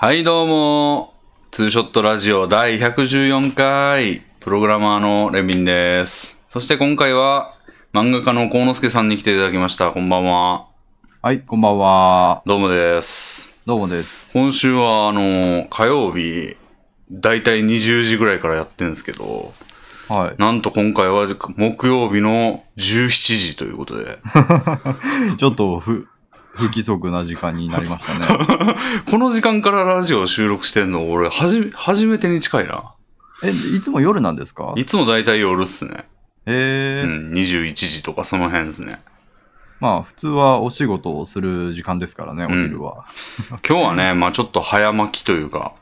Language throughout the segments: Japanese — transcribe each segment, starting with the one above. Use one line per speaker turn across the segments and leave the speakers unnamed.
はい、どうも。ツーショットラジオ第114回、プログラマーのレビンです。そして今回は、漫画家の幸之助さんに来ていただきました。こんばんは。
はい、こんばんは。
どうもです。
どうもです。
今週は、あの、火曜日、だいたい20時ぐらいからやってるんですけど、
はい。
なんと今回は木曜日の17時ということで、
ちょっと不、不規則な時間になりましたね。
この時間からラジオ収録してんの、俺、はじめ、初めてに近いな。
え、いつも夜なんですか？
いつもだいたい夜っすね。
へえ、
うん、21時とかその辺ですね。
まあ普通はお仕事をする時間ですからね、お
うん
昼は。
今日はね、まあちょっと早巻きというか、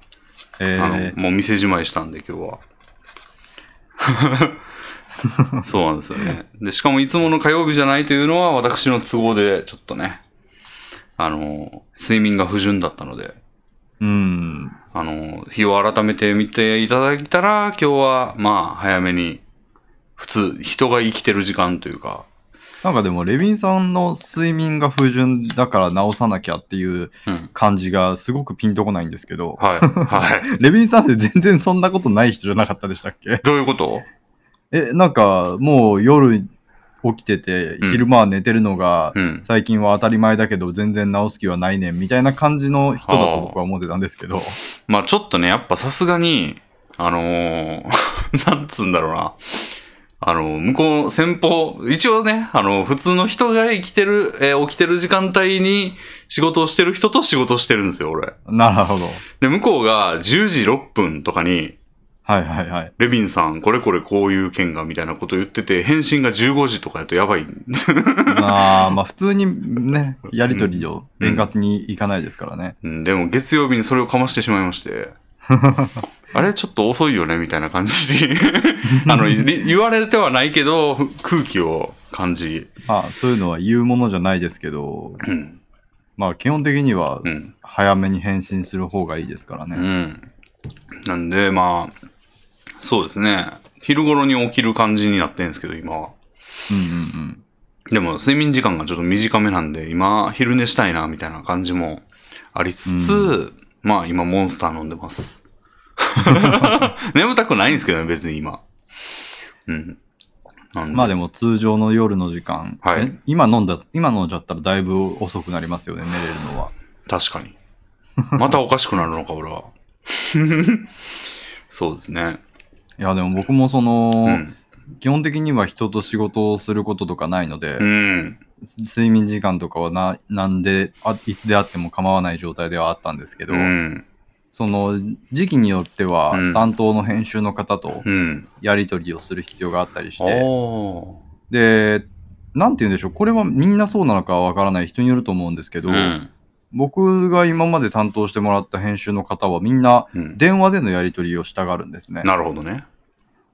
え
あの、
ー、
もう店じまいしたんで今日は。そうなんですよね。で、しかもいつもの火曜日じゃないというのは私の都合でちょっとね、あの、睡眠が不順だったので、
うん。
あの、日を改めて見ていただいたら、今日はまあ早めに、普通、人が生きてる時間というか、
なんかでも、レビンさんの睡眠が不順だから直さなきゃっていう
うん。
感じがすごくピンとこないんですけど、
はい。はい。
レビンさんって全然そんなことない人じゃなかったでしたっけ？
どういうこと？
え、なんかもう夜起きてて、
うん
昼間は寝てるのが、
うん。
最近は当たり前だけど全然直す気はないねんみたいな感じの人だと僕は思ってたんですけど、
まあちょっとね、やっぱさすがに、あのー なんつうんだろうな。あの、向こう、先方、一応ね、あの、普通の人が生きてる、えー起きてる時間帯に仕事をしてる人と仕事をしてるんですよ、俺。
なるほど。
で、向こうが10時6分とかに、
はいはいはい。
レビンさん、これこれこういう件が、みたいなことを言ってて、返信が15時とかやとやばい。
あーまあ普通にね、やりとりを円滑にいかないですからね。
うん、でも月曜日にそれをかましてしまいまして。あれ？ちょっと遅いよね？みたいな感じに あの、り言われてはないけど、ふ空気を感じ。
まあそういうのは言うものじゃないですけど、
うん。
まあ基本的には
うん
早めに返信する方がいいですから
う
ね。
ん。なんで、まあ、そうですね。昼頃に起きる感じになってるんですけど、今は。
うんうんうん。
でも、睡眠時間がちょっと短めなんで、今、昼寝したいな、みたいな感じもありつつ、まあ、今、モンスター飲んでます。眠たくないんですけどね、別に今。うん。
まあでも通常の夜の時間、
はい
え今飲んだ、今飲んじゃったらだいぶ遅くなりますよね、寝れるのは。
確かに。またおかしくなるのか、俺は。そうですね。
いやでも僕もその、
うん。
基本的には人と仕事をすることとかないので、
うん。
睡眠時間とかはななんであいつであっても構わない状態ではあったんですけど、
うん。
その時期によっては
うん
担当の編集の方と
うん。
やり取りをする必要があったりして、
お
でなんて言うんでしょうこれはみんなそうなのかはわからない人によると思うんですけど、
うん。
僕が今まで担当してもらった編集の方はみんな
うん。
電話でのやり取りをしたがるんですね。
なるほどね。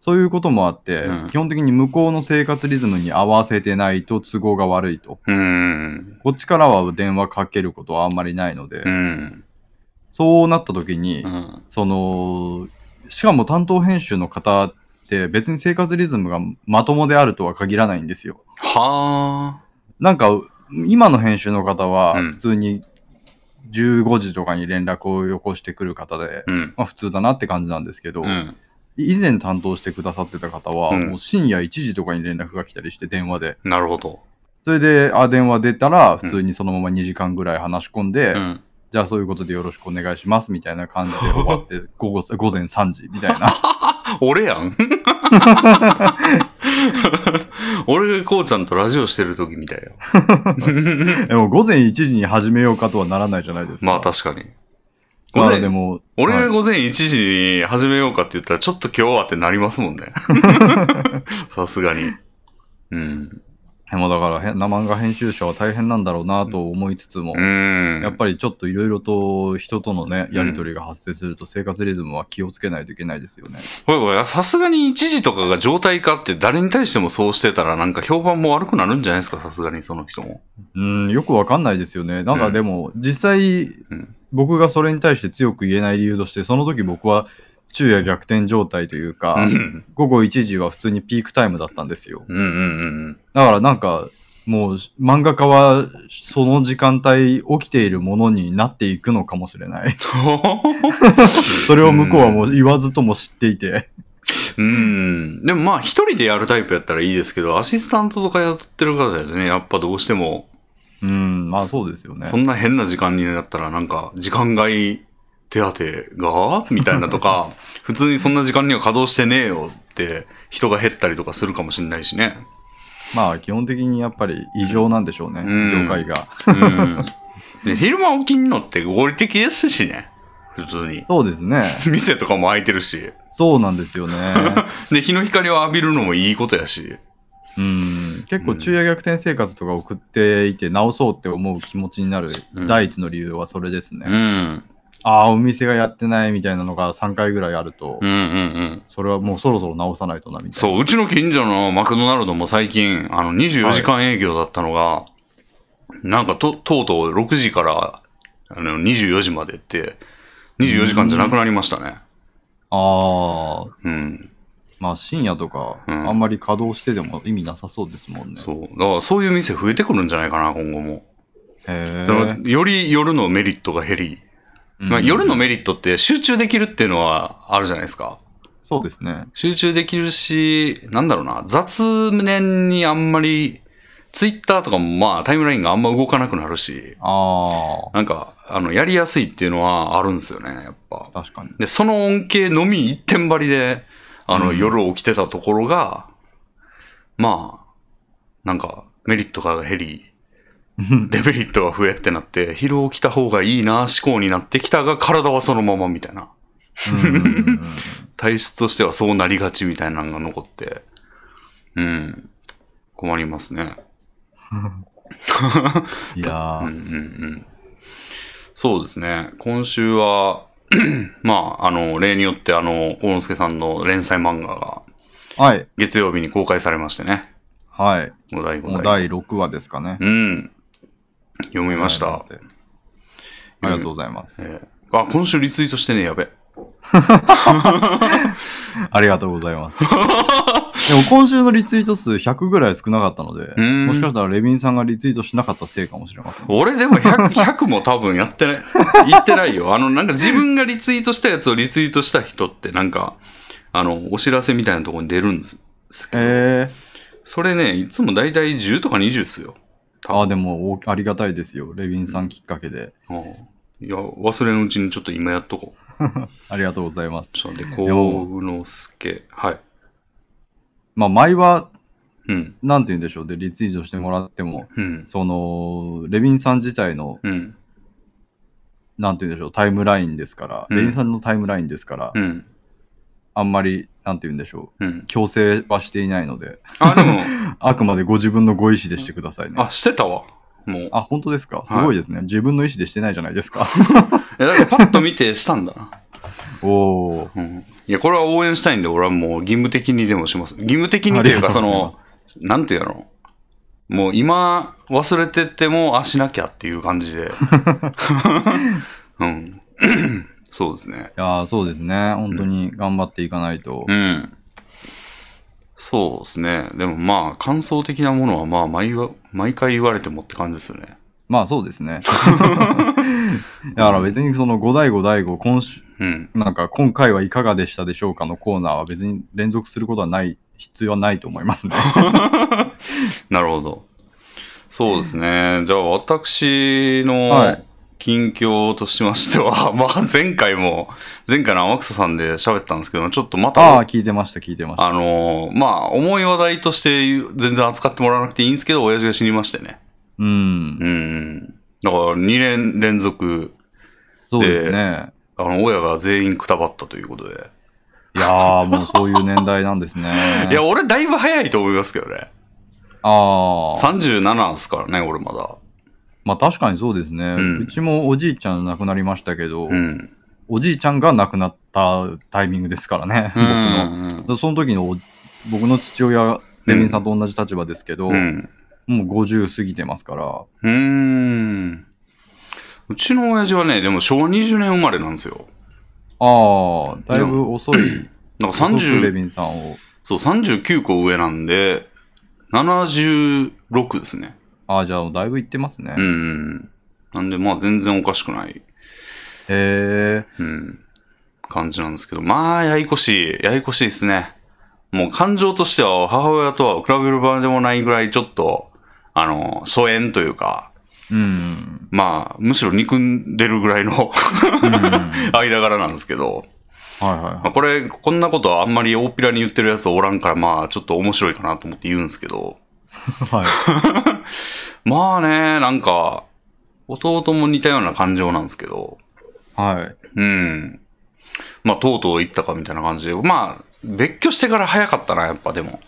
そういうこともあって、
うん
基本的に向こうの生活リズムに合わせてないと都合が悪いと。
うん。
こっちからは電話かけることはあんまりないので、
うん。
そうなった時に、
うん。
その、しかも担当編集の方って別に生活リズムがまともであるとは限らないんですよ。
はあ。
なんか、今の編集の方は
うん
普通に15時とかに連絡をよこしてくる方で、
うん。
まあ普通だなって感じなんですけど、
うん。
以前担当してくださってた方は、
うん
もう深夜1時とかに連絡が来たりして電話で。
なるほど。
それで、あ、電話出たら、普通にそのまま2時間ぐらい話し込んで、
うん。
じゃあそういうことでよろしくお願いしますみたいな感じで終わって、午後午前3時みたいな。
俺やん俺がこうちゃんとラジオしてる時みたいよ。
でも午前1時に始めようかとはならないじゃないですか。
まあ確かに。午
まあ
前
でも、
俺
はい
が午前1時に始めようかって言ったら、ちょっと今日はってなりますもんね。さすがに。うん。
でもだからへ生漫画編集者は大変なんだろうなと思いつつも、
うん。
やっぱりちょっといろいろと人とのね、やりとりが発生すると生活リズムは気をつけないといけないですよね。
さすがに1時とかが状態化って誰に対してもそうしてたらなんか評判も悪くなるんじゃないですか、さすがにその人も。
うん、よくわかんないですよね。なんかでも、実際、
うん
僕がそれに対して強く言えない理由として、その時僕は昼夜逆転状態というか、
うん。
午後1時は普通にピークタイムだったんですよ。
うんうんうん
だからなんか、もう漫画家はその時間帯起きているものになっていくのかもしれない。それを向こうはもう言わずとも知っていて。
うん。でもまあ一人でやるタイプやったらいいですけど、アシスタントとか雇ってる方だとね、やっぱどうしても、
うん、まあそうですよね。
そんな変な時間になったらなんか、時間外手当が？みたいなとか、普通にそんな時間には稼働してねえよって人が減ったりとかするかもしれないしね。
まあ基本的にやっぱり異常なんでしょうね、
うん
業界が。
うん。で昼間起きんのって合理的ですしね。普通に。
そうですね。
店とかも開いてるし。
そうなんですよね。
で、日の光を浴びるのもいいことやし。
うん、結構昼夜逆転生活とか送っていて直そうって思う気持ちになる
うん
第一の理由はそれですね。
うん。
ああ、お店がやってないみたいなのが3回ぐらいあると、
うんうんうん。
それはもうそろそろ直さないとなみたいな。
そう、うちの近所のマクドナルドも最近、あの、24時間営業だったのが、なんかと、とうとう6時から、あの、24時までって、24時間じゃなくなりましたね。
ああ、
うん。
まあ深夜とか、
うん
あんまり稼働してでも意味なさそうですもんね。
そう。だからそういう店増えてくるんじゃないかな、今後も。
へ
だから
え。
より夜のメリットが減り、まあ、夜のメリットって集中できるっていうのはあるじゃないですか。
そうですね。
集中できるし、なんだろうな、雑念にあんまり、ツイッターとかもまあタイムラインがあんま動かなくなるし、
あ
なんか、あの、やりやすいっていうのはあるんですよね、やっぱ
あ、。確かに。
で、その恩恵のみ一点張りで、あの、
うん
夜起きてたところが、まあ、なんか、メリットが減り、デメリットが増えってなって、昼起きた方がいいな、思考になってきたが、体はそのままみたいな。体質としてはそうなりがちみたいなのが残って、うん、困りますね。
いや
うんうんう
ー、
ん。そうですね。今週は、まあ、あの、例によって、あの、幸之助さんの連載漫画が
はい。
月曜日に公開されましてね。
はい。
お題
もう
お題。
第6話ですかね。
うん。読みました。
はいありがとうございます。
えーあ、今週リツイートしてね、やべ。
ありがとうございます。でも今週のリツイート数100ぐらい少なかったので、
ん
もしかしたらレビンさんがリツイートしなかったせいかもしれません。
俺でも 100, 100 も多分やってない。言ってないよ。あの、なんか自分がリツイートしたやつをリツイートした人って、なんか、あの、お知らせみたいなところに出るんですけど、
え
それね、いつもだいたい10とか20っすよ。
ー、あ、でもおありがたいですよ。レビンさんきっかけで。
うんいや、忘れのうちにちょっと今やっとこう。
ありがとうございます。
ちょっと待って、幸之助。はい。
まあ、前は、
うん。
なんて言うんでしょう。で、リツイートしてもらっても、
うん。
その、レビンさん自体の、
うん。
なんて言うんでしょう、タイムラインですから、
うん
レビンさんのタイムラインですから、
うん。
あんまり、なんて言うんでしょう、
うん。
強制はしていないので、
あ、でも、
あくまでご自分のご意思でしてくださいね。
あ、してたわ。もう。
あ、本当ですか？すごいですね、自分の意思でしてないじゃないですか。
え、だからパッと見てしたんだな。
おー。
うん。いや、これは応援したいんで、俺はもう義務的にでもします。義務的にというか、その、なんていうの？もう今忘れてても、あ、しなきゃっていう感じで。うん。そうですね。
いやーそうですね。本当に頑張っていかないと。
うん。そうですね。でもまあ、感想的なものはまあ毎わ、毎回言われてもって感じですよね。
まあそうですね。だから別にその五代五代五今週、
うん。
なんか今回はいかがでしたでしょうかのコーナーは別に連続することはない、必要はないと思いますね。
なるほど。そうですね。じゃあ私
は
の
い
近況としましては、まあ前回も、前回の天草さんで喋ったんですけど、ちょっとま
あ
た
あ、、聞いてました、聞いてました。
あのーまあ重い話題として全然扱ってもらわなくていいんですけど、親父が死にましてね。
うん
う。ん。だから2年連続、
そうですね。
あの、親が全員くたばったということで。
いやー、もうそういう年代なんですね。
いや、俺だいぶ早いと思いますけどね。
ああ。
37っすからね、俺まだ。
まあ確かにそうですね。
うん
うちもおじいちゃん亡くなりましたけど、
うん。
おじいちゃんが亡くなったタイミングですからね、僕の。
の。
でその時のお僕の父親、レミンさんと同じ立場ですけど、
うん。
もう50過ぎてますから、
うーん。うちの親父はね、でも昭和20年生まれなんですよ。
ああ、だいぶ遅い、
なんか
遅くレ
30、
ビンさんを。
そう、39個上なんで、76ですね。
ああ、じゃあ、だいぶ行ってますね。
うんうん。なんで、まあ全然おかしくない、
へえ。
うん、感じなんですけど、まあ、ややこしい、ややこしいですね。もう感情としては母親とは比べる場でもないぐらいちょっと、あの、疎遠というか、
うん。
まあ、むしろ憎んでるぐらいの 間柄なんですけど、
はい
まあ、
は
これ、こんなことはあんまり大っぴらに言ってるやつおらんから、まあ、ちょっと面白いかなと思って言うんですけど、
い。はい。
まあね、なんか、弟も似たような感情なんですけど、
はい。
うん。まあ、とうとう行ったかみたいな感じで、まあ、別居してから早かったな、やっぱでも。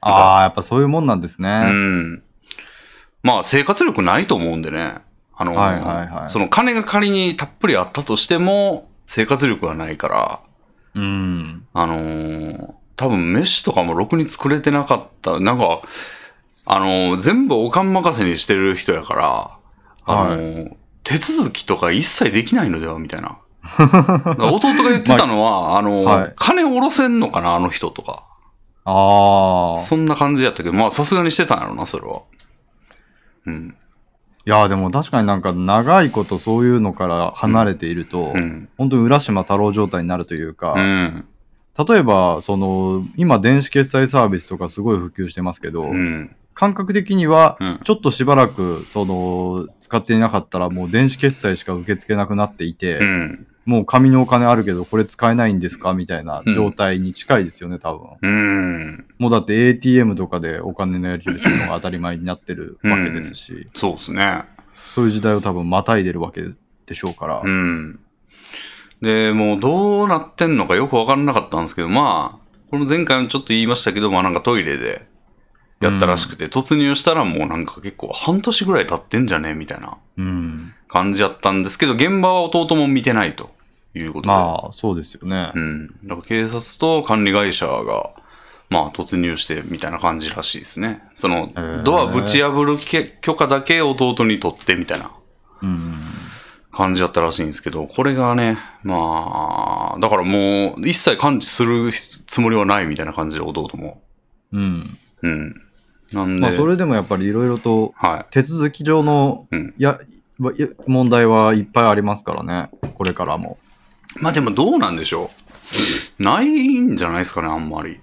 ああ、やっぱそういうもんなんです
う
ね。
ん。まあ、生活力ないと思うんでね。あの、
はいはいはい
その金が仮にたっぷりあったとしても、生活力がないから、
うん。
あのー多分飯とかもろくに作れてなかった。なんか、あのー全部おかん任せにしてる人やから、あのー手続きとか一切できないのではみたいな。弟が言ってたのは、あのー
はい
金下ろせんのかな、あの人とか。
ああ。
そんな感じやったけど、まあさすがにしてたんやろな、それは。うん。
いや、でも確かになんか長いことそういうのから離れていると、
うん。
本当に浦島太郎状態になるというか、
うん。
例えば、その、今電子決済サービスとかすごい普及してますけど、
うん。
感覚的には、
うん。
ちょっとしばらく、その、使っていなかったらもう電子決済しか受け付けなくなっていて、
うん。
もう紙のお金あるけどこれ使えないんですか？みたいな状態に近いですよね、多分。
うん。
もうだって ATM とかでお金のやり取りするのが当たり前になってるわけですし、
そうですね。
そういう時代を多分またいでるわけでしょうから。
うん。で、もうどうなってんのかよくわからなかったんですけど、まあ、この前回もちょっと言いましたけど、まあなんかトイレでやったらしくて、突入したらもうなんか結構半年ぐらい経ってんじゃねみたいな
うん。
感じやったんですけど、現場は弟も見てないということで。
まあ、そうですよね
う。ん。だから警察と管理会社が、まあ突入してみたいな感じらしいですね。そのドアぶち破るけ許可だけ弟に取ってみたいな
うん。
感じだったらしいんですけど、これがね、まあ、だからもう一切感知するつもりはないみたいな感じで弟も。
うん。
うん。なんで、
まあ、それでもやっぱりいろいろと
は
手続き上の
い。うん。
やわや問題はいっぱいありますからね、これからも。
まあでもどうなんでしょう。ないんじゃないですかね、あんまり。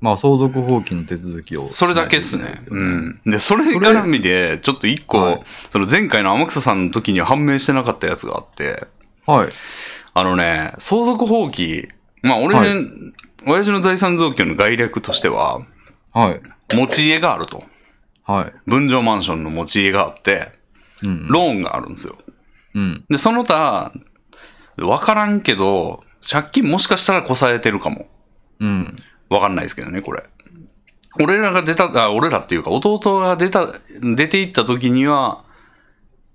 まあ、相続放棄の手続きを、
それだけっすね。
し
うん。で、それ絡みで、ちょっと一個、
はい
その前回の天草さんの時には判明してなかったやつがあって、
はい。
あのね、相続放棄、まあ俺、
はい
親父の財産増強の概略としては、
はい。
持ち家があると。
はい。
分譲マンションの持ち家があって、
うん。
ローンがあるんですよ。
うん。
で、その他、わからんけど、借金もしかしたらこさえてるかも。
うん。
わかんないですけどね、これ。俺らが出た、あ、俺らっていうか、弟が出た、出て行った時には、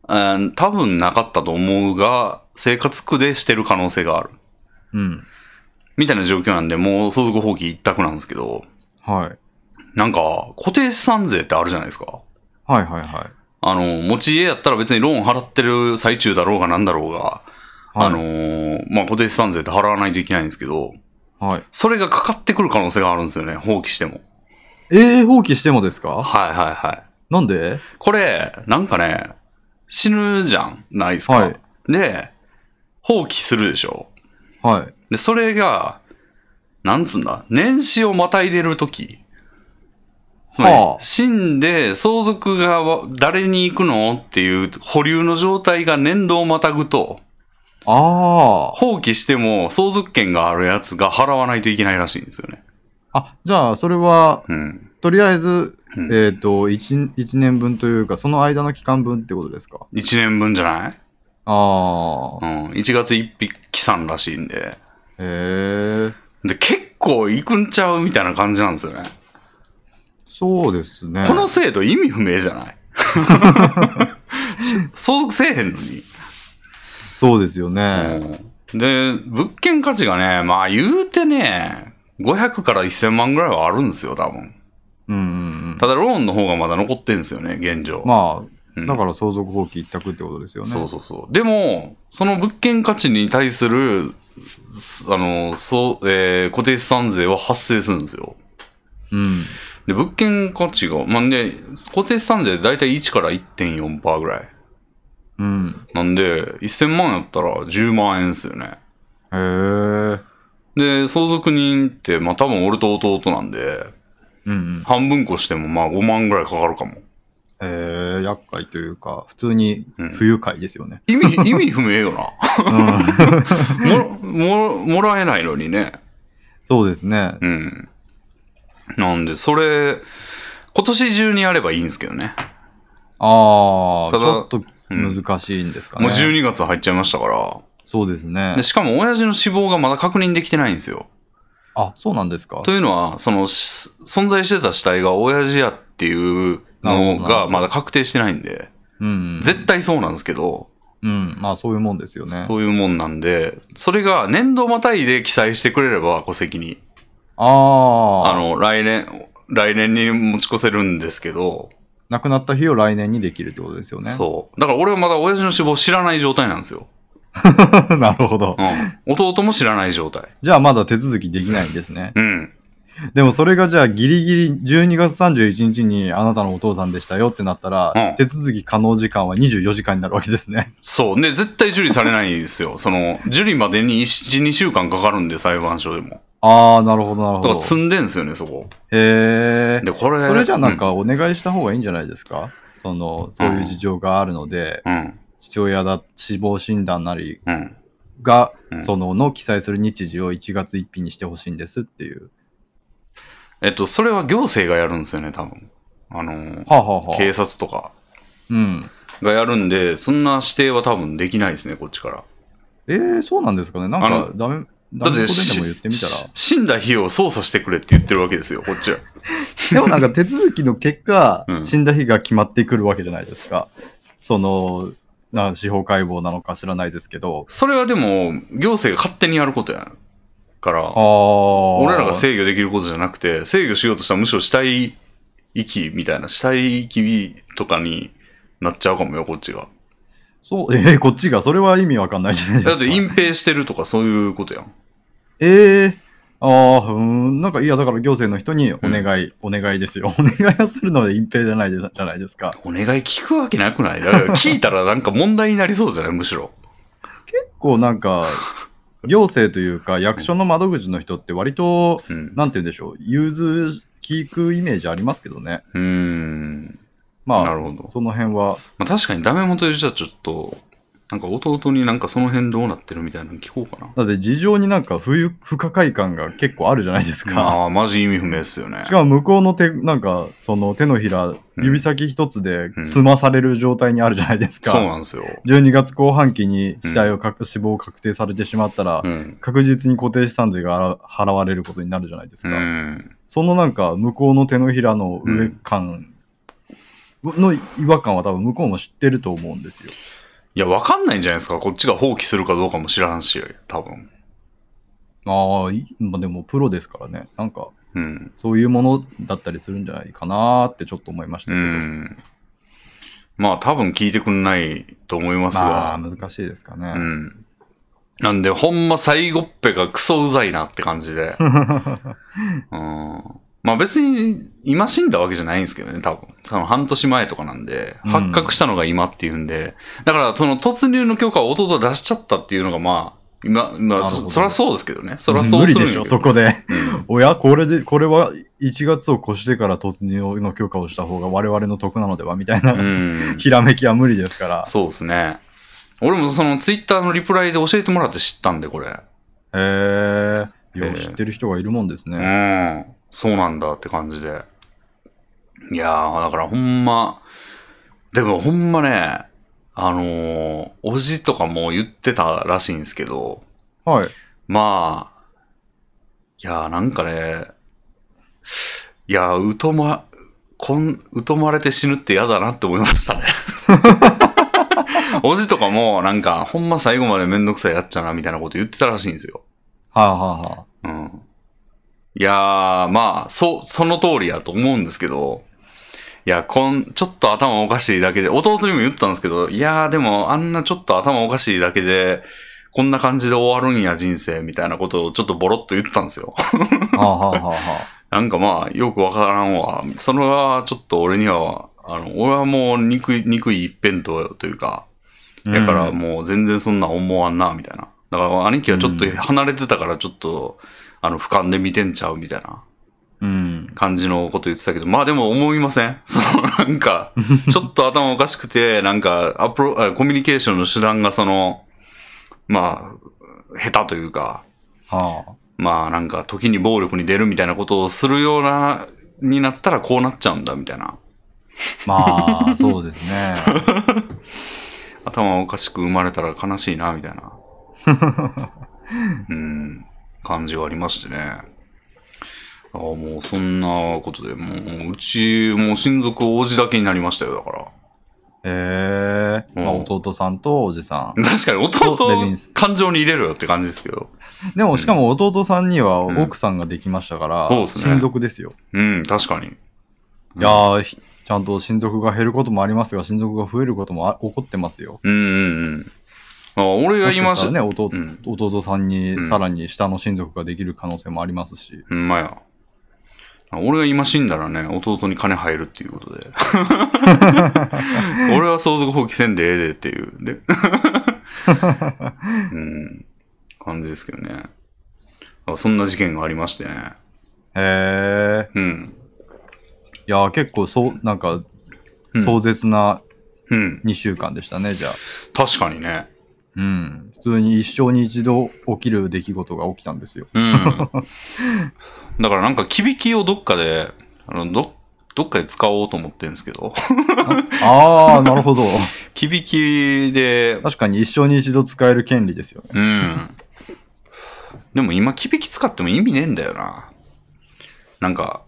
うん多分なかったと思うが、生活苦でしてる可能性がある。
うん。
みたいな状況なんで、もう相続放棄一択なんですけど、
はい。
なんか、固定資産税ってあるじゃないですか。
はいはいはい。
あの、持ち家やったら別にローン払ってる最中だろうがなんだろうが、
はい、
あのーまあ、固定資産税って払わないといけないんですけど、
はい。
それがかかってくる可能性があるんですよね、放棄しても。
えー、放棄してもですか？
はいはいはい。
なんで？
これ、なんかね、死ぬじゃん、ないですか。
はい
で、放棄するでしょ。
はい。
で、それが、なんつうんだ、年始をまたいでるとき。つまり
はあ
死んで相続がわ誰に行くのっていう保留の状態が年度をまたぐと、
あ
放棄しても相続権があるやつが払わないといけないらしいんですよね。
あ。あ、じゃあ、それは、
うん。
とりあえず、
うん
えっ、と1、一年分というか、その間の期間分ってことですか
？1年分じゃない？
ああ。
うん。1月1日起算らしいんで。
へえ。で
で、結構行くんちゃうみたいな感じなんですよね。
そうですね。
この制度意味不明じゃない？相続せえへんのに。
そうですよね。
うんで、物件価値がね、まあ言うてね、500から1000万ぐらいはあるんですよ、多分。
うんうんうん。
ただローンの方がまだ残ってんですよね、現状。
まあ、
うん
だから相続放棄一択ってことですよね。
そうそうそう。でも、その物件価値に対する、すあの、そう、えー固定資産税は発生するんですよ。
うん。
で、物件価値が、まあ、ね、固定資産税だいたい1から1.4%ぐらい。
うん。
なんで、1000万やったら10万円ですよね。
へえ。
で、相続人って、まあ多分俺と弟なんで、
うんうん。
半分こしてもまあ5万ぐらいかかるかも。
えー、厄介というか、普通に
うん
不愉快ですよね。
意味、意味不明よな。
うん。
も、も、もらえないのにね。
そうですね。
うん。なんで、それ、今年中にやればいいんですけどね。
ああ、ちょっと
うん
難しいんですかね。
もう12月入っちゃいましたから。
そうですね
で。しかも親父の死亡がまだ確認できてないんですよ。
あ、そうなんですか
というのは、その、し存在してた死体が親父やっていうのがまだ確定してないんで、
うん。
絶対そうなんですけど、
うん。まあそういうもんですよね。
そういうもんなんで、それが年度またいで記載してくれれば戸籍に、
ああ。
あの、来年、来年に持ち越せるんですけど、
亡くなった日を来年にできるってことですよね。
そう。だから俺はまだ親父の死亡知らない状態なんですよ。
なるほど。
うん。弟も知らない状態。
じゃあまだ手続きできないんですね。
うん。
でもそれがじゃあギリギリ12月31日にあなたのお父さんでしたよってなったら、
うん
手続き可能時間は24時間になるわけですね。
そう。で、絶対受理されないですよ。その、受理までに1、2週間かかるんで、裁判所でも。
ああ、なるほどなるほど。
だから積んでんすよね、そこ。
へえ。
で、これ。
それじゃあなんかお願いした方がいいんじゃないですか、その、そういう事情があるので、
うん。うん。
父親だ、死亡診断なり
うん。
が、
うん
その、の記載する日時を1月1日にしてほしいんですっていう。
えっと、それは行政がやるんですよね、多分。あのー、
はあ、はあはあ、
警察とか
うん。
がやるんで、そんな指定は多分できないですね、こっちから。
えー、そうなんですかねなんかダメ、
だ
ダ
ってし
メことでも言ってみたら。
し死んだ日を操作してくれって言ってるわけですよ、こっちは。
でもなんか手続きの結果、
うん
死んだ日が決まってくるわけじゃないですか。その、な司法解剖なのか知らないですけど。
それはでも、行政が勝手にやることやから。俺らが制御できることじゃなくて、制御しようとしたらむしろ死体遺棄みたいな、死体遺棄とかになっちゃうかもよ、こっちが。
そう、えー、こっちが、それは意味わかんないじゃないですか。
だって隠蔽してるとかそういうことやん。
ええああ、うーん、なんか、いや、だから行政の人にお願い、お願いですよ。お願いをするので隠蔽じゃないじゃないですか。
お願い聞くわけなくない？だから聞いたらなんか問題になりそうじゃない？むしろ。
結構なんか、行政というか、役所の窓口の人って割と、
うん。
なんて言うんでしょう、融通聞くイメージありますけどね。
うーん。
まあ、
なるほど
その辺は、
まあ確かにダメ元でじゃあちょっと、なんか弟になんかその辺どうなってるみたいなの聞こうかな。
だって事情になんか不愉不可解感が結構あるじゃないですか。
ああ、マジ意味不明ですよね。
しかも向こうの手、なんか、その手のひら、
うん
指先一つで
うん
済まされる状態にあるじゃないですか。
そうなんですよ。
12月後半期に死体をかく、死亡を確定されてしまったら、
うん。
確実に固定資産税が払われることになるじゃないです
う
か。
ん。
そのなんか、向こうの手のひらの上感の違和感は多分向こうも知ってると思うんですよ。
いや、わかんないんじゃないですか。こっちが放棄するかどうかも知らんし、多分。
ああ、いまあでもプロですからね。なんか、
うん。
そういうものだったりするんじゃないかなーってちょっと思いました
う
けど。
ん。まあ、多分聞いてくんないと思います
まあ、
が。
難しいですかね。
うん。なんで、ほんま最後っぺがクソうざいなって感じで。うん。まあ別に今死んだわけじゃないんですけどね、多分。その半年前とかなんで、
うん
発覚したのが今っていうんで、だからその突入の許可を弟が出しちゃったっていうのがまあ、今、まあ、そそらそうですけどね。そらそうする
でしょ、そこで。
うん
おや、これで、これは1月を越してから突入の許可をした方が我々の得なのではみたいな、
うん。
ひらめきは無理ですから。
そうですね。俺もそのツイッターのリプライで教えてもらって知ったんで、これ。
へえー、よう知ってる人がいるもんです
う
ね。
ん。そうなんだって感じで。いやー、だからほんま、でもほんまね、あのー、おじとかも言ってたらしいんですけど、
はい。
まあ、いやーなんかね、いやー、疎ま、こん、疎まれて死ぬって嫌だなって思いましたね。おじとかも、なんか、ほんま最後までめんどくさいやっちゃな、みたいなこと言ってたらしいんですよ。
はあ、はあはあ、
うん。いやー、まあ、そ、その通りやと思うんですけど、いや、こん、ちょっと頭おかしいだけで、弟にも言ったんですけど、いやー、でも、あんなちょっと頭おかしいだけで、こんな感じで終わるんや、人生、みたいなことをちょっとボロッと言ってたんですよ。
はあはあはあはあ。
なんかまあ、よくわからんわ。それはちょっと俺には、あの、俺はもう憎い、憎い一辺倒というか、だからもう全然そんな思わんな、みたいな。だから兄貴はちょっと離れてたからちょっと、あの、俯瞰で見てんちゃうみたいな
うん。
感じのこと言ってたけど、まあでも思いません そのなんか、ちょっと頭おかしくて、なんかアプロ、あコミュニケーションの手段がその、まあ、下手というか、
はあ。
まあなんか時に暴力に出るみたいなことをするような、になったらこうなっちゃうんだみたいな。
まあ、そうですね。
頭おかしく生まれたら悲しいな、みたいな。うん、感じはありましてね。あもうそんなことで、もううち、もう親族王子だけになりましたよ、だから。
ええまあ、
うん
弟さんとおじさん。
確かに弟感情に入れろよって感じですけど。
でも、しかも弟さんには
うん
奥さんができましたから、
そうですね
親族ですよ。
うん、確かに。
いやちゃんと親族が減ることもありますが、親族が増えることもあ起こってますよ。
うんうんうん。あ俺が言
ね、弟
うん
弟さんに
うん
さらに下の親族ができる可能性もありますし。
ほんまや。俺が今死んだらね、弟に金入るっていうことで。俺は相続放棄せんでええでっていう。で うん。感じですけどね。あそんな事件がありましてね。
へえ
うん。
いやー、結構そう、なんか、
うん
壮絶な
うん。
2週間でしたね、じゃあ。
確かにね。
うん。普通に一生に一度起きる出来事が起きたんですよ。
うん。だからなんか、キビキをどっかで、あの、ど、どっかで使おうと思ってるんですけど、
ああ、なるほど。
キビキで、
確かに一生に一度使える権利ですよね。
うん。でも今、キビキ使っても意味ねえんだよな。なんか、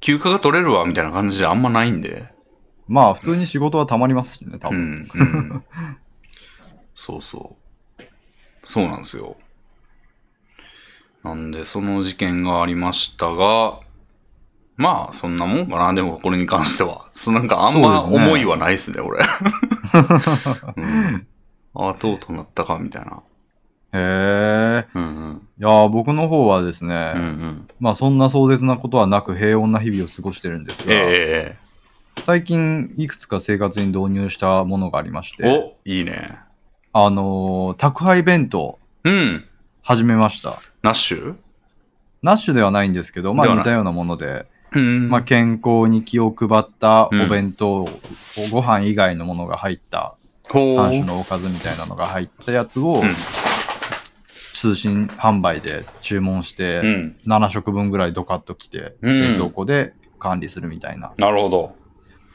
休暇が取れるわ、みたいな感じであんまないんで。
まあ、普通に仕事はたまりますしね、多
う
分。
ん。うん。そうそう。そうなんですよ。なんで、その事件がありましたが、まあ、そんなもんかな、でもこれに関しては。そなんかあんま思いはないですね、俺。うん、ああ、とうとうなったか、みたいな。
へえ。
うんうん。
いやー僕の方はですね、
うんうん。
まあそんな壮絶なことはなく平穏な日々を過ごしてるんですが、
え
最近いくつか生活に導入したものがありまし
え
て、
お、いいね。
あのー宅配弁当
うん。
始めました。 nosh？nosh ではないんですけど、ま
ではない
あ似たようなもので、
うん。
まあ健康に気を配ったお弁当、ご飯以外のものが入った
ほう
3種のおかずみたいなのが入ったやつを
うん
通信販売で注文して、
うん。
7食分ぐらいドカッと来て、
うん
冷凍庫で管理するみたいな
なるほど。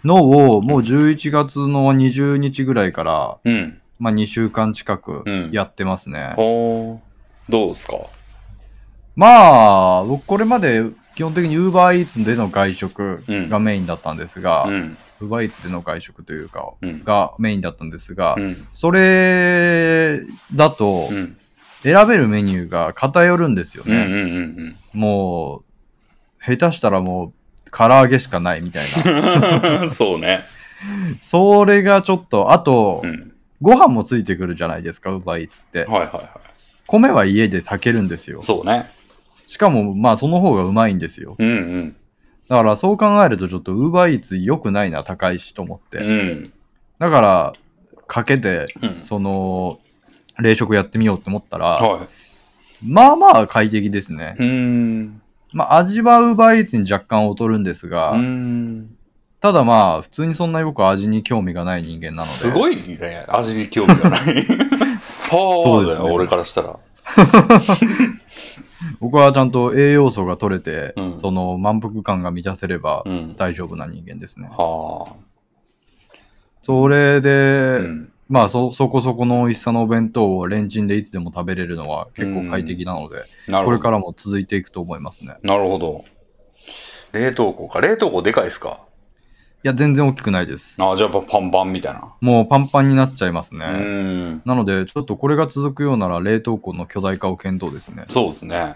のを、もう11月の20日ぐらいから、
うん。
まあ2週間近く
うん
やってますね。
ほう。どうですか？
まあ、僕これまで基本的に UberEats での外食がメインだったんですが、
うん。
UberEats での外食というか、
うん。
がメインだったんですが、
うん。
それだと
うん。
選べるメニューが偏るんですよ。ね。
うん。
もう、下手したらもう、唐揚げしかないみたいな。
うん。そうね。
それがちょっと、あと、
うん。
ご飯もついてくるじゃないですか、UberEats って。
はいはいは
米は家で炊けるんですよ
い。。そうね。
しかも、まあ、その方がうまいんですよ。
うんうん。
だから、そう考えると、ちょっと UberEats 良くないな、高いしと思って。
うん。
だから、かけて、
うん。
その、冷食やってみようって思ったら、
は
まあまあ快適ですね。
い。うん。
まあ、味は UberEats に若干劣るんですが、
うん。
ただまあ、普通にそんなに僕味に興味がない人間なので。
すごいね。味に興味がない。パ
そうですね
ーだよ、俺からしたら。
僕はちゃんと栄養素が取れて、
うん
その満腹感が満たせれば
うん。
大丈夫な人間ですね。
はあ。
それで、
うん。
まあそ、そこそこの美味しさのお弁当をレンチンでいつでも食べれるのは結構快適なので。これからも続いていくと思いますね。
なるほど。冷凍庫か。冷凍庫でかいですか？
いや、全然大きくないです。
ああ、じゃあパンパンみたいな。
もうパンパンになっちゃいますね。
うん。
なので、ちょっとこれが続くようなら冷凍庫の巨大化を検討ですね。
そうですね。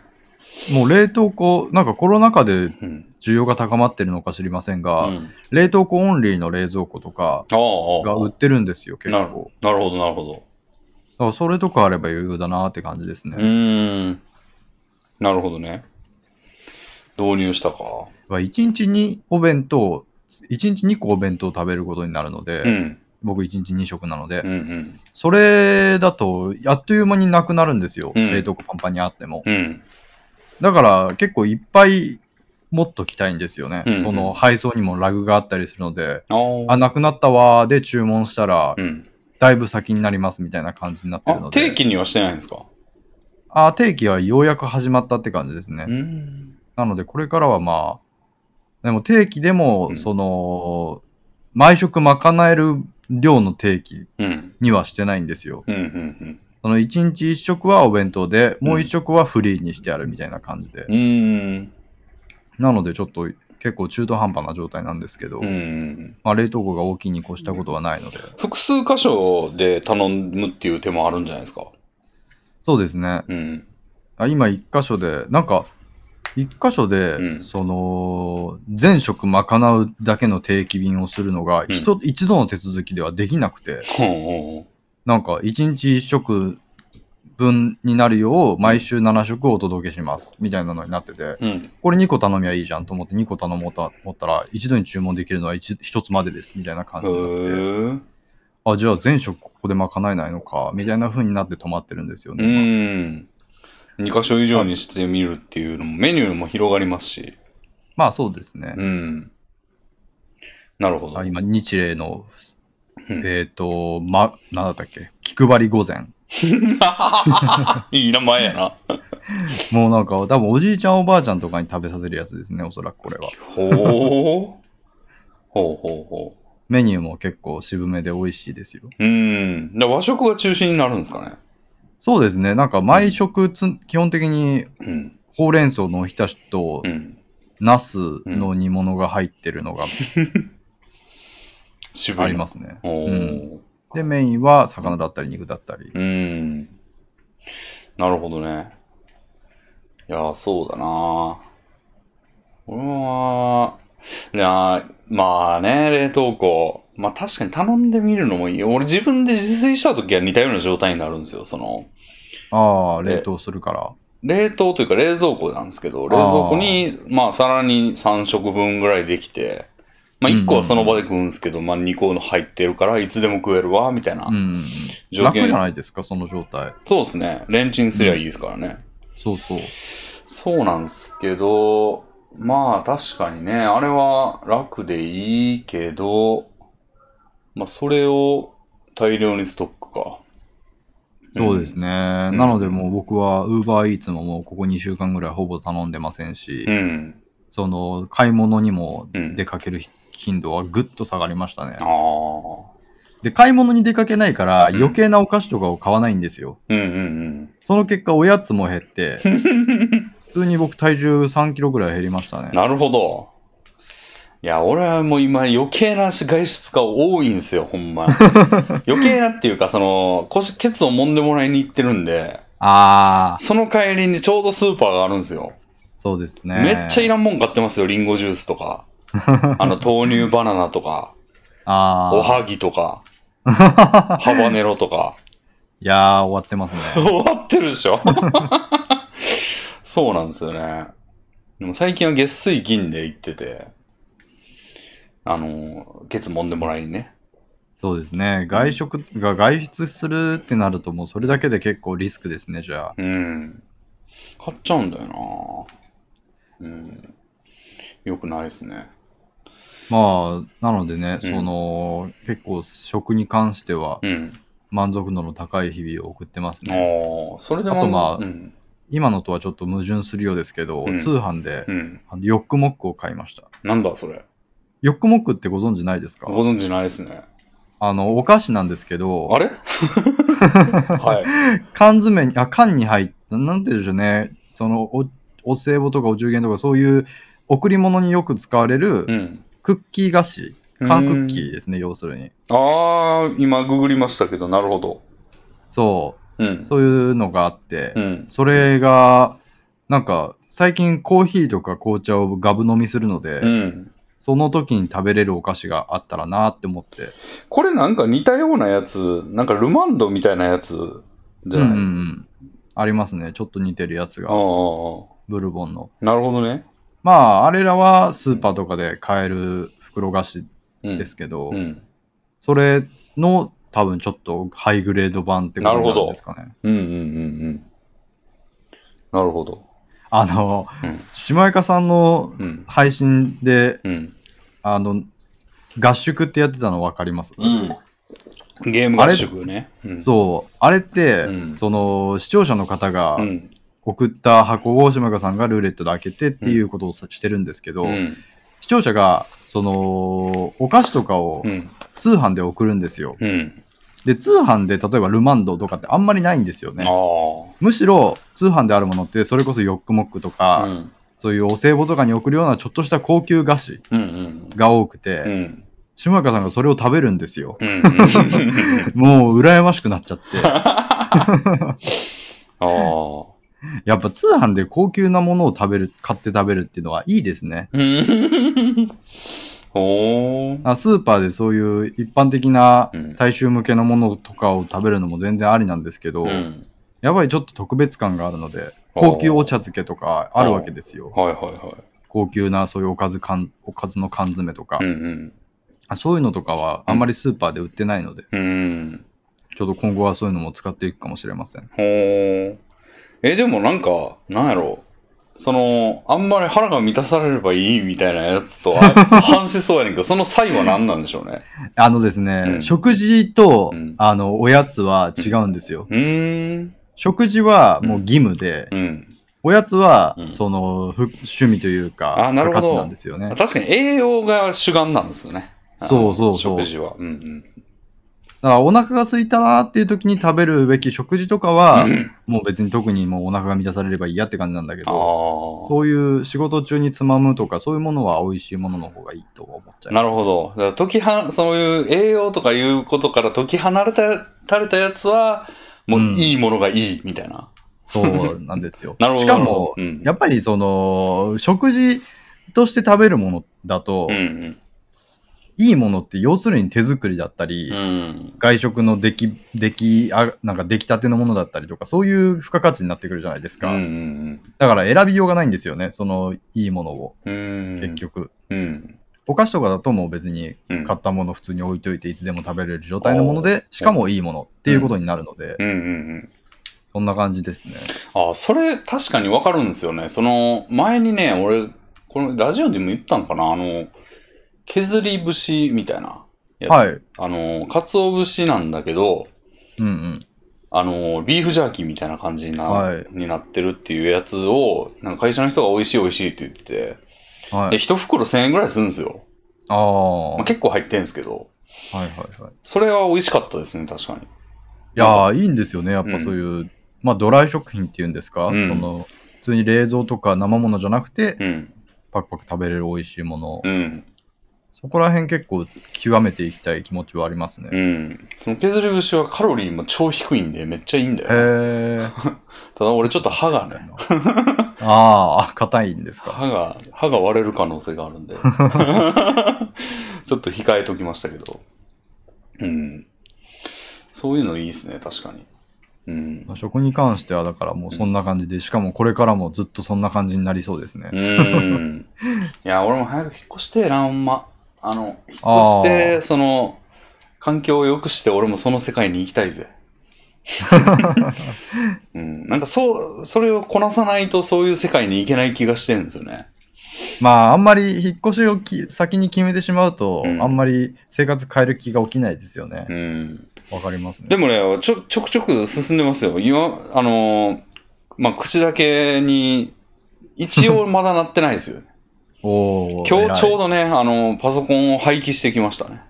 もう冷凍庫、なんかコロナ禍で
うん。
需要が高まってるのか知りませんが、
うん
冷凍庫オンリーの冷蔵庫とかが売ってるんですよ、結
なる
構。
なるほど、なるほど。
だからそれとかあれば余裕だなって感じです
う
ね。
ーん。なるほどね。導入したか。
は1日にお弁当、1日2個お弁当を食べることになるので、
うん。
僕1日2食なので、
うんうん。
それだとあっという間になくなるんですよ、
うん
冷凍庫パンパンにあっても。
うん。
だから結構いっぱい持っときたいんですよね。
うんうん
その配送にもラグがあったりするので、
あ
なくなったわーで注文したら、
うん。
だいぶ先になりますみたいな感じになってる
あ
の、で。
定期にはしてないんですか？
あ定期はようやく始まったって感じですね。
うん。
なので、これからはまあ、でも定期でも、
うん
その、毎食賄える量の定期
うん。
にはしてないんですよ。
うん。うん。
その1日1食はお弁当で、もう1食はフリーにしてあるみたいな感じで。
うん。うん。
なので、ちょっと結構中途半端な状態なんですけど、
うん。
まあ、冷凍庫が大きいに越したことはないので。
複数箇所で頼むっていう手もあるんじゃないですか？
そうですね。
うん。
あ今1箇所で、なんか、1箇所で、
うん
その、全食賄うだけの定期便をするのが、
ん
一一度の手続きではできなくて、
ほうほ
なんか、1日1食分になるよう、毎週7食お届けします、みたいなのになってて、
う。うん。
これ2個頼みゃいいじゃんと思って2個頼もうと思ったら、一度に注文できるのは 1, 一つまでです、みたいな感
へ
じになって、
ー
あ、じゃあ全食ここで賄えないのか、みたいな風になって止まってるんですよ
う
ね。
ん。2箇所以上にしてみるっていうのも、メニューも広がりますし。
まあそうですね。
うん。なるほど。
あ今、日例の、
うん
えっ、と、ま、なんだったっけ、気配り御膳。
いい名前やな。
もうなんか、多分おじいちゃんおばあちゃんとかに食べさせるやつですね、おそらくこれは。
ほう。ほうほうほ
メニューも結構渋めで美味しいですよ。
う。うん。和食が中心になるんですかね？
そうですね、なんか毎食つ、基本的に
うん。
ほうれん草のおひたしと
う、ん。
ナスの煮物が入ってるのが
渋いな。
ありますね。
おー
で、メインは魚だったり肉だったり。
うん。なるほどね。いや、そうだな。俺は、いや、まあね、冷凍庫。まあ確かに頼んでみるのもいい。俺自分で自炊した時は似たような状態になるんですよ。その、
ああ、
で
冷凍するから。
冷凍というか冷蔵庫なんですけど、冷蔵庫に、まあさらに3食分ぐらいできて、まあ1個はその場で食うんですけど、まあ2個の入ってるからいつでも食えるわ、みたいな
うんうん。楽じゃないですか、その状態。
そうですね。レンチンすりゃいいですからね。
そうそう。
そうなんですけど、まあ確かにね、あれは楽でいいけど、まあそれを大量にストックか。
そうです
ね。
ね。
うん
なのでもう僕は UberEats ももうここ2週間ぐらいほぼ頼んでませんし、
うん。
その買い物にも
うん
出かける頻度はぐっと下がりましたね。
ああ。
で、買い物に出かけないから
うん
余計なお菓子とかを買わないんですよ。
うんうん
その結果おやつも減って、
うん。
普通に僕体重3キロぐらい減りましたね。
なるほど。いや、俺はもう今余計な外出が多いんですよ、ほんま。余計なっていうか、その、腰、ケツを揉んでもらいに行ってるんで、
ああ、
その帰りにちょうどスーパーがあるんですよ。
そうですね。
めっちゃいらんもん買ってますよ、リンゴジュースとか。あの、豆乳バナナとか、
ああ。
おはぎとか、ハバネロとか。
いやー、終わってますね。
終わってるでしょ？そうなんですよね。でも最近は月水銀で行ってて、あの、ケツ揉んでもらいにね。
そうですね。外食が外出するってなるともうそれだけで結構リスクですね、じゃあ。
うん。買っちゃうんだよなうん。よくないですね。
まあ、なのでね、
うん
その、結構食に関しては
うん。
満足度の高い日々を送ってます
あ
ね。
あ、それで
あとまあ
うん。
今のとはちょっと矛盾するようですけど、
うん
通販で、
うん。
ヨックモックを買いました。
なんだそれ。
ヨックモックってご存知ないですか？
ご存知ないですね。
あの、お菓子なんですけど、
あれ？はい。
缶詰に、あ、缶に入った、なんて言うんでしょうね、その、お、お歳暮とかお中元とかそういう贈り物によく使われる
うん。
クッキー菓子、缶クッキーですね、要するに。
ああ、今ググりましたけど、なるほど。
そうう、
ん。
そういうのがあって、
うん。
それが、なんか、最近コーヒーとか紅茶をガブ飲みするので、
うん。
その時に食べれるお菓子があったらなって思って。
これなんか似たようなやつ、なんかルマンドみたいなやつじゃない、
うんうんうん。ありますね。ちょっと似てるやつが、ブルボンの。
なるほどね。
まあ、あれらはスーパーとかで買える袋菓子
うん。
ですけど、
うん。
それの多分ちょっとハイグレード版ってことになるんですかね。
うんうんうんうん。なるほど。
あの、
うん。
島岡さんの
うん。
配信で、
うん。
あの、合宿ってやってたの分かります、
うん。ゲーム合宿ね。うん。
そう、あれって、
うん
その視聴者の方が
うん。
送った箱を島岡さんがルーレットで開けてっていうことをさしてるんですけど、
うん。
視聴者がそのお菓子とかを
うん。
通販で送るんですよ。
うん。
で、通販で例えばルマンドとかってあんまりないんですよね。むしろ通販であるものってそれこそヨックモックとか、
うん。
そういうお歳暮とかに送るようなちょっとした高級菓子
うんうん。
が多くて、
うん。
島岡さんがそれを食べるんですよ。
うん。
もう羨ましくなっちゃって。やっぱ通販で高級なものを食べる、買って食べるっていうのはいいですね。
うん。ほー。
あスーパーでそういう一般的な
うん
大衆向けのものとかを食べるのも全然ありなんですけど、
うん。
やっぱりちょっと特別感があるので、高級お茶漬けとかあるわけですよ。
はいはいはい。
高級なそういうおかず缶おかずの缶詰とか、
うんうん。
あそういうのとかはあんまりスーパーで売ってないので、
うん。
ちょっと今後はそういうのも使っていくかもしれません。
ほー。え、でもなんか、なんやろその、あんまり腹が満たされればいいみたいなやつとは 反しそうやねんけど、その際は何なんでしょうね？
あのですね、
うん
食事と、
うん
あのおやつは違うんですよ。
うーん。
食事はもう義務で、
うん。
おやつは、
うん
そのふ趣味というか、
あなるほど
価値なんですよね。
確かに栄養が主眼なんですよね。
そうそうそう
あの食事は。うん
だからお腹が空いたなっていう時に食べるべき食事とかは、
うん。
もう別に特にもうお腹が満たされればいいやって感じなんだけ
あ
ど、
あ。
そういう仕事中につまむとか、そういうものは美味しいものの方がいいと思っちゃいます。
なるほど。だから解きは、そういう栄養とかいうことから解き離れた、たれたやつは、もう
うん
いいものがいいみたいな。
そうなんですよ。
なるほど。
しかも、
うん、
やっぱりその、食事として食べるものだと、
うん
いいものって要するに手作りだったり、
うん。うん。
外食の出来、出来、あなんか出来たてのものだったりとか、そういう付加価値になってくるじゃないですか。
うんうん
だから選びようがないんですよね、そのいいものを、
うん。うん。
結。局。
うん。
お菓子とかだともう別に
うん。
買ったもの普通に置いといていつでも食べれる状態のもので、しかもいいものっていうことになるので、
うんうんうん。
そんな感じですね。
あ、それ確かにわかるんですよね。その、前にね、俺、このラジオでも言ったんかなあの、削り節みたいなやつ。
はい。
あの、鰹節なんだけど、
うんうん。
あの、ビーフジャーキーみたいな感じにな,、
はい
になってるっていうやつを、なんか会社の人が美味しい美味しいって言ってて、で、
はい。
一袋1000円ぐらいするんですよ。
あ
まあ、結構入ってんですけど、
いはいはい。
それは美味しかったですね、確かに。
いやー、いいんですよね。やっぱそういう、まあドライ食品っていうんですか、
うん
その、普通に冷蔵とか生ものじゃなくて、
うん。
パクパク食べれる美味しいもの。
うん。
そこら辺結構極めていきたい気持ちはありますね。
うん。その削り節はカロリーも超低いんで、めっちゃいいんだよ。
へえ。
ただ俺ちょっと歯がね、
ああ、硬いんですか。
歯が、歯が割れる可能性があるんで、ちょっと控えときましたけど。うん。そういうのいいですね、確かに。うん。
まあ食に関してはだからもうそんな感じで、しかもこれからもずっとそんな感じになりそうですね。
うん。いや、俺も早く引っ越してえな、ほんま。あの、引っ越し
あ
て、その、環境を良くして俺もその世界に行きたいぜ。うん、なんかそう、それをこなさないとそういう世界に行けない気がしてるんですよね。
まああんまり引っ越しをき先に決めてしまうと、
うん
あんまり生活変える気が起きないですよね
う。ん。
わ、かりますね。
でもね、ちょ、ちょくちょく進んでますよ。今、あのーまあ、口だけに、一応まだなってないですよ。
おー
今日ちょうどね、あの、パソコンを廃棄してきましたね。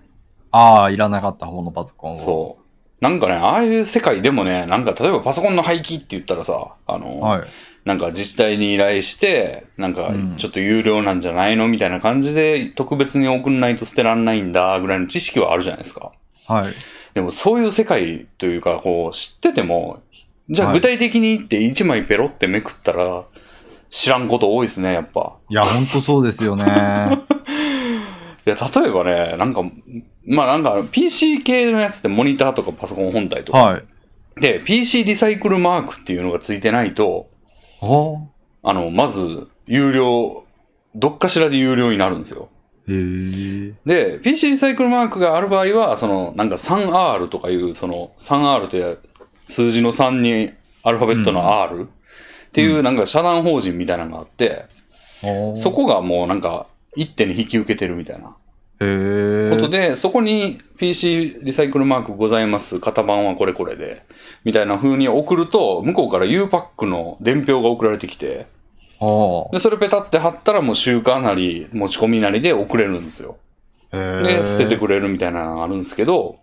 ああ、いらなかった方のパソコンを。
そう。なんかね、ああいう世界でもね、なんか例えばパソコンの廃棄って言ったらさ、あの、
はい。
なんか自治体に依頼して、なんか
うん
ちょっと有料なんじゃないのみたいな感じで特別に送んないと捨てらんないんだぐらいの知識はあるじゃないですか。
はい。
でもそういう世界というか、こう知ってても、じゃあ
はい
具体的にって1枚ペロってめくったら、知らんこと多いですね、やっぱ。
いや、ほんとそうですよね。
いや、例えばね、なんか、まあなんか PC 系のやつってモニターとかパソコン本体とか。
はい。
で、PC リサイクルマークっていうのがついてないと、あの、まず、有料どっかしらで有料になるんですよ。で、PC リサイクルマークがある場合は、その、なんか 3R とかいう、その、3R って数字の3にアルファベットの R っていううなんか社団法人みたいなのがあって、そこがもうなんか一手に引き受けてるみたいな。ことで、そこに PC リサイクルマークございます、型番はこれこれで、みたいな風に送ると、向こうから U パックの伝票が送られてきて。で、それペタって貼ったらもう集荷なり持ち込みなりで送れるんですよ。
へ
で、捨ててくれるみたいなのがあるんですけど、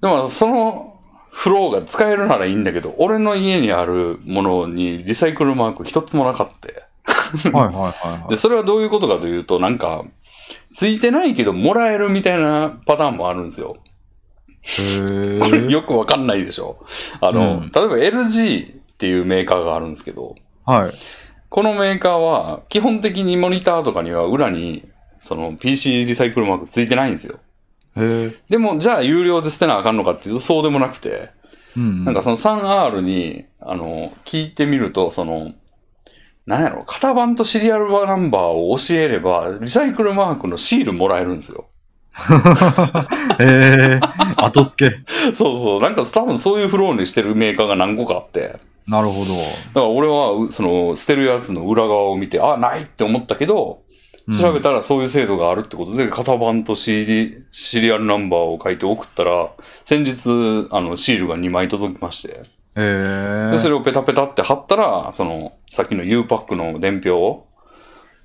でもそのフローが使えるならいいんだけど、俺の家にあるものにリサイクルマーク一つもなかった。
はいはいはいは
で、
い。
それはどういうことかというと、なんか、ついてないけどもらえるみたいなパターンもあるんですよ。
へ
これ
え。
よくわかんないでしょ。あの、
うん
例えば LG っていうメーカーがあるんですけど、
はい。
このメーカーは基本的にモニターとかには裏にその PC リサイクルマークついてないんですよ。でも、じゃあ有料で捨てなあかんのかっていうとそうでもなくて、
うん。
なんかその 3R に、あの、聞いてみると、その、なんやろ、型番とシリアルナンバーを教えれば、リサイクルマークのシールもらえるんですよ。
へえ。後付け。
そうそう、なんか多分そういうフローにしてるメーカーが何個かあって、
なるほど。
だから俺は、うその、捨てるやつの裏側を見て、あ、ないって思ったけど、調べたらそういう制度があるってことで、型番と CD、シリアルナンバーを書いて送ったら、先日、あの、シールが2枚届きまして、
へえ。
で、それをペタペタって貼ったら、その、さっきの U パックの伝票を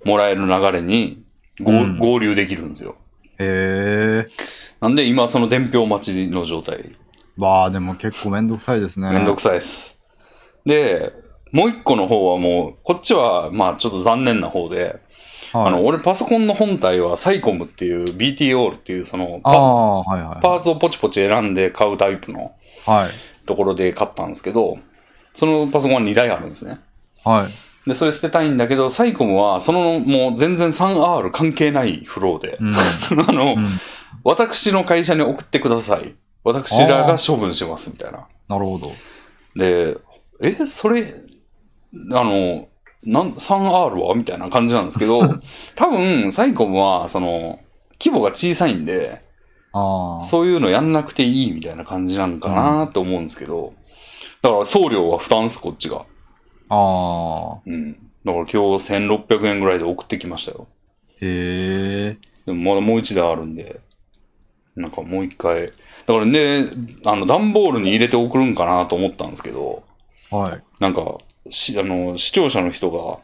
もらえる流れに合,、
うん
合流できるんですよ。
へえ。
なんで今その伝票待ちの状態。
わあ、でも結構めんどくさいですね。
めんどくさいです。で、もう一個の方はもう、こっちはまあちょっと残念な方で、
はい、
あの、俺パソコンの本体はサイコムっていう BTO っていうそのパ
はいはい。
パーツをポチポチ選んで買うタイプの
はい。
ところで買ったんですけど、そのパソコンは2台あるんですね。
はい。
で、それ捨てたいんだけど、サイコムは、その、もう全然 3R 関係ないフローで、
うん。
あの、
うん
私の会社に送ってください。私らが処分します、みたいな。
なるほど。
で、え、それ、あの、なん 3R は？みたいな感じなんですけど、多分、サイコムは、その、規模が小さいんで。そういうのやんなくていいみたいな感じなんかなと思うんですけど、だから送料は負担っす、こっちが。
ああ。
うん。だから今日1600円ぐらいで送ってきましたよ。
へえ。
でもまだもう一台あるんで、なんかもう一回。だからね、あの、段ボールに入れて送るんかなと思ったんですけど、
はい。
なんか、しあの、視聴者の人が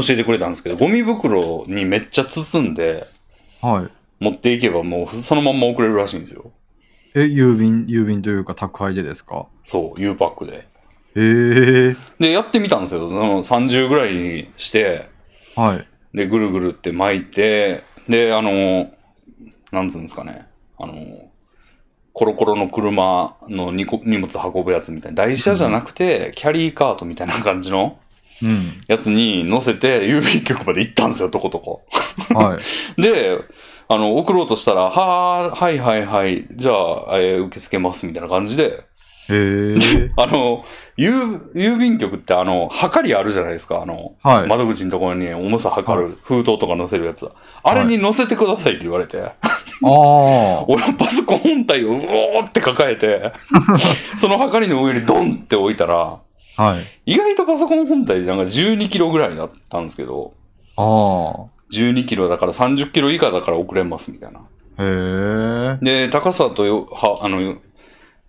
教えてくれたんですけど、ゴミ袋にめっちゃ包んで
はい。
持っていけばもうそのまんま送れるらしいんですよ。
え、郵便、郵便というか宅配でですか？
そう、U パックで。
へえ。
で、やってみたんですよ。その30ぐらいにして、
はい。
で、ぐるぐるって巻いて、で、あの、なんつうんですかね。あの、コロコロの車の荷物運ぶやつみたいな。台車じゃなくて、キャリーカートみたいな感じの
うん。
やつに乗せて、郵便局まで行ったんですよ、とことこ。
はい。
で、あの、送ろうとしたら、はー、はいはいはい、じゃあ、えー受け付けます、みたいな感じで、
へえ。
あの、郵郵便局って、あの、はかりあるじゃないですか、あの、
はい。
窓口のところに重さ測る封筒とか載せるやつ。あれに載せてくださいって言われて、
ああ。
俺はパソコン本体をうおーって抱えて、そのはかりの上にドンって置いたら、
はい。
意外とパソコン本体なんか12キロぐらいだったんですけど、
ああ。
12キロだから30キロ以下だから送れますみたいな。
へえ。
で、高さとよ、は、あの、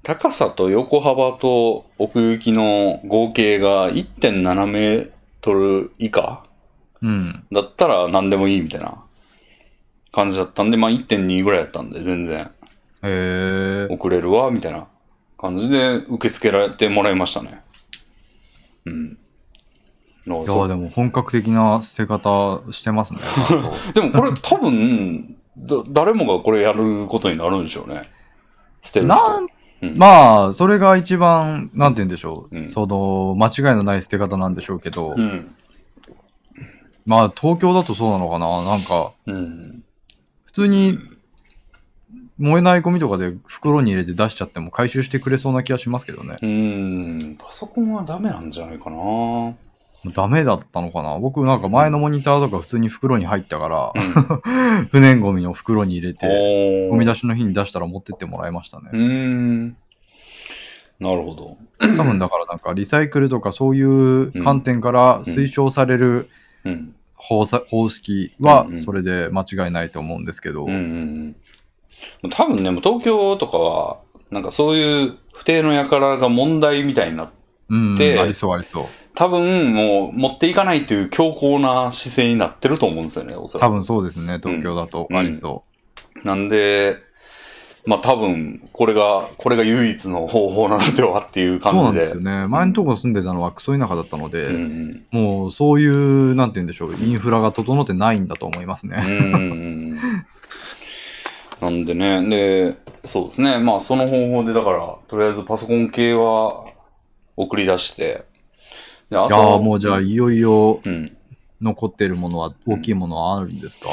高さと横幅と奥行きの合計が1.7メートル以下
うん。
だったら何でもいいみたいな感じだったんで、まあ1.2ぐらいだったんで全然
へえ。
送れるわ、みたいな感じで受け付けられてもらいましたね。うん。の
いや、でも本格的な捨て方してますね。
でもこれ 多分、だ誰もがこれやることになるんでしょうね。捨てる人。
んまあ、それが一番、なんて言うんでしょう。
うん
その、間違いのない捨て方なんでしょうけど、
うん。
まあ、東京だとそうなのかな。なんか、
うん。
普通に、燃えないゴミとかで袋に入れて出しちゃっても回収してくれそうな気がしますけどね。
うん。パソコンはダメなんじゃないかな。
あダメだったのかな僕なんか前のモニターとか普通に袋に入ったから、
うん
不燃ゴミを袋に入れて、ゴミ出しの日に出したら持ってってもらいましたね。
うーん。なるほど。
多分だからなんかリサイクルとかそういう観点から推奨される
うん。
方さ方式は
うんうん
それで間違いないと思うんですけど、
うんうんうん。多分ね、もう東京とかは、なんかそういう不定の輩が問題みたいになって、
うん
で
ありそうありそう。
多分もう持っていかないという強硬な姿勢になってると思うんですよね、おそらく。
多分そうですね、東京だと
うん
ありそ
なんで、まあ多分、これが、これが唯一の方法なのではっていう
う。そう
感じで。
なんですよね。前のところ住んでたのはクソ田舎だったので、
うんうん
もうそういう、なんて言うんでしょう、インフラが整ってないんだと思いますね。
うんうんうんなんでね、で、そうですね。まあ、その方法で、だから、とりあえずパソコン系は送り出して、で、あ
いやーもうじゃあいよいよ
うん。
残ってるものは、大きいものはあるんですか、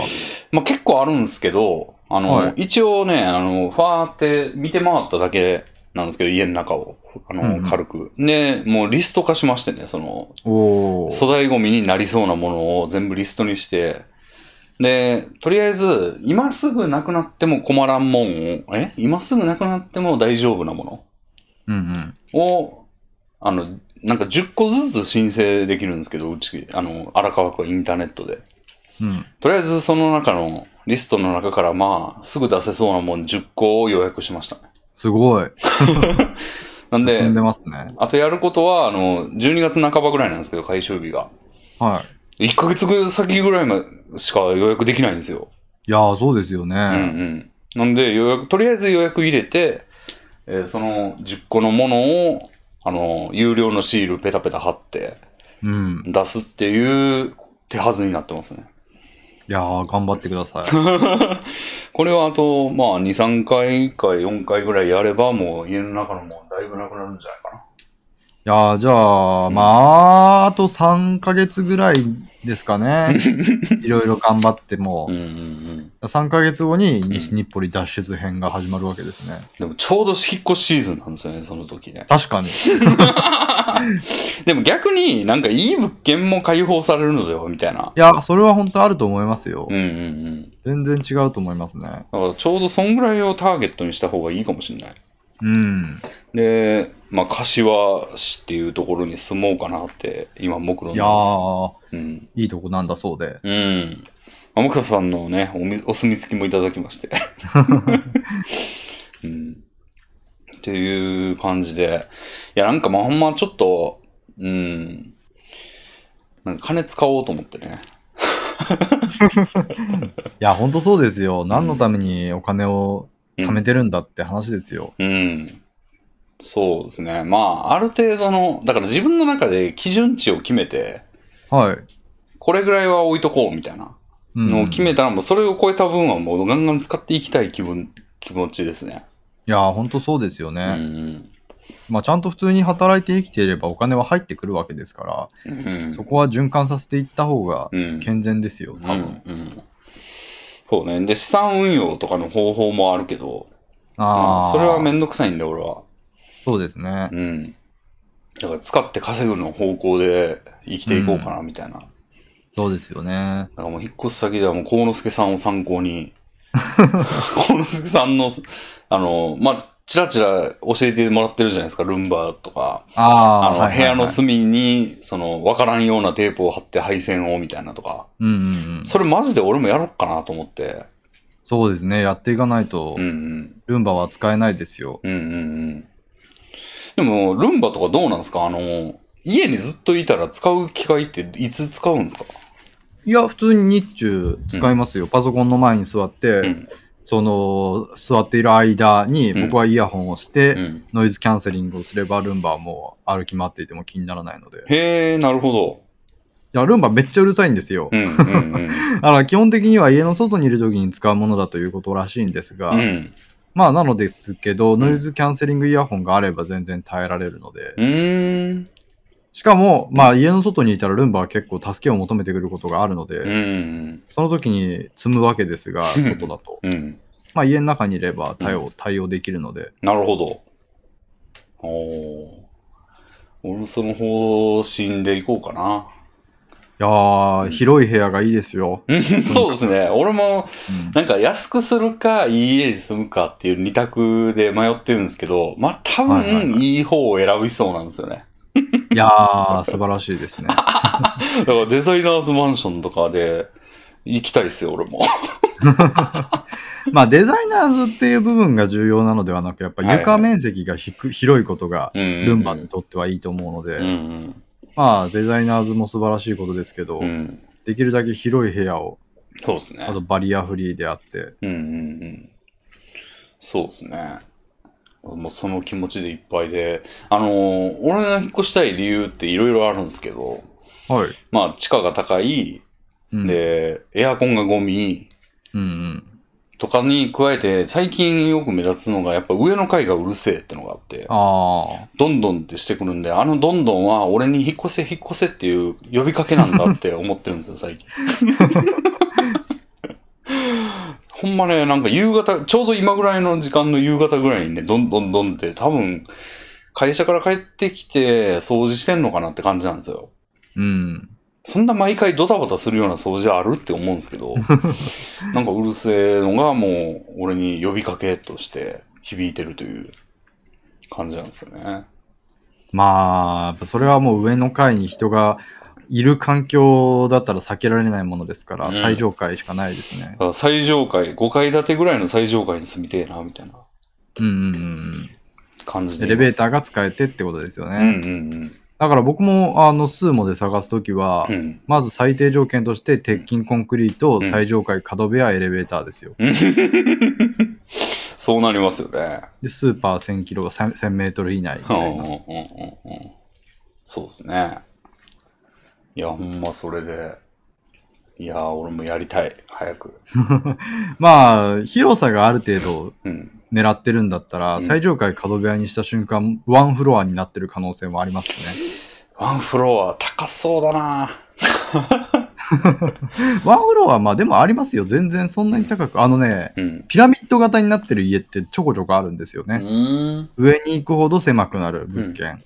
まあ、結構あるんですけど、あの、
はい
一応ね、あの、ファーって見て回っただけなんですけど、家の中を、あの、
うんうん
軽く。で、もうリスト化しましてね、その。粗大ゴミになりそうなものを全部リストにして、で、とりあえず、今すぐなくなっても困らんもんを、え？今すぐなくなっても大丈夫なも
うんうん。
のを、あの、なんか10個ずつ申請できるんですけど、うち、あの、荒川区はインターネットで。
うん。
とりあえずその中の、リストの中からまあ、すぐ出せそうなもん10個を予約しましたね。
すごい。
なんで
進ん、でますね。
あとやることは、あの、12月半ばぐらいなんですけど、回収日が。
は
1ヶ月先ぐらいまでしか予約できないんですよ。
い。いやー、そうですよね。
うんうん。なんで予約、とりあえず予約入れて、えーその10個のものを、あの、有料のシールペタペタ貼って
うん。
出すっていう手はずになってますね。
いやー、頑張ってください。
これはあと、まあ、2、3回か4回ぐらいやれば、もう家の中のもうだいぶなくなるんじゃないかな。
いやー、じゃあ、まあ、あと3ヶ月ぐらいですかね。いろいろ頑張っても
うん、うんうん。
3ヶ月後に西日暮里脱出編が始まるわけですね。
でもちょうど引っ越しシーズンなんですよね、その時ね。
確かに。
でも逆になんかいい物件も開放されるのではみたいな。
いや、それは本当あると思いますよ
うん。うんうん。
全然違うと思いますね。
だからちょうどそんぐらいをターゲットにした方がいいかもしれない。
うん。
で、まあ、柏市っていうところに住もうかなって、今、目論ん
いや
でま
ー、
す。うん。
いいとこなんだそうで。
うん。天草さんのね、おみお墨付きもいただきまして。うん。っていう感じで。いや、なんかまあ、ほんまちょっと、うん。なんか金使おうと思ってね。
いや、本当そうですよ。何のためにお金を
うん
貯めてるんだって話ですよ。
うん。そうですね。まあ、ある程度の、だから自分の中で基準値を決めて、
はい。
これぐらいは置いとこうみたいな
うん
のを決めたら、もうそれを超えた分はもうガンガン使っていきたい気分、気持ちですね。
いや、本当そうですよ
う
ね。
ん
まあ、ちゃんと普通に働いて生きていればお金は入ってくるわけですから、
うん。うん。
そこは循環させていった方が
うん。
健全ですよ、多分。
うんうんそうね。で、資産運用とかの方法もあるけど、まあ、それはめんどくさいんで、俺は。
そうですね。
うん。だから使って稼ぐの方向で生きていこうかな、みたいな。だ
そうですよね。
からもう引っ越す先ではもう、幸之助さんを参考に、幸之助さんの、あの、まあ、ちらちら教えてもらってるじゃないですか、ルンバとか。
ああ、
あの、
はいはいはい
部屋の隅に、その、わからんようなテープを貼って配線をみたいなとか。
うんうんうん。
それマジで俺もやろっかなと思って。
そうですね。やっていかないと
うん、うん。
ルンバは使えないですよ。
うんうんうん。でも、ルンバとかどうなんですか？あの、家にずっといたら使う機会っていつ使うんですか？
いや、普通に日中使いますよ。パソコンの前に座って、
うん。
その、座っている間に
うん
僕はイヤホンをして、
うん。
ノイズキャンセリングをすればルンバはもう歩き回っていても気にならないので。い
へえ、なるほど。
や、ルンバめっちゃうるさいんですよ。だから基本的には家の外にいる時に使うものだということらしいんですが、
うん。
まあなのですけど、ノイズキャンセリングイヤホンがあれば全然耐えられるので、
うーん。
しかも、まあ家の外にいたらルンバは結構助けを求めてくることがあるので、
うん。
その時に積むわけですが、
うん
外だと。
うん。
まあ家の中にいれば対応,、対応できるので、
なるほど。おー俺もその方針でいこうかな。
やー、広い部屋がいいですよ。
うんそうですね。俺も、
うん
なんか安くするか、いい家に住むかっていう二択で迷ってるんですけど、まあ多
はいはい
分いい方を選びそうなんですよね。
いやー、素晴らしいですね。
だからデザイナーズマンションとかで行きたいですよ、俺も。
まあ、デザイナーズっていう部分が重要なのではなく、やっぱ床面積がひく広いことが、ル
ル
ンバにとってはいいと思うので、
うんうん。
まあ、デザイナーズも素晴らしいことですけど、
うん。
できるだけ広い部屋を、
そうですね
あ。とバリアフリーであって、
うんうんうん。そうですね。もうその気持ちでいっぱいで、あのー俺が引っ越したい理由っていろいろあるんですけど、
はい。
まあ地価が高い、
うん、
で、エアコンがゴミ
うんうん。
とかに加えて、最近よく目立つのがやっぱ上の階がうるせえってのがあって、
あ
どんどんってしてくるんで、あのどんどんは俺に引っ越せ引っ越せっていう呼びかけなんだって思ってるんですよ、最近。ほんまね、なんか夕方、ちょうど今ぐらいの時間の夕方ぐらいにね、どんどんどんって多分、会社から帰ってきて掃除してんのかなって感じなんですよ。
あ、うん。
そんな毎回ドタバタするような掃除あるって思うんですけど、なんかうるせえのがもう俺に呼びかけとして響いてるという感じなんですよね。
まあ、それはもう上の階に人がいる環境だったら避けられないものですから、
うん
最上階しかないですね
最上階、5階建てぐらいの最上階に住みてえな、みたいな
うんうんうんうん。
感じで。
エレベーターが使えてってことですよね。
うんうん
だから僕もあのスーモで探すときは、
うん。うん
まず最低条件として鉄筋コンクリート、最上階角部屋エレベーターですよ。
うん。そうなりますよね。
で、スーパー1000キロが1000 1000メートル以内みたいな。
うんうんうんうんうんそうですね。いや、ほんまそれで。いや、俺もやりたい。早く。
まあ、広さがある程度
うん。
狙ってるんだったら、
うん
最上階角部屋にした瞬間、ワンフロアになってる可能性もありますね。
ワンフロア高そうだな。
ワンフロアはまあでもありますよ。全然そんなに高く。あのね、
うん。
ピラミッド型になってる家ってちょこちょこあるんですよ
う
ね。上に行くほど狭くなる物件。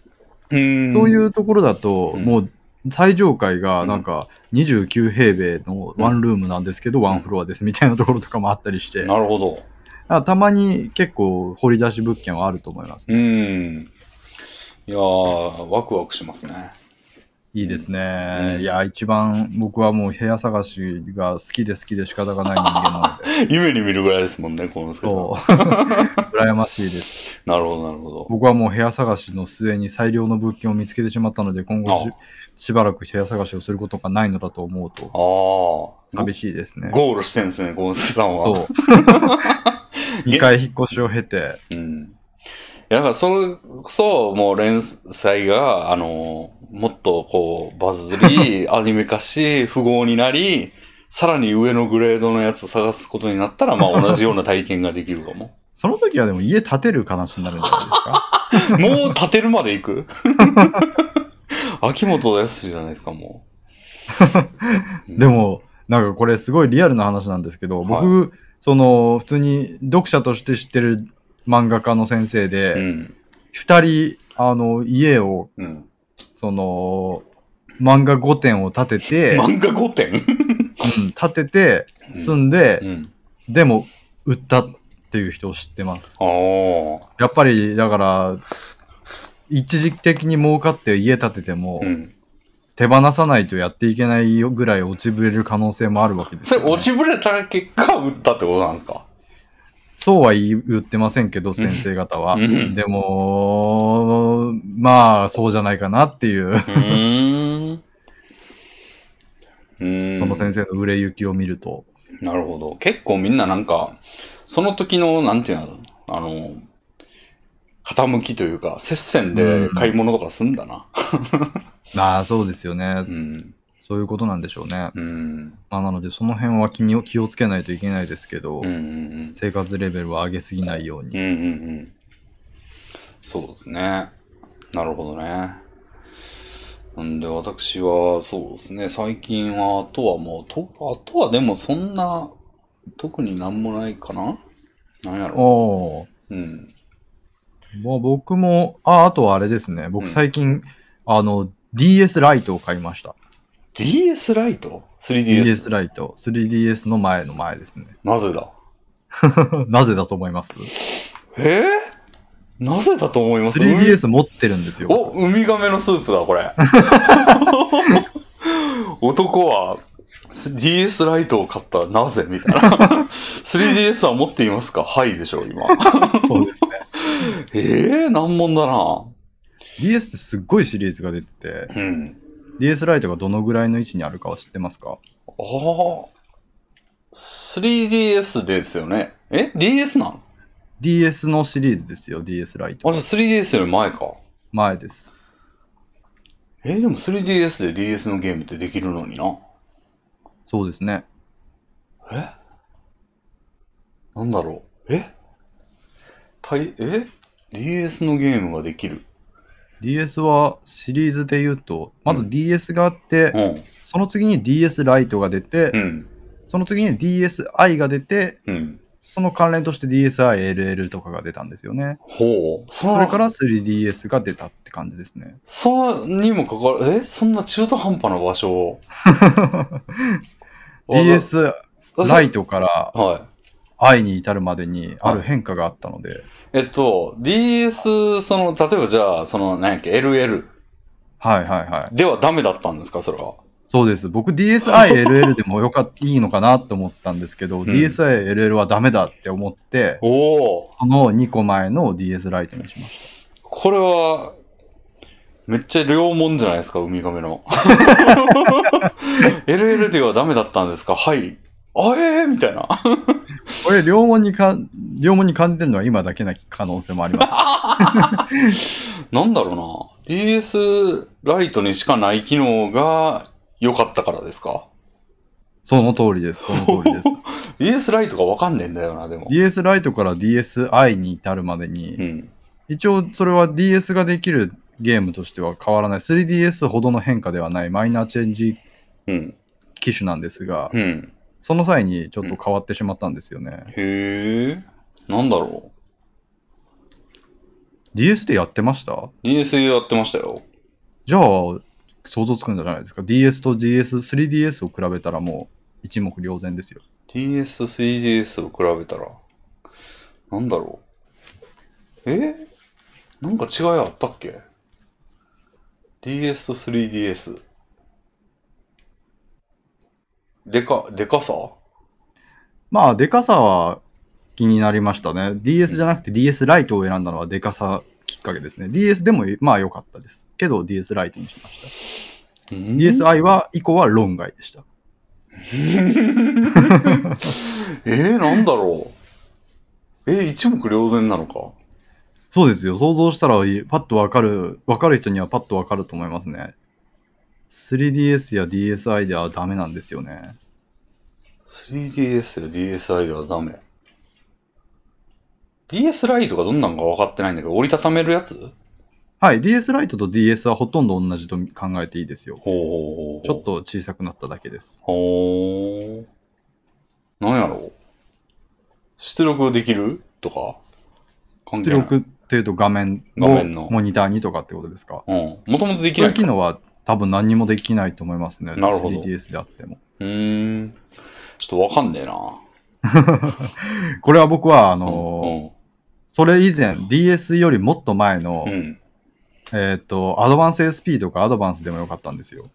うん
そういうところだと、
うん
もう最上階がなんか29平米のワンルームなんですけど、ワンフロアですみたいなところとかもあったりして、
なるほど。
あたまに結構掘り出し物件はあると思います
う
ね。
ん。いやー、ワクワクしますね。
いいですね。
うん
いや、一番僕はもう部屋探しが好きで好きで仕方がない人間なので、
夢に見るぐらいですもんね、この
そう。羨ましいです。
なるほど、なるほど。
僕はもう部屋探しの末に最良の物件を見つけてしまったので、今後ししばらく部屋探しをすることがないのだと思うと、
ああ。
寂しいですね。
ゴールしてんですね、ゴンスケさんは。
そう。2回引っ越しを経て、
うん。いや、だからそれこそ、もう連載が、あの、もっとこう、バズり、アニメ化し、富豪になり、さらに上のグレードのやつを探すことになったら、まあ同じような体験ができるかも。
その時はでも家建てる話になるんじゃないですか？
もう建てるまで行く？秋元康じゃないですか、もう。
でも、なんかこれすごいリアルな話なんですけど、僕、その、普通に読者として知ってる漫画家の先生
う
で、
ん。
二、人、あの、家を、
うん。
その、漫画5点を建てて、
漫画5点
うん建てて、住んで、
うん。
でも、売ったっていう人を知ってます。やっぱり、だから、一時的に儲かって家建てても、
うん。
手放さないとやっていけないぐらい落ちぶれる可能性もあるわけですよ、ね。
そ れ落ちぶれた結果、売ったってことなんですか？
そうは言言ってませんけど、先生方は。
うん
でも、まあ、そうじゃないかなっていう。その先生の売れ行きを見ると。
なるほど。結構みんななんか、その時の、なんていうの、あの、傾きというか、接戦で買い物とかすんだな。
まあ、そうですよね。
うん。
そういうことなんでしょうね。
うん。
まあ、なので、その辺は気に気をつけないといけないですけど、
うんうん
生活レベルを上げすぎないよう
うん。
に。
うんうんうん。そうですね。なるほどね。なんで私は、そうですね、最近は、あとはもう、と、あとはでもそんな、特になんもないかななんやろ。
おー
うん。
もう僕も、あ、あとはあれですね。僕
うん
最近、あの、DS ライトを買いました。
DS ライト ?3DS?
DS ライト。3DS の前の前ですね。
なぜだ？
なぜだと思います？
え？ー、なぜだと思います
?3DS 持ってるんですよ。
お、ウミガメのスープだ、これ。男は DS ライトを買った、なぜ？みたいな。3DS は持っていますか？はいでしょう、今。
そうですね。
ええー、難問だな。
DS ってすっごいシリーズが出てて、
うん。
DS ライトがどのぐらいの位置にあるかは知ってますか？
ああ。3DS ですよね。え ?DS なん
?DS のシリーズですよ、DS ライト
あ、。じゃあ 3DS より前か。
前です。
えーでも 3DS で DS のゲームってできるのにな。
そうですね。
え？なんだろうえ？たいえ ?DS のゲームができる。
DS はシリーズで言うと、まず DS があって、
うん。
その次に DS ライトが出て、
うん。
その次に DSi が出て、
うん。
その関連として DSi-LL とかが出たんですよね。
ほう。そ
れから 3DS が出たって感じですね。
そのにもかかわらえ？そんな中途半端な場所を？
DS ライトから
はい。
i に至るまでにある変化があったので、
えっと、DS、その、例えばじゃあ、その、何やっけ、LL
はいはいはい。
ではダメだったんですか、それは。
そうです。僕 DSi-LL でもよかった、いいのかなと思ったんですけど、
ん
DSi-LL はダメだって思って、
おお
その2個前の DS ライトにしまし
これは、めっちゃ両門じゃないですか、ウミガメの。LL ではダメだったんですか？はい。あえー、みたいな。
た。これ、両門にか、両門に感じてるのは今だけな可能性もあります。
なんだろうな。DS ライトにしかない機能が良かったからですか？
その通りです。その通りです。
?DS ライトがわかんねえんだよな、でも。
DS ライトから DSi に至るまでに、
うん。
一応それは DS ができるゲームとしては変わらない。3DS ほどの変化ではないマイナーチェンジ
うん。
機種なんですが、
うん。
その際にちょっと変わってしまったんですよね。
へえ。なんだろ
DS でやってました？
う。DS やってましたよ。
じゃあ、想像つくんじゃないですか？DS と DS、3DS を比べたらもう一目瞭然ですよ。
DS と 3DS を比べたら、なんだろう。え？なんか違いあったっけ ?DS と 3DS。でか、でかさ？
まあ、でかさは気になりましたね。DS じゃなくて DS ライトを選んだのはでかさきっかけですね。DS でもまあ良かったです。けど DS ライトにしました。
うん
？DSi は以降は論外でした。
えー、なんだろう？えー、一目瞭然なのか？
そうですよ。想像したらパッとわかる、わかる人にはパッとわかると思いますね。3DS や DSi ではダメなんですよね。
3DS や DSi ではダメ。DS ライトがどんなんか分かってないんだけど、折りたためるやつ？
はい。DS ライトと DS はほとんど同じと考えていいですよ。
ほう。
ちょっと小さくなっただけです。
ほー。なんやろう。出力できる？とか？
出力っていうと画面
の
をモニターにとかってことですか？
うん。もともとでき
そ
ない
機能は多分何にもできないと思いますね。
なるほど
3DS であっても。
うーん。ちょっとわかんねえな。
これは僕は、あのー
うん
それ以前 DS よりもっと前の、
うん。うん。
えっ、と、アドバンス SP とかアドバンスでもよかったんですよ。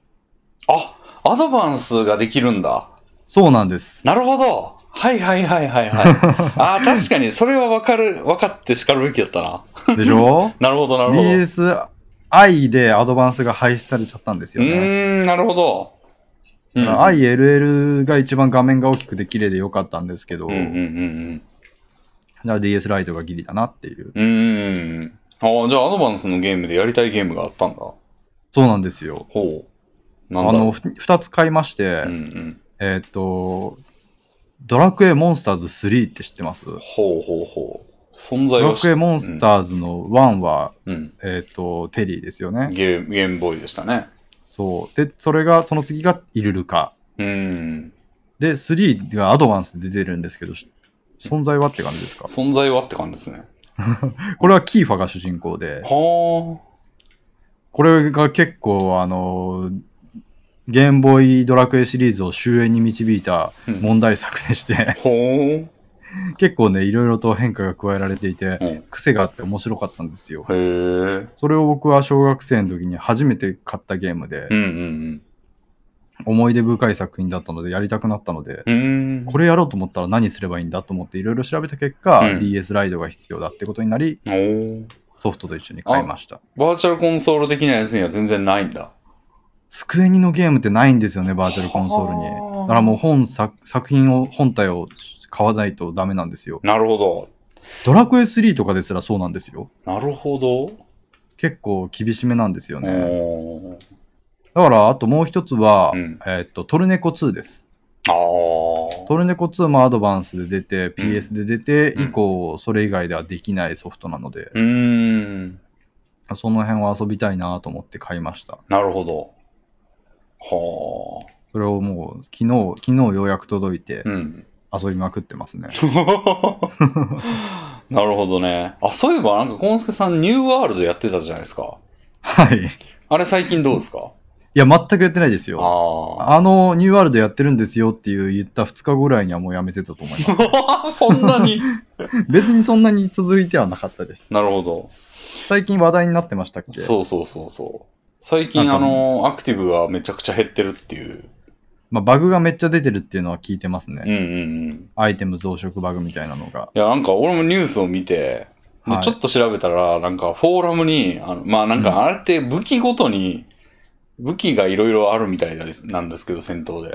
あ、アドバンスができるんだ。
そうなんです。
なるほど。はいはいはいはいはい。あー確かに、それはわかる、分かって叱るべきだったな。
でしょ？
なるほどなるほど。う
?DSi でアドバンスが廃止されちゃったんですよね。
ーん、なるほど。うん、
だから ILL が一番画面が大きくて綺麗でよかったんですけど、
うんうんうん
だから DS ライトがギリだなっていう。
うん。うーん。ああ、じゃあアドバンスのゲームでやりたいゲームがあったんだ。
そうなんですよ。
ほう。な
あ
んだろう
の、ふ二つ買いまして、
うんうん。
えっ、と、ドラクエモンスターズ3って知ってます？
ほうほうほう。存在
ドラクエモンスターズの1は、
うん。うん
えっ、と、テリーですよね。
ゲーム、ゲームボーイでしたね。
そう。で、それが、その次がイルルカ。
うーん。
で、3がアドバンスで出てるんですけど、し存在はって感じですか？
存在はって感じですね。
これはキーファが主人公で、
は
これが結構、あの、ゲームボーイドラクエシリーズを終焉に導いた
うん
問題作でして、
ほ
結構ね、いろいろと変化が加えられていて、
う。うん
癖があって面白かったんですよ。
へえ。
それを僕は小学生の時に初めて買ったゲームで
う、ん
思い出深い作品だったのでやりたくなったので、
うんうん。うん。
これやろうと思ったら何すればいいんだと思っていろいろ調べた結果、
うん
DS ライドが必要だってことになり、ソフトと一緒に買いました。
バーチャルコンソール的なやつには全然ないんだ。
スクエニのゲームってないんですよね、バーチャルコンソールに。
はあ
だからもう本作作品を、本体を買わないとダメなんですよ。
なるほど。
ドラクエ3とかですらそうなんですよ。
なるほど。
結構厳しめなんですよね。だから、あともう一つは、
うん
えーっと、トルネコ2です。
ああ。
トルネコ2もアドバンスで出て、PS で出て、
うん
以降、それ以外ではできないソフトなので、
うーん。
その辺を遊びたいなと思って買いました。
なるほど。はあ。
それをもう、昨日、昨日ようやく届いて、
うん。
遊びまくってますね。
なるほどね。あ、そういえば、なんか、コンスケさん、ニューワールドやってたじゃないですか。
はい。い
あれ、最近どうですか？
や、全くやってないですよ。
あ
あの、ニューワールドやってるんですよっていう言った2日ぐらいにはもうやめてたと思いま
あ。そんなに？
す。別にそんなに続いてはなかったです。
なるほど。
最近話題になってましたっけ？
そうそうそうそう。最近、あの、アクティブがめちゃくちゃ減ってるっていう。
まあ、バグがめっちゃ出てるっていうのは聞いてますね。
うんうんうん。
アイテム増殖バグみたいなのが。
いや、なんか俺もニュースを見て、で
はい
ちょっと調べたら、なんかフォーラムに、あのまあなんかあれって武器ごとに、武器がいろいろあるみたいですなんですけど、戦闘で。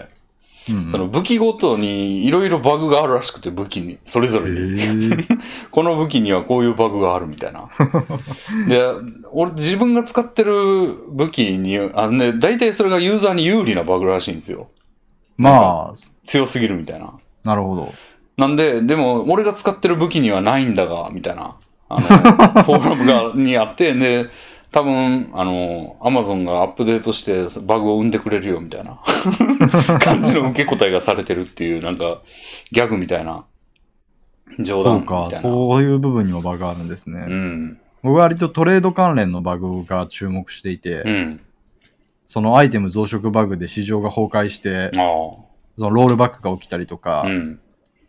うんうん
その武器ごとにいろいろバグがあるらしくて、武器に、それぞ
へ
れに。
ー
この武器にはこういうバグがあるみたいな。で、俺自分が使ってる武器に、あね、大体それがユーザーに有利なバグらしいんですよ。
まあ、
強すぎるみたいな。
なるほど。
なんで、でも、俺が使ってる武器にはないんだが、みたいな、あの、フォーラムが、にあって、で、多分、あの、アマゾンがアップデートしてバグを生んでくれるよ、みたいな 感じの受け答えがされてるっていう、なんか、ギャグみたいな、冗談み
そうか
たいな。
そういう部分にもバグがあるんですね。
うん。
僕は割とトレード関連のバグが注目していて、
うん。
そのアイテム増殖バグで市場が崩壊して、
あ
そのロールバックが起きたりとか、
あ。うん。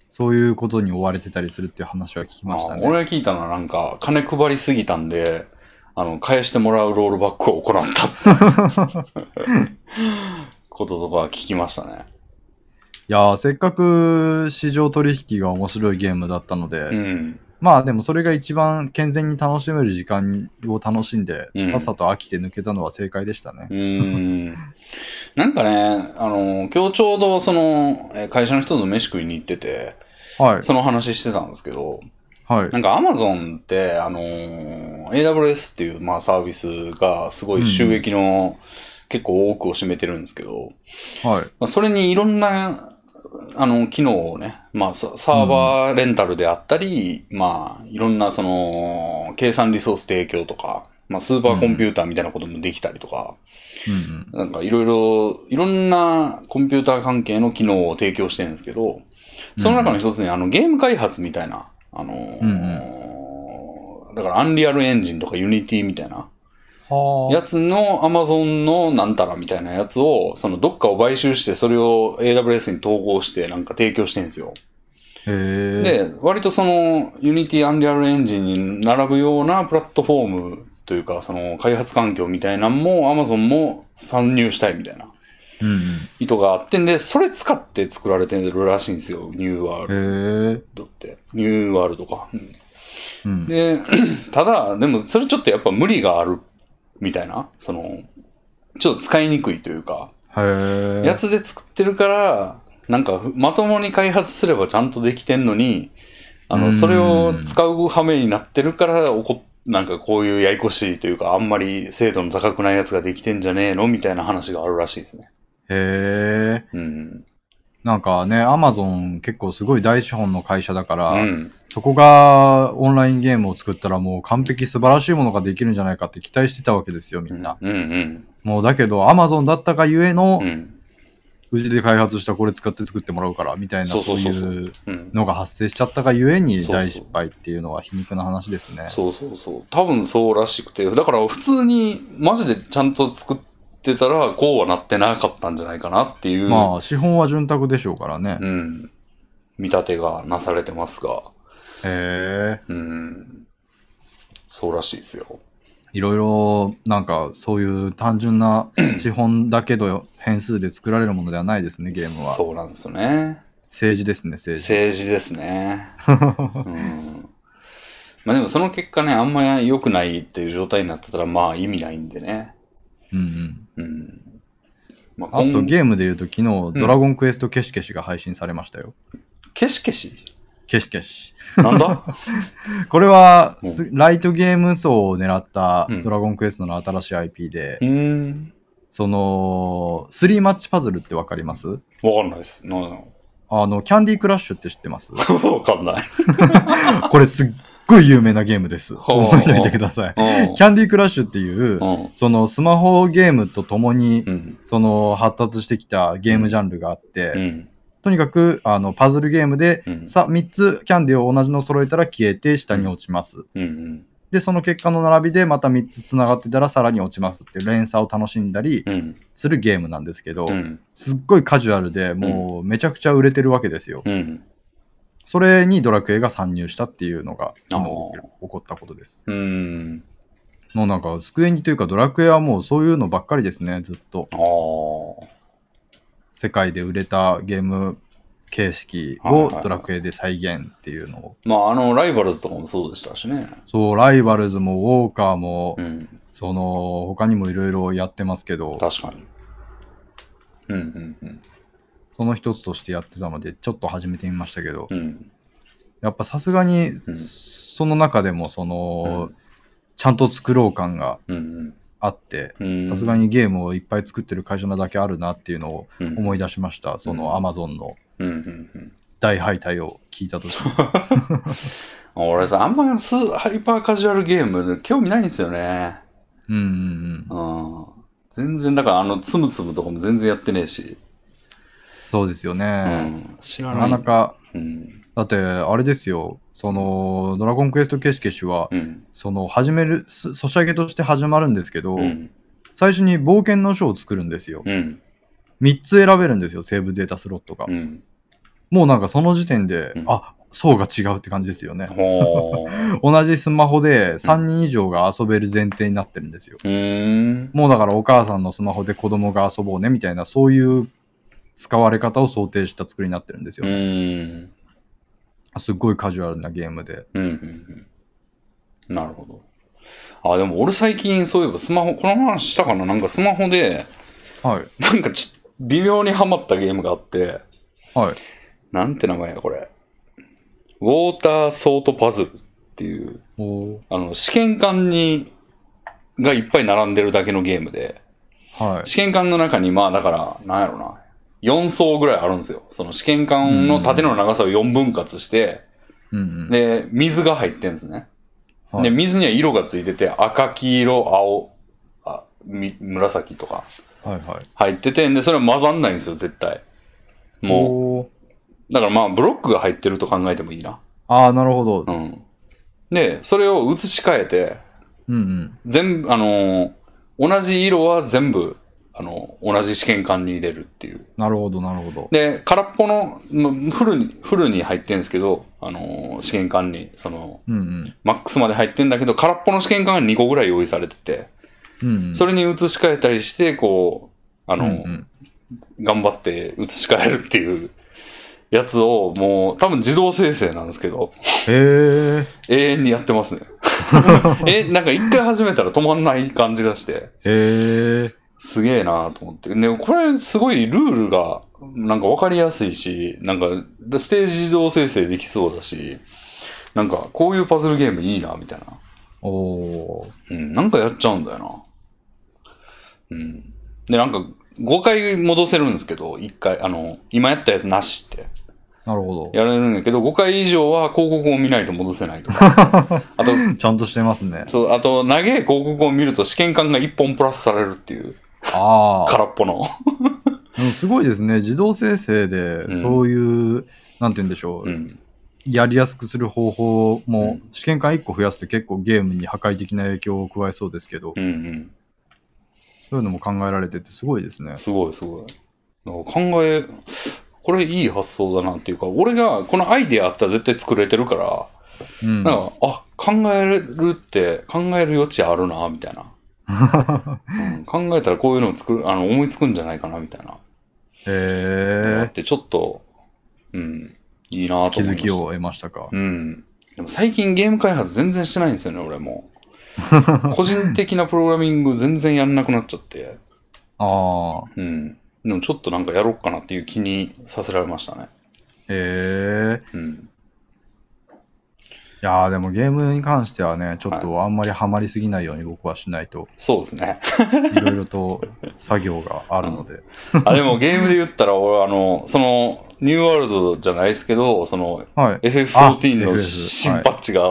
そういうことに追われてたりするっていう話は聞きましたね。
あ俺が聞いたのは、なんか、金配りすぎたんで、あの、返してもらうロールバックを行った こととか聞きましたね。
いやーせっかく市場取引が面白いゲームだったので、
うん。
まあでもそれが一番健全に楽しめる時間を楽しんで、
うん
さっさと飽きて抜けたのは正解でしたね
う。ーん。なんかね、あの、今日ちょうどその、えー会社の人と飯食いに行ってて、
はい。
その話してたんですけど、
はい。
なんか Amazon って、あのー AWS っていう、まあ、サービスがすごい収益の結構多くを占めてるんですけど、
はい。
まあ、それにいろんな、あの、機能をね、まあ、ササーバーレンタルであったり、まあ、いろんなその、計算リソース提供とか、まあ、スーパーコンピューターみたいなこともできたりとか、
うんうん。
なんかいろいろ、いろんなコンピューター関係の機能を提供してるんですけど、その中の一つにあのゲーム開発みたいな、あのー
うん
だから Unreal Engine とか Unity みたいな
は
やつの Amazon のなんたらみたいなやつを、そのどっかを買収してそれを AWS に統合してなんか提供してるんですよ。で、割とその Unity Unreal Engine に並ぶようなプラットフォームというか、その開発環境みたいなのも Amazon も参入したいみたいな
うんうん。
意図があってんで、それ使って作られてるらしいんですよ。
New
World って。 New World か。うん
うん。
で、ただ、でもそれちょっとやっぱ無理があるみたいな、その、ちょっと使いにくいというか。やつで作ってるから、なんかまともに開発すればちゃんとできてんのに、あの、
うん
それを使う羽目になってるから、おこなんかこういうややこしいというか、あんまり精度の高くないやつができてんじゃねえのみたいな話があるらしいですね。
へえ。
うん。
なんかね、アマゾン結構すごい大資本の会社だから、
うん。
そこがオンラインゲームを作ったらもう完璧素晴らしいものができるんじゃないかって期待してたわけですよ、みんな。
うんうん。
もうだけど、アマゾンだったがゆえの、
う。
うんちで開発したこれ使って作ってもらうから、みたいな、
そ
そういう
うん。
のが発生しちゃったがゆえに大失敗っていうのは皮肉な話ですね。
そうそうそう。多分そうらしくて。だから普通に、マジでちゃんと作っってたら、こうはなってなかったんじゃないかなっていう、
まあ、資本は潤沢でしょうからね。
うん、見立てがなされてますが、
へえ。
うん、そうらしいですよ。
いろいろ、なんか、そういう単純な資本だけど変数で作られるものではないですね、ゲームは。
そうなんですよね。
政治ですね、政治。
政治ですね。うんまあでもその結果ね、あんま良くないっていう状態になってたら、まあ意味ないんでね。
うんうん。
うん。ま
あと
今
ゲームで言うと昨日、ドラゴンクエストケシケシが配信されましたよ。
ケシケシ？
ケシケシ。
なんだ？
これは、ライトゲーム層を狙った
うん
ドラゴンクエストの新しい IP で、
うーん。
その、3マッチパズルってわかります？
わかんないです。なわ
あの、キャンディークラッシュって知ってます？
かんない。
これすっごい有名なゲームです。覚えておいてください。
うん
キャンディークラッシュっていう、
うん。
そのスマホゲームとともに、
うん。
その発達してきたゲームジャンルがあって、
うん。
とにかくあのパズルゲームで、
うん。
さ3つキャンディーを同じの揃えたら消えて下に落ちます。
うん。
で、その結果の並びでまた3つつながってたらさらに落ちますっていう連鎖を楽しんだり
うん。
するゲームなんですけど、
うん。
すっごいカジュアルでもうめちゃくちゃ売れてるわけですよ。
うん。
それにドラクエが参入したっていうのが昨日起こったことです。
うん。
もうなんかスクエニというかドラクエはもうそういうのばっかりですね、ずっと。世界で売れたゲーム形式をドラクエで再現っていうのを。
まあ、あの、ライバルズとかもそうでしたしね。
そう、ライバルズもウォーカーも、
うん。
その他にもいろいろやってますけど、
確かに。うん。うん。うん。
その一つとしてやってたので、ちょっと始めてみましたけど、
うん。
やっぱさすがに、
うん
その中でも、その、
うん
ちゃんと作ろう感が
うん。
あって、
うん。
さすがにゲームをいっぱい作ってる会社なだけあるなっていうのを
うん
思い出しました。そのアマゾンの。大敗退を聞いたときに。
俺さ、あんまスハイパーカジュアルゲーム興味ないんですよね。
うんうんうん。
うん。全然、だからあの、つむつむとかも全然やってねえし。
そうですよね。
うん。知ら
な。かなか、
うん。
だってあれですよ、その、ドラゴンクエストケシケシは、
うん。
その、始める、すソシャゲとして始まるんですけど、
うん。
最初に冒険の書を作るんですよ。
うん。
3つ選べるんですよ、セーブデータスロットが。
うん。
もうなんかその時点で、
うん
あ層が違うって感じですよね。
ほー。
同じスマホで3人以上が遊べる前提になってるんですよ。
うーん。
もうだからお母さんのスマホで子供が遊ぼうねみたいな、そういう使われ方を想定した作りになってるんです
う
よ。
ーん。
すっごいカジュアルなゲームで。
うん。うん。うん。なるほど。あ、でも俺最近そういえばスマホ、この話したかな？なんかスマホで、
はい。
なんかち微妙にハマったゲームがあって、
はい。
なんて名前やこれ？ウォーターソートパズルっていう、あの、試験管に、がいっぱい並んでるだけのゲームで、
はい。
試験管の中に、まあだから、なんやろな、4層ぐらいあるんですよ。その試験管の縦の長さを4分割して、
うんうん。
で、水が入ってんですね。
はい
で、水には色がついてて、赤、黄色、青、あみ紫とか
はいはい。
入ってて、で、それは混ざんないんですよ、絶対。も。
う、
だからまあ、ブロックが入ってると考えてもいいな。
ああ、なるほど。
うん。で、それを移し替えて、
うんうん。
全部、あのー同じ色は全部、あの同じ試験管に入れるっていう。
なるほど、なるほど。
で、空っぽの、まフルに、フルに入ってんですけど、あのー試験管に、その、
うんうん。
マックスまで入ってんだけど、空っぽの試験管が2個ぐらい用意されてて、
うんうん。
それに移し替えたりして、こう、あの、
うんうん
頑張って移し替えるっていう やつを、もう、多分自動生成なんですけど。永遠にやってますね。え、なんか一回始めたら止まんない感じがして、
へえ。
すげえなと思って。で、これすごいルールが、なんかわかりやすいし、なんかステージ自動生成できそうだし、なんかこういうパズルゲームいいな、みたいな。
おおー。
うん、なんかやっちゃうんだよな。うん。で、なんか5回戻せるんですけど、1回、あの、今やったやつなしって
なるほ
やられるんだけど、5回以上は広告を見ないと戻せないとか。あと、
ど。ちゃんとしてますね。
そう、あと、長い広告を見ると試験管が1本プラスされるっていう、
ああ。
空っぽの。
でもすごいですね。自動生成で
う、ん
そういう、なんて言うんでしょう、
うん。
やりやすくする方法も、
うん
試験管1個増やすって結構ゲームに破壊的な影響を加えそうですけど、
うんうん。
そういうのも考えられててすごいですね。
すごいすごい。考え、これいい発想だなっていうか、俺がこのアイデアあったら絶対作れてるから、
うん。
なんか、あ、考えるって、考える余地あるな、みたいな。うん考えたらこういうのを作る、あの、思いつくんじゃないかな、みたいな。あ
へえ
って、ちょっと、うん、いいなと思い
気
ました
づきを得ましたか。
うん。でも最近ゲーム開発全然してないんですよね、俺も。個人的なプログラミング全然やんなくなっちゃって。
ああ。
うん。でもちょっとなんかやろうかなっていう気にさせられましたね。
へえ
うん。
いやーでもゲームに関してはね、ちょっとあんまりハマりすぎないように僕はしないと、
そうですね。
いろいろと作業があるので。
あ、でもゲームで言ったら俺あの、その、ニューワールドじゃないですけど、その、
はい。
FF14 の新パッチが、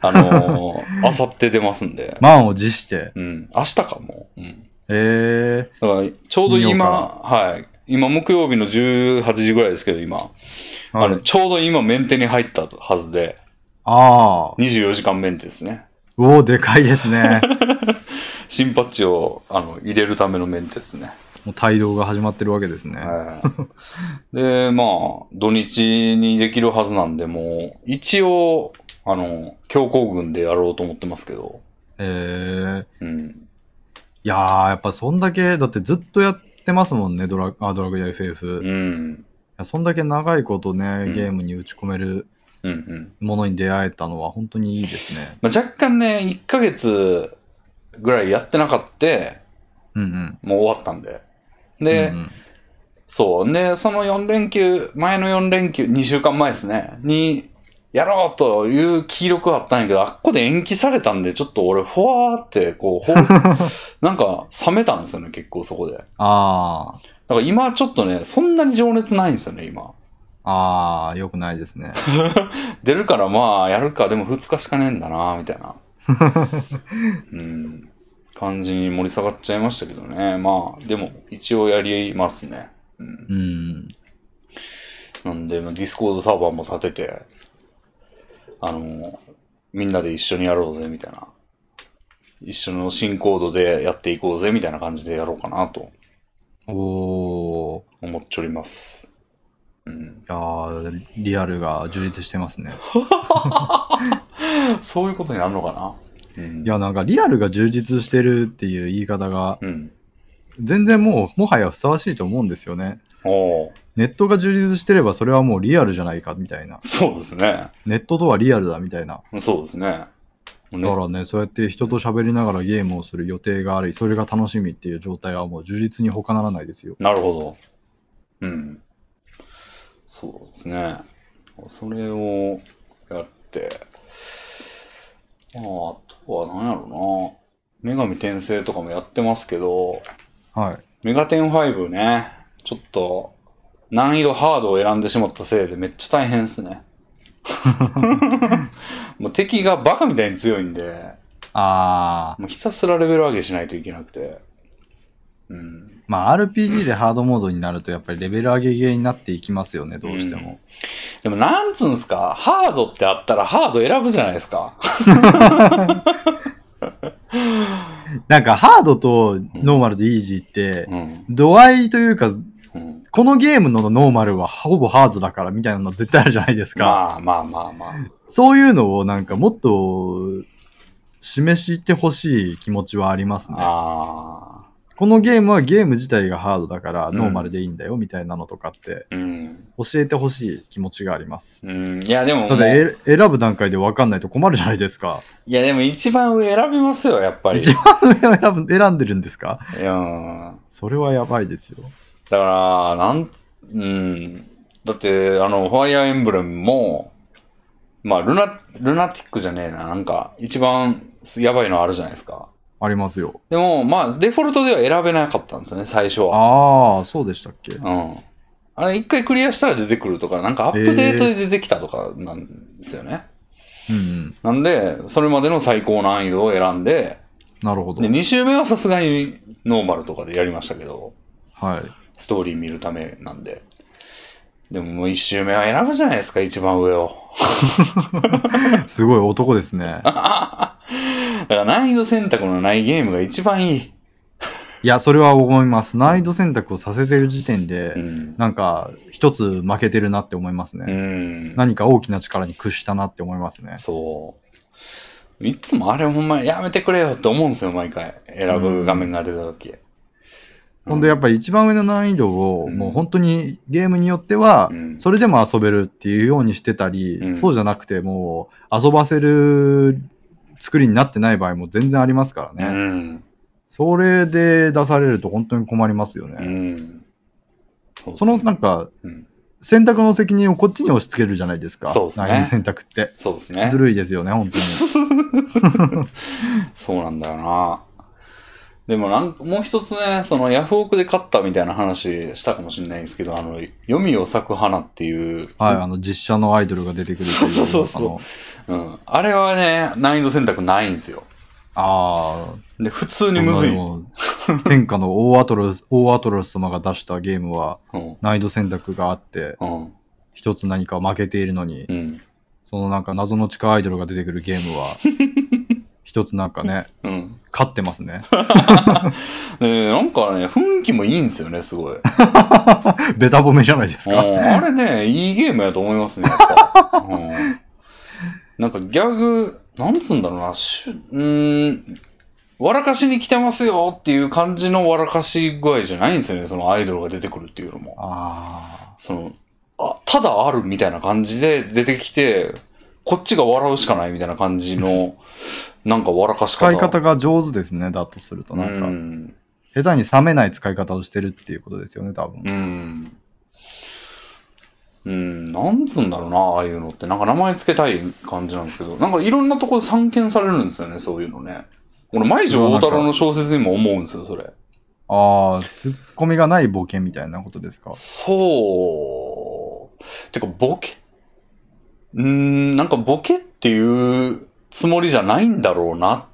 あのー、あさって出ますんで。
満を持して。
うん。明日かも。うん。
え
だから、ちょうど今、
か
はい。今、木曜日の18時ぐらいですけど、今。
ー、
あの、
はい。
ちょうど今、メンテに入ったはずで、
ああ。
24時間メンテですね。
おお、でかいですね。
新パッチを、あの、入れるためのメンテですね。
もう帯同が始まってるわけですね。
はい。で、まあ、土日にできるはずなんで、もう、一応、あの、強行軍でやろうと思ってますけど、
えー、
うん。
いやー、やっぱそんだけ、だってずっとやってますもんね、ドラあドラクエや FF。い
うん。
やそんだけ長いことね、
うん
ゲームに打ち込める。ものに出会えたのは本当にいいですね。
まあ、若干ね、1ヶ月ぐらいやってなかった、
うんうん。
もう終わったんで。で、
うんうん
そう。で、その4連休、前の4連休、2週間前ですね、に、やろうという気力はあったんやけど、あっこで延期されたんで、ちょっと俺、ふわーって、こう、ほ なんか、冷めたんですよね、結構そこで。だか
あ
ら今、ちょっとね、そんなに情熱ないんですよね、今。
あ、ああ、よくないですね。
出るから、まあ、やるか、でも2日しかねえんだな、みたいな。うん。感じに盛り下がっちゃいましたけどね。まあ、でも、一応やりますね。うん。
うん。
なんで、まあ Discord サーバーも立てて、あの、みんなで一緒にやろうぜ、みたいな。一緒の新コードでやっていこうぜ、みたいな感じでやろうかなと
おー。
思っております。うん。
いやーリアルが充実してますね。
そういうことになるのかな？うん。
いや、なんかリアルが充実してるっていう言い方が、
うん。
全然もう、もはやふさわしいと思うんですよね。ネットが充実してればそれはもうリアルじゃないかみたいな。
そうですね。
ネットとはリアルだみたいな。
そうですね。ね
だからね、そうやって人と喋りながらゲームをする予定があり、それが楽しみっていう状態はもう充実に他ならないですよ。
なるほど。うん。そうですね。それをやって、まあ、あとは何やろな。女神転生とかもやってますけど、
はい。
メガテン5ね、ちょっと難易度ハードを選んでしまったせいでめっちゃ大変ですね。もう敵がバカみたいに強いんで、
あー、
もうひたすらレベル上げしないといけなくて。うん。
まあ RPG でハードモードになるとやっぱりレベル上げゲーになっていきますよね、どうしても。
でもなんつうんすか、ハードってあったらハード選ぶじゃないですか。
なんかハードとノーマルでイージーって、
うん。
度合いというか、
うん、
このゲームのノーマルはほぼハードだからみたいなの絶対あるじゃないですか。
まあまあまあまあ。
そういうのをなんかもっと示してほしい気持ちはありますね。
ああ。
このゲームはゲーム自体がハードだから
うん
ノーマルでいいんだよみたいなのとかって
うん。
教えてほしい気持ちがあります。
うん。いやでも
だってえ選ぶ段階で分かんないと困るじゃないですか。
いやでも一番上選びますよ、やっぱり。
一番上を選ぶ選んでるんですか？
いやうん。
それはやばいですよ。
だから、なんつ、うん。だって、あの、ファイアーエンブレムも、まあ、ルナ、ルナティックじゃねえな。なんか、一番やばいのあるじゃないですか。
ありますよ。
でも、まあ、デフォルトでは選べなかったんですよね、最初は。
ああ、そうでしたっけ？
うん。あれ、一回クリアしたら出てくるとか、なんかアップデートで出てきたとかなんですよね。
うんうん。
なんで、それまでの最高難易度を選んで、
なるほど
で、。2周目はさすがにノーマルとかでやりましたけど、
はい。
ストーリー見るためなんで。でももう1周目は選ぶじゃないですか、一番上を。
すごい男ですね。
だから難易度選択のないゲームが一番いい。
いや、それは思います。難易度選択をさせてる時点で、
うん。
なんか、一つ負けてるなって思います
う
ね。
ん。
何か大きな力に屈したなって思いますね。
そう。いつもあれほんまやめてくれよって思うんですよ、毎回。選ぶ画面が出た時。
ほんで、やっぱり一番上の難易度を、
うん
もう本当にゲームによっては
う、ん
それでも遊べるっていうようにしてたり、
うん
そうじゃなくて、もう遊ばせる作りになってない場合も全然ありますから
う
ね。
ん。
それで出されると本当に困りますよね。
うん。
そのなんか、
うん
選択の責任をこっちに押し付けるじゃないですか。
そうですね
選択って。
そうですね。
ずるいですよね、本当に。
そうなんだよな。でもなんかもう一つね、そのヤフオクで買ったみたいな話したかもしれないんですけど、あの、読みを咲く花っていう、
はい、あの、実写のアイドルが出てくる。
そうそうそうそううん。あれはね、難易度選択ないんですよ。
あ
で、普通
ー、
にむずい。
天下の大アトロス、大アトロス様が出したゲームは
うん。
難易度選択があって、
うん。
一つ何か負けているのに、
うん。
そのなんか謎の地下アイドルが出てくるゲームは、一つなんかね、
うん。
勝ってますね。
で、なんかね、雰囲気もいいんですよね、すごい。
ベタ褒めじゃないです
うん、
か。
あれね、いいゲームやと思いますね、やっぱ。うん、なんかギャグ、なんつうんだろうな、しゅうーん、笑かしに来てますよっていう感じの笑かし具合じゃないんですよね、そのアイドルが出てくるっていうのも。
あ
その、あ、ただあるみたいな感じで出てきて、こっちが笑うしかないみたいな感じの、なんか笑かし方。
使い方が上手ですね、だとすると。なんか、
うん。
下手に冷めない使い方をしてるっていうことですよね、多分。
うん。うん、なんつうんだろうな、ああいうのって。なんか名前つけたい感じなんですけど、なんかいろんなところで散見されるんですよね、そういうのね。俺、舞女大太郎の小説にも思うんですよ、それ。
ああ、ツッコミがない冒険みたいなことですか？
そう。てか、ボケ、うーん、なんかボケっていうつもりじゃないんだろうなっ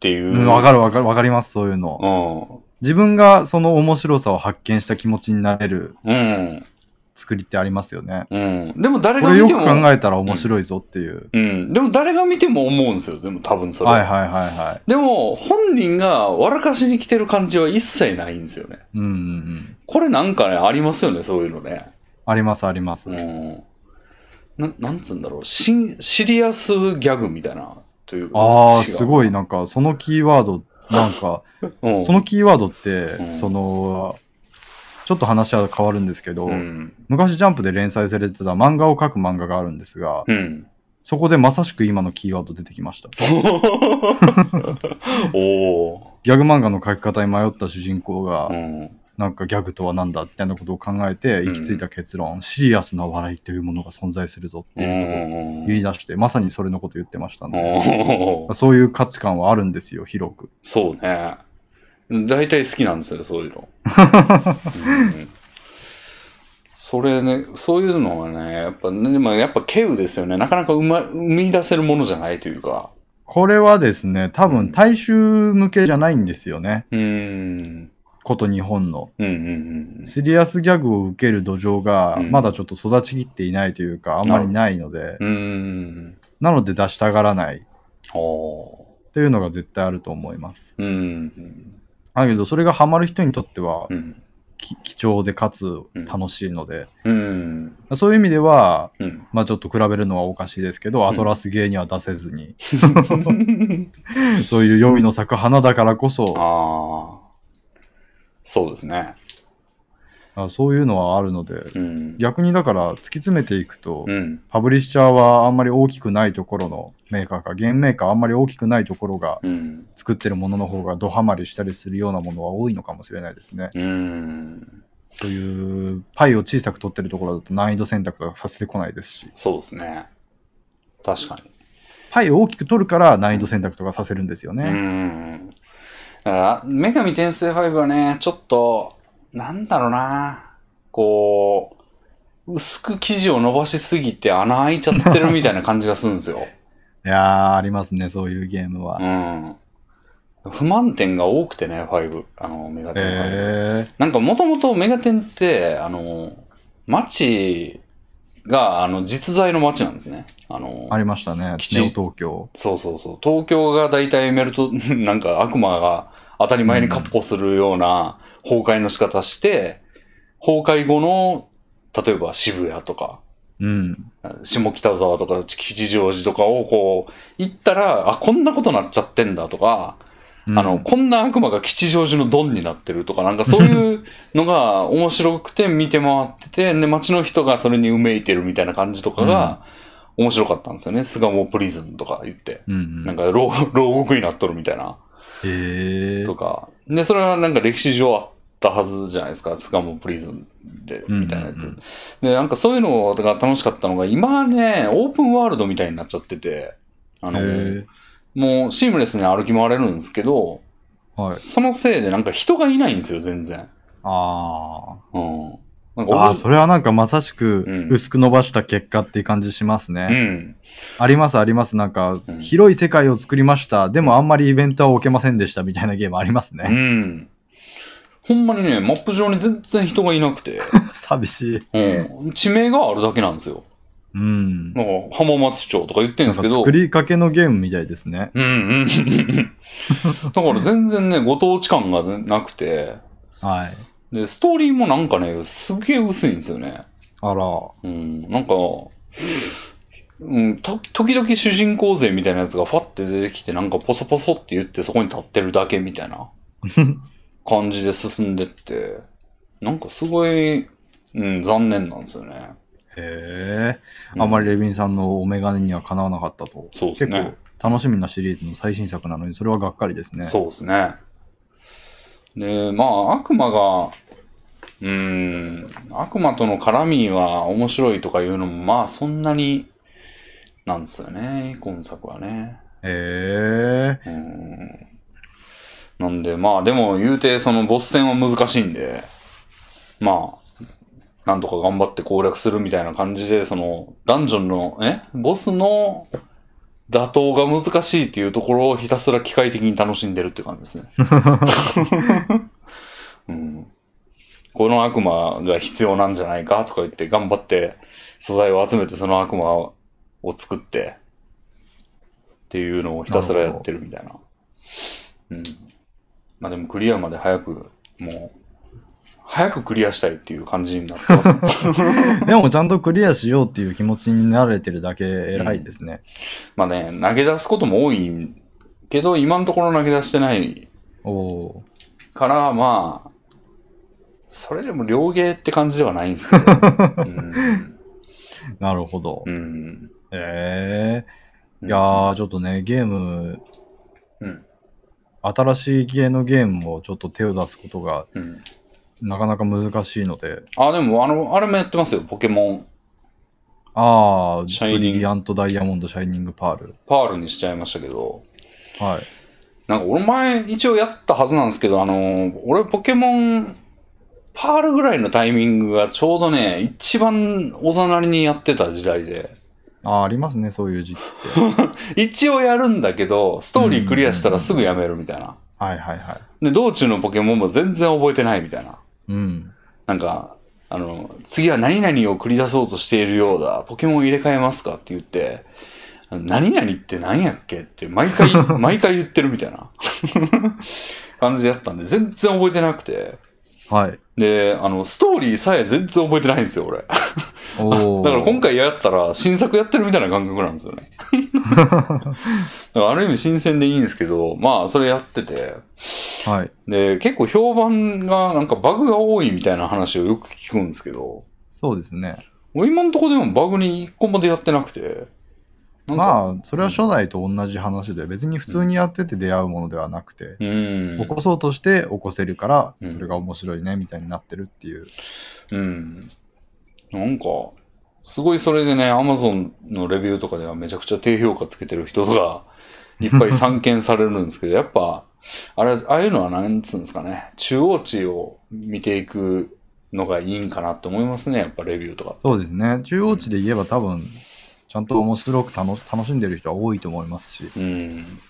ていう。
うん、わかるわかるわかります、そういうの。
う
自分がその面白さを発見した気持ちになれる
ん。うん。
作りってありますよね。
うん。でも誰が見ても。
く考えたら面白いぞっていう。
うん。でも誰が見ても思うんですよ、でも多分それ。
はいはいはいはい。
でも、本人が笑かしに来てる感じは一切ないんですよね。
うんうんうん。
これなんかね、ありますよね、そういうのね。
ありますあります。
うん。ななんつうんだろう。シンシリアスギャグみたいな。という
ああ、すごい、なんかそのキーワード、なんか、
うん、
そのキーワードって、
うん
その、ちょっと話は変わるんですけど、
うん。
昔ジャンプで連載されてた漫画を描く漫画があるんですが、
うん。
そこでまさしく今のキーワード出てきました。
おお
ギャグ漫画の描き方に迷った主人公が、
ー。うん。
なんかギャグとは何だみたいなことを考えて行き着いた結論、シリアスな笑いというものが存在するぞって
う
いうことを
ん。
言い出して、まさにそれのこと言ってましたんで、そういう価値観はあるんですよ、広く。
そうね。大体好きなんですよ、そういうの。うんそれね、そういうのはね、やっぱ、ね、でもやっぱ稀有ですよね。なかなか生,、ま、生み出せるものじゃないというか。
これはですね、多
うん
分大衆向けじゃないんですよね。
うーん。
こと日本の。
うんうんうん。
シリアスギャグを受ける土壌が
うん
まだちょっと育ちきっていないというか、あんまりないので、
うーん。
なので出したがらないっ
お
ていうのが絶対あると思います。
ーうん。
だけど、それがハマる人にとっては
うん。
き貴重でかつ楽しいので、
うん。
そういう意味では、
うん。
まあちょっと比べるのはおかしいですけど、
ん
アトラスゲーには出せずに、そういう読みの咲く花だからこそ。
そうですね。
あそういうのはあるので、
うん。
逆にだから突き詰めていくと、
うん。
パブリッシャーはあんまり大きくないところのメーカーか、ゲームメーカーあんまり大きくないところが
うん。
作ってるものの方がドハマりしたりするようなものは多いのかもしれないですね。
うん。
そういうパイを小さく取ってるところだと難易度選択とかさせてこないですし、
そうですね。確かに。
パイを大きく取るから難易度選択とかさせるんですよ
う
ね。
ん。だから、女神転生5はね、ちょっと、なんだろうな。こう、薄く生地を伸ばしすぎて穴開いちゃってるみたいな感じがするんですよ。
いやー、ありますね、そういうゲームは。
うん。不満点が多くてね、5。あの、メガテン5。
え
なんかもともとメガテンって、あの、街が、あの、実在の街なんですね。あの
ー、、ありましたね、
基地
東京。
そうそうそう。東京が大体メルト、なんか悪魔が当たり前にカッポするような崩壊の仕方して、崩壊後の、例えば渋谷とか、
うん。
下北沢とか吉祥寺とかをこう、行ったら、あ、こんなことなっちゃってんだとか、
うん
あの、こんな悪魔が吉祥寺のドンになってるとか、なんかそういうのが 面白くて見て回ってて、で、街の人がそれにうめいてるみたいな感じとかが面白かったんですよね。巣鴨プリズンとか言って。
うんうん。
なんか牢牢獄になっとるみたいな。
へえ。
とか。で、それはなんか歴史上あったはずじゃないですか。巣鴨プリズンで、
うん
みたいなやつ。
うんうん
で、なんかそういうのが楽しかったのが、今ね、オープンワールドみたいになっちゃってて、あの、
へ
もうシームレスに歩き回れるんですけど、
ーはい。
そのせいでなんか人がいないんですよ、全然。
あ
うん。
あ。あそれはなんかまさしく
うん
薄く伸ばした結果っていう感じしますね。
うん。
ありますあります。なんか、
ん
広い世界を作りました。でもあんまりイベントは置けませんでしたみたいなゲームあります
う
ね。
ん。ほんまにね、マップ上に全然人がいなくて、
寂しい。
うん。地名があるだけなんですよ。
うん。
なんか浜松町とか言ってんですけど
作、りかけのゲームみたいですね。
うんうん。だから全然ね、ご当地感がなくて、
はい。
で、ストーリーもなんかね、すげえ薄いんですよね。
あら。
うん、なんか、うん、と時々主人公勢みたいなやつがファって出てきて、なんかポソポソって言ってそこに立ってるだけみたいな 感じで進んでって、なんかすごい、うん、残念なんですよね。
へえ。
うん
あんまりレビンさんのお眼鏡にはかなわなかったと。
そうですね
楽しみなシリーズの最新作なのに、それはがっかりですね。
そうですね。で、まあ、悪魔が、うん、悪魔との絡みは面白いとかいうのも、まあ、そんなに、なんですよね、今作はね。
へえ。
うん。なんで、まあ、でも、言うて、その、ボス戦は難しいんで、まあ、なんとか頑張って攻略するみたいな感じで、その、ダンジョンの、え？ボスの打倒が難しいっていうところをひたすら機械的に楽しんでるって感じですね。うん、この悪魔が必要なんじゃないかとか言って頑張って素材を集めてその悪魔を作ってっていうのをひたすらやってるみたいな。うん。まあでもクリアまで早く、もう、早くクリアしたいっていう感じになってます。
でもちゃんとクリアしようっていう気持ちになれてるだけ偉いですね。
まあね、投げ出すことも多いけど、今のところ投げ出してないから、まあ、それでも両ゲーって感じではないんですけど。うん。
ー、なるほど。
うん。
ええいやー、ちょっとね、ゲーム、
うん。
新しい系のゲームもちょっと手を出すことが
うん。
なかなか難しいので、
あ、でも、あの、あれもやってますよ。ポケモン。
ああ、
シャイニング
ブリリアントダイヤモンド、シャイニングパール。
パールにしちゃいましたけど、
はい。
なんか俺前一応やったはずなんですけど、あの、俺ポケモン、パールぐらいのタイミングがちょうどね、一番おざなりにやってた時代で、
ああ、ありますね、そういう時期って。
一応やるんだけど、ストーリークリアしたらすぐやめるみたいな。
はいはいはい。
で、道中のポケモンも全然覚えてないみたいな。
うん。
なんか、あの、次は何々を繰り出そうとしているようだ。ポケモン入れ替えますかって言って、何々って何やっけって毎回、毎回言ってるみたいな 感じでやったんで、全然覚えてなくて。
はい。
で、あの、ストーリーさえ全然覚えてないんですよ、俺。だ。から今回やったら新作やってるみたいな感覚なんですよね。だからある意味新鮮でいいんですけど、まあ、それやってて、
はい。
で、結構評判がなんかバグが多いみたいな話をよく聞くんですけど、
そうですね。
俺今のところでもバグに一個までやってなくて、
まあ、それは初代と同じ話で、別に普通にやってて出会うものではなくて、
うん。
起こそうとして起こせるから、
うん
それが面白いね、みたいになってるっていう。
うん。なんか、すごいそれでね、アマゾンのレビューとかではめちゃくちゃ低評価つけてる人がいっぱい散見されるんですけど、やっぱ、あれ、ああいうのはなんつうんですかね、中央値を見ていくのがいいんかなって思いますね、やっぱレビューとか。
そうですね。中央値で言えば多分、ちゃんと面白く楽楽しんでる人は多いと思いますし。
うん。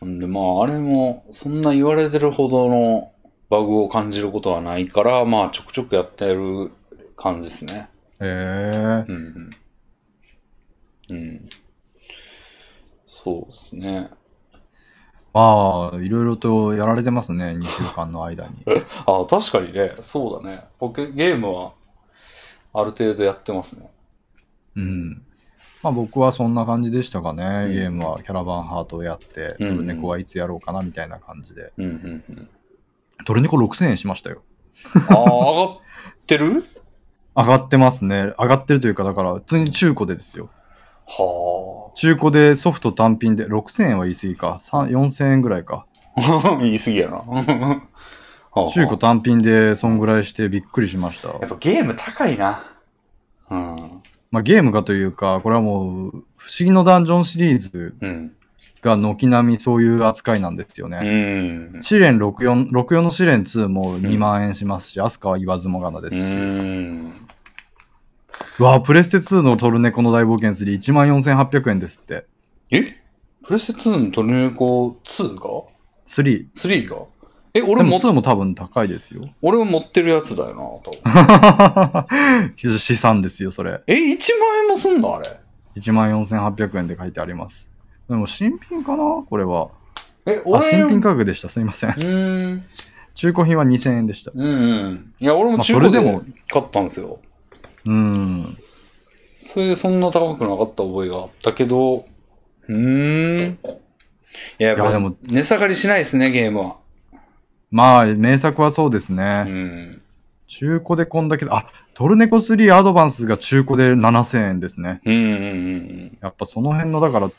なんでまあ、あれも、そんな言われてるほどのバグを感じることはないから、まあ、ちょくちょくやってる感じですね。
へえ
うん。うん。そうですね。
ああ、いろいろとやられてますね、2週間の間に。
あ確かにね、そうだね。僕、ゲームは、ある程度やってますね。
うん。まあ僕はそんな感じでしたかね、
うん
ゲームはキャラバンハートをやって、
うん
トルネコはいつやろうかなみたいな感じで。
うんうんうん。
トルネコ6000円しましたよ。
ああ、上がってる？
上がってますね。上がってるというか、だから普通に中古でですよ。
は
中古でソフト単品で6000円は言い過ぎか。3 4000円ぐらいか。
あ。言い過ぎやな。はあ
中古単品でそんぐらいしてびっくりしました。
やっぱゲーム高いな。うん。
まあゲームがというか、これはもう、不思議のダンジョンシリーズ
うん。
が軒並みそういう扱いなんですよね。
うん。
試練64、64の試練2も2万円しますし、アスカは言わずもがなです
う
し。
ん。
うわあプレステ2のトルネコの大冒険3、1万4800円ですって。
え？プレステ2のトルネコ2が
？3。
?3 が？え、俺も、
2も多分高いですよ。
俺も持ってるやつだよな、多分。
資産ですよ、それ。
え、1万円もすんのあれ
？1万4800円で書いてあります。でも新品かなこれは。
え、俺
あ、新品価格でした。すいません
ん。
中古品は2000円でした。
うんうん。いや、俺も
まあ
中古で
それでも
買ったんですよ。
うーん。
それでそんな高くなかった覚えがあったけど、うーん。いや、やっぱ
いやでも
値下がりしないですね、ゲームは。
まあ、名作はそうです
う
ね。
ん。
中古でこんだけ、あ、トルネコ3アドバンスが中古で7000円ですね。
うんうん
やっぱその辺の、だから、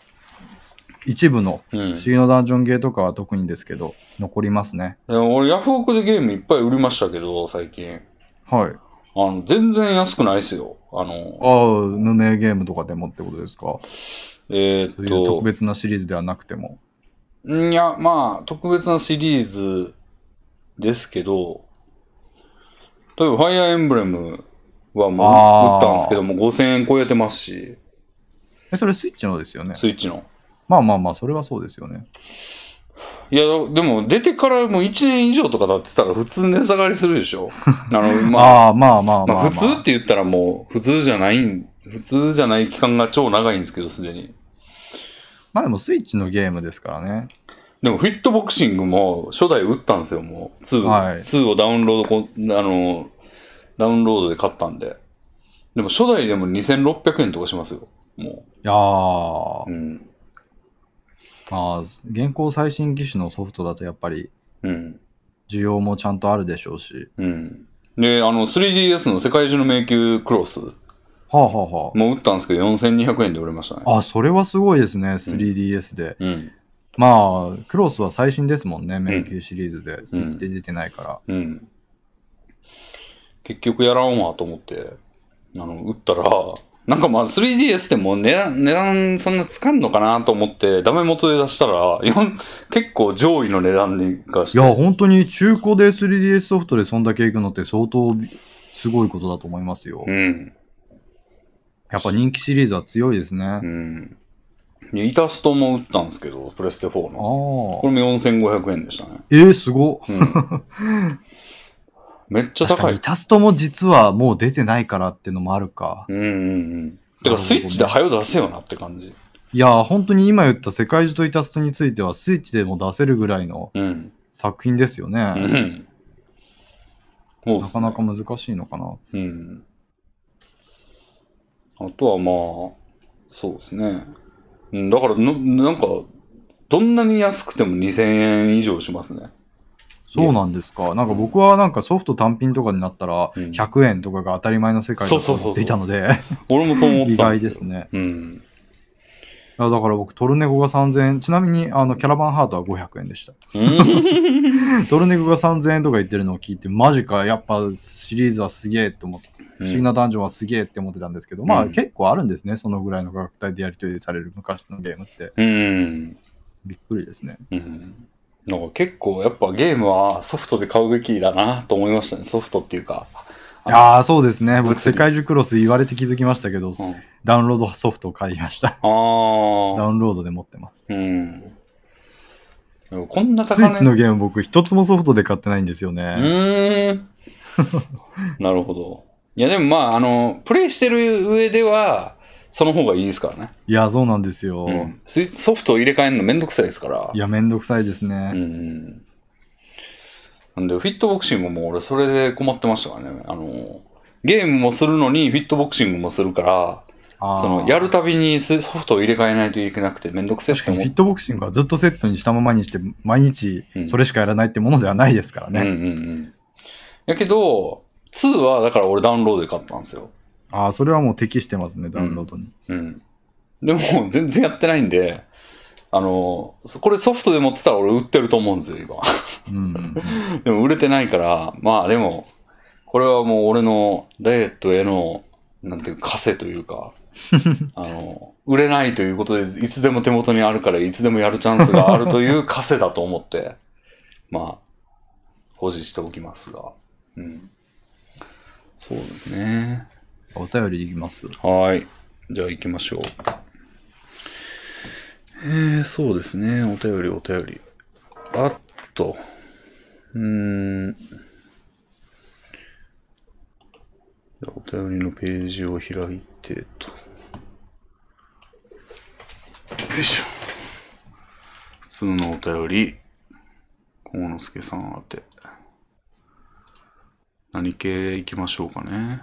一部の
うんうん。うん
不思議のダンジョンゲーとかは特にですけど、残りますね。
いや俺、ヤフオクでゲームいっぱい売りましたけど、最近。
はい。
あの、全然安くないですよ。あの、
ああ、無名ゲームとかでもってことですか？
えーっ
そういう特
と、
別なシリーズではなくても。
んいや、まあ、特別なシリーズですけど、例えば、ファイアーエンブレムはもう売ったんですけども、5000円超えてますし、
え、それスイッチのですよね？
スイッチの。
まあまあまあ、それはそうですよね。
いや、でも出てからもう1年以上とか経ってたら普通値下がりするでしょ。あの、まあ、
ああ、まあまあまあ、まあ。
まあ、普通って言ったらもう普通じゃないん、普通じゃない期間が超長いんですけど、すでに。
まあでもスイッチのゲームですからね。
でもフィットボクシングも初代売ったんですよ、もう。2、
はい
2をダウンロードこ、あの、ダウンロードで買ったんで。でも初代でも2600円とかしますよ。も
いやー
う。う、ん。
まあ、現行最新機種のソフトだとやっぱり
うん。
需要もちゃんとあるでしょうし。
うん。で、あの、3DS の世界中の迷宮クロス
はあはあは
もう売ったんですけど、4200円で売れましたね。
あ。あ、それはすごいですね、3DS で。
うん。
まあ、クロスは最新ですもんね、迷宮シリーズで。スイッチで出てないから。
うん。結局やらんわと思って、あの、売ったら、なんかまあ 3DS ってもう値段、値段そんなつかんのかなと思って、ダメ元で出したら、結構上位の値段にがして。
いや、本当に中古で 3DS ソフトでそんだけいくのって相当すごいことだと思いますよ。
うん。
やっぱ人気シリーズは強いですね。
うん。でイタストも売ったんですけど、プレステ4
あ
の。これ
あ。
も4500円でしたね。
えー、すごっ。
うん。めっちゃ高い
イ。タストも実はもう出てないからってのもあるか。
うんうんうん。てかスイッチで早出せよなって感じ。
いや、本当に今言った世界中とイタストについてはスイッチでも出せるぐらいの
うん。
作品ですよね。
うん。そうっすね
なかなか難しいのかな。
うん。あとはまあ、そうですね。うん、だからの、なんか、どんなに安くても2000円以上しますね。
そうなんですか。なんか僕はなんかソフト単品とかになったら
うん
100円とかが当たり前の世界だと思っていたので、
俺もそう思って
意
たんですよ。
外ですね。
うん。
だから僕トルネコが3000円、ちなみにあのキャラバンハートは500円でした。
うん
トルネコが3000円とか言ってるのを聞いて、マジか、やっぱシリーズはすげえと思って、不思議なダンジョンはすげえって思ってたんですけど、まあ
うん
結構あるんですね、そのぐらいの価格帯でやり取りされる昔のゲームって。
うん。
びっくりですね。
うん。なんか結構やっぱゲームはソフトで買うべきだなと思いましたね。ソフトっていうか。
ああ、そうですね。僕、世界中クロス言われて気づきましたけど、
うん、
ダウンロードソフトを買いました。
あ
ダ
あ。
ウンロードで持ってます。
うん。こんな高
スイッチのゲーム僕一つもソフトで買ってないんですよ
う
ね。
ーん。なるほど。いや、でもまあ、あの、プレイしてる上では、その方がいいですからね。
いや、そうなんですよ。
うん、ソフトを入れ替えるのめんどくさいですから。
いや、めんどくさいです
う
ね。
ん。なんで、フィットボクシングも俺それで困ってましたからね。あの、ゲームもするのにフィットボクシングもするから、
あー
その、やるたびにソフトを入れ替えないといけなくてめんどくせえって思っ
確かにフィットボクシングはずっとセットにしたままにして、毎日
うん
それしかやらないってものではないですからね。
うんうんうん。やけど、2はだから俺ダウンロードで買ったんですよ。
ああ、それはもう適してますね、ダウンロードに。
うん。でも、全然やってないんで、あの、そこれソフトで持ってたら俺売ってると思うんですよ、今。
うん。
でも売れてないから、まあでも、これはもう俺のダイエットへの、なんていうか、枷というか、あの、売れないということで、いつでも手元にあるから、いつでもやるチャンスがあるという枷だと思って、まあ、保持しておきますが。うん。そうですね。
お便りいきます。
はい。じゃあ行きましょう。えー、そうですね。お便り、お便り。あっと。うーん。じゃあお便りのページを開いてと。よいしょ。普通のお便り。幸之助さん宛て。何系行きましょうかね。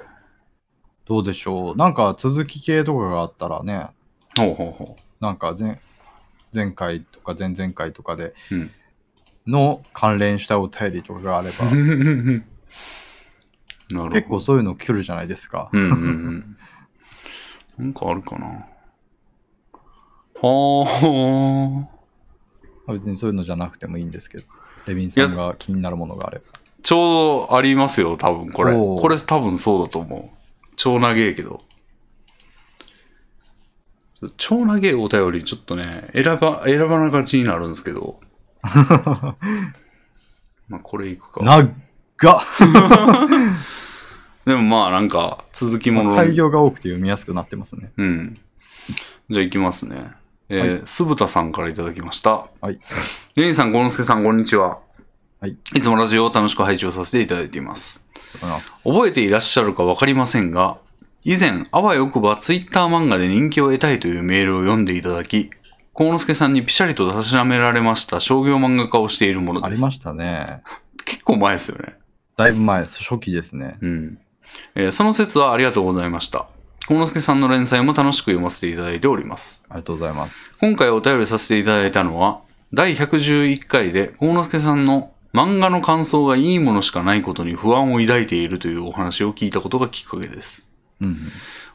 どうでしょう。なんか続き系とかがあったらね、
ほうほうほ
なんか前前回とか前々回とかで
う。うん。
の関連したお便りとかがあれば、
なるほど。
結構そういうの来るじゃないですか。
うんうんうん。なんかあるかな。はあ。
別にそういうのじゃなくてもいいんですけど、レビンさんが気になるものがあれば。
ちょうどありますよ、多分これ。
おー
これ多分そうだと思う。超長えけど。超長えお便り、ちょっとね、選ば、選ばながちになるんですけど。まあ、これいくか。
なっが
でもまあ、なんか、続きものの
開業が多くて読みやすくなってますね。
うん。じゃあ行きますね。えー、すぶたさんからいただきました。
はい。
レインさん、ゴンスケさん、こんにちは。
はい。
いつもラジオを楽しく拝聴させていただいています。覚えていらっしゃるかわかりませんが、以前、あわよくばツイッター漫画で人気を得たいというメールを読んでいただき、幸之助さんにピシャリとたしなめられました商業漫画家をしているものです。
ありましたね。
結構前ですよね。
だいぶ前です。初期ですね。
うん。えーその説はありがとうございました。幸之助さんの連載も楽しく読ませていただいております。
ありがとうございます。
今回お便りさせていただいたのは、第111回で幸之助さんの漫画の感想がいいものしかないことに不安を抱いているというお話を聞いたことがきっかけです。
うんうん。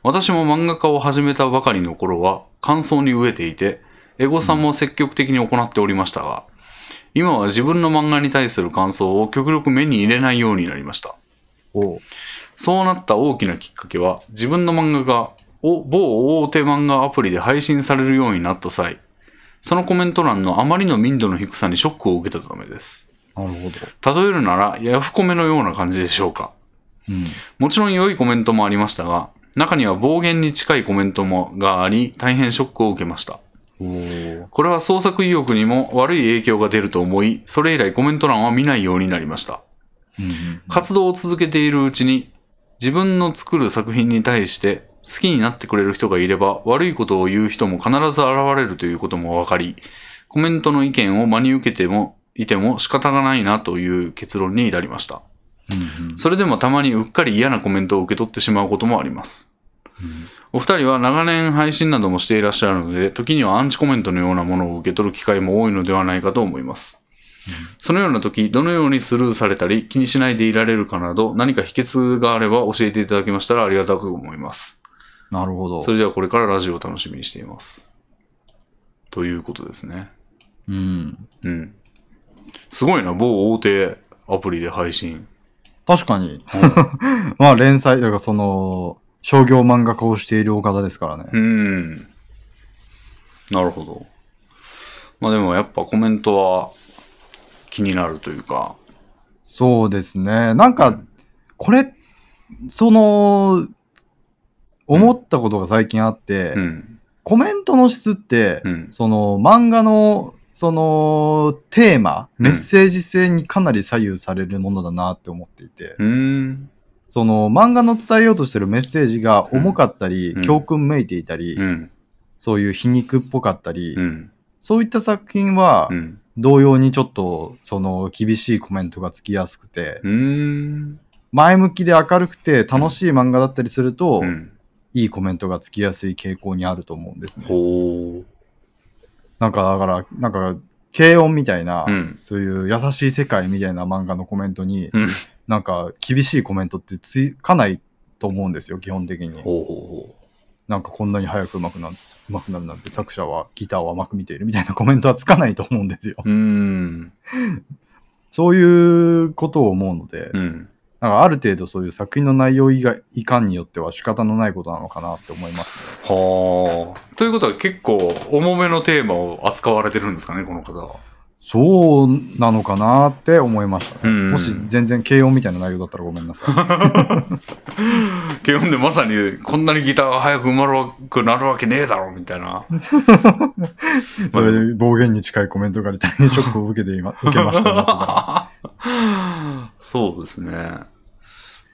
私も漫画家を始めたばかりの頃は感想に飢えていて、エゴさんも積極的に行っておりましたが、今は自分の漫画に対する感想を極力目に入れないようになりました。
おう
そうなった大きなきっかけは、自分の漫画がお某大手漫画アプリで配信されるようになった際、そのコメント欄のあまりの民度の低さにショックを受けたためです。
なるほど。
例えるなら、ヤフコメのような感じでしょうか。
うん。
もちろん良いコメントもありましたが、中には暴言に近いコメントもがあり、大変ショックを受けました。これは創作意欲にも悪い影響が出ると思い、それ以来コメント欄は見ないようになりました。
うんうん
活動を続けているうちに、自分の作る作品に対して好きになってくれる人がいれば、悪いことを言う人も必ず現れるということも分かり、コメントの意見を真に受けても、いても仕方がないなという結論に至りました。
うんうん
それでもたまにうっかり嫌なコメントを受け取ってしまうこともあります。
うん
お二人は長年配信などもしていらっしゃるので、時にはアンチコメントのようなものを受け取る機会も多いのではないかと思います。そのような時、どのようにスルーされたり、気にしないでいられるかなど、何か秘訣があれば教えていただけましたらありがたく思います。
なるほど。
それではこれからラジオを楽しみにしています。ということですね。
うん。
うん。すごいな、某大手アプリで配信。
確かに。まあ連載、だからその、商業漫画家をしているお方ですからね。
うん。なるほど。まあでもやっぱコメントは気になるというか。
そうですね。なんか、これ、その、思ったことが最近あって、
うん。
コメントの質って、
うん。
その漫画のそのテーマ、
うん
メッセージ性にかなり左右されるものだなって思っていて、
うーん。
その漫画の伝えようとしてるメッセージが重かったり、
うん
教訓めいていたり、
うん。
そういう皮肉っぽかったり、
うん。
そういった作品は
うん。
同様にちょっとその厳しいコメントがつきやすくて。前向きで明るくて楽しい漫画だったりすると、
うん。
いいコメントがつきやすい傾向にあると思うんですね。なんかだから、なんか、軽音みたいな、
うん。
そういう優しい世界みたいな漫画のコメントに、
うん。
なんか厳しいコメントってつかないと思うんですよ、基本的に。
ほうほ
なんかこんなに早く上手くな上手くなるなんて作者はギターを甘く見ているみたいなコメントはつかないと思うんですよ。
うん。
そういうことを思うので、
うん。
なんかある程度そういう作品の内容以外いかんによっては仕方のないことなのかなって思いますね。
はあ。ということは結構重めのテーマを扱われてるんですかね、この方は。
そうなのかなって思いましたね。
うん
もし全然軽音みたいな内容だったらごめんなさい。
基本でまさにこんなにギターが早く生まれくなるわけねえだろ、みたいな。
それで暴言に近いコメントが出たりショックを受けていま受けましたね。
そうですね。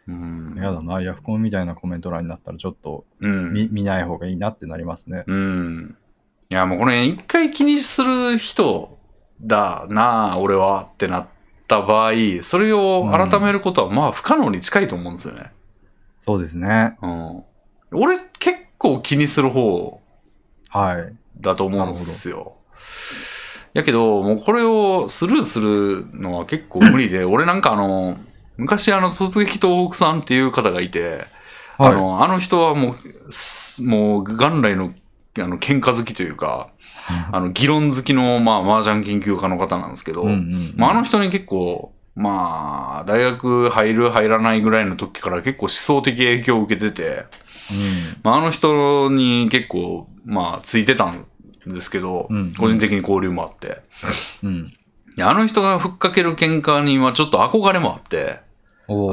うん。
やだな、ヤフコンみたいなコメント欄になったらちょっと
うん。
見見ない方がいいなってなりますね。
うん。いや、もうこれ一回気にする人だなあ、俺はってなった場合、それを改めることはまあ不可能に近いと思うんですよね。
そうですね。
うん。俺結構気にする方
はい。
だと思うんですよ。やけど、もうこれをスルーするのは結構無理で、俺なんかあの、昔あの、突撃東北さんっていう方がいて、あ
はい。
の、あの人はもう、すもう元来の、あの、喧嘩好きというか、あの、議論好きの、まあ、麻雀研究家の方なんですけど、
うんうん
まあ、あの人に結構、まあ、大学入る入らないぐらいの時から結構思想的影響を受けてて、まあ、あの人に結構、まあ、ついてたんですけど、
うん
個人的に交流もあって、
うん。
あの人がふっかける喧嘩にはちょっと憧れもあって、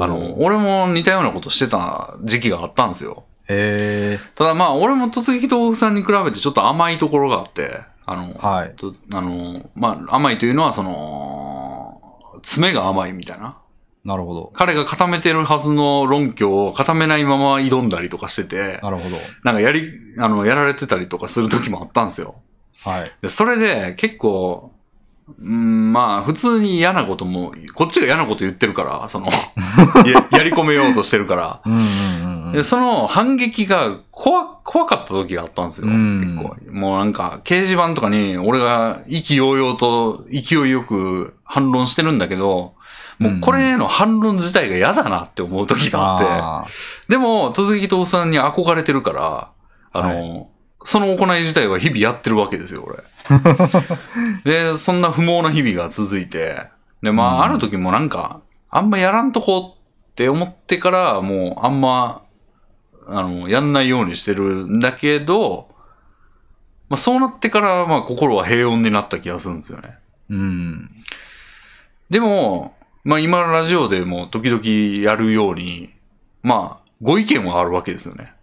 あの、俺も似たようなことしてた時期があったんですよ。
へ
ただまあ、俺も突撃東北さんに比べてちょっと甘いところがあって、あの、
ー。はい。
とあの、まあ、甘いというのは、その、爪が甘いみたいな。
なるほど。
彼が固めてるはずの論拠を固めないまま挑んだりとかしてて、
なるほど。
なんかやり、あの、やられてたりとかする時もあったんですよ。
はい。
でそれで結構、うん、まあ、普通に嫌なことも、こっちが嫌なこと言ってるから、その、ややり込めようとしてるから、
うんうんうんうん。
で、その反撃が怖、怖かった時があったんですよ。
うん
結構。もうなんか、掲示板とかに俺が意気揚々と勢いよく反論してるんだけど、もうこれへの反論自体が嫌だなって思う時があって、
あ
でも、突撃党さんに憧れてるから、あの、その行い自体は日々やってるわけですよ、俺。で、そんな不毛な日々が続いて、で、まあ、
うん
ある時もなんか、あんまやらんとこって思ってから、もうあんま、あの、やんないようにしてるんだけど、まあ、そうなってから、まあ、心は平穏になった気がするんですよね。
ーうん。
でも、まあ、今、ラジオでも時々やるように、まあ、ご意見はあるわけですよね。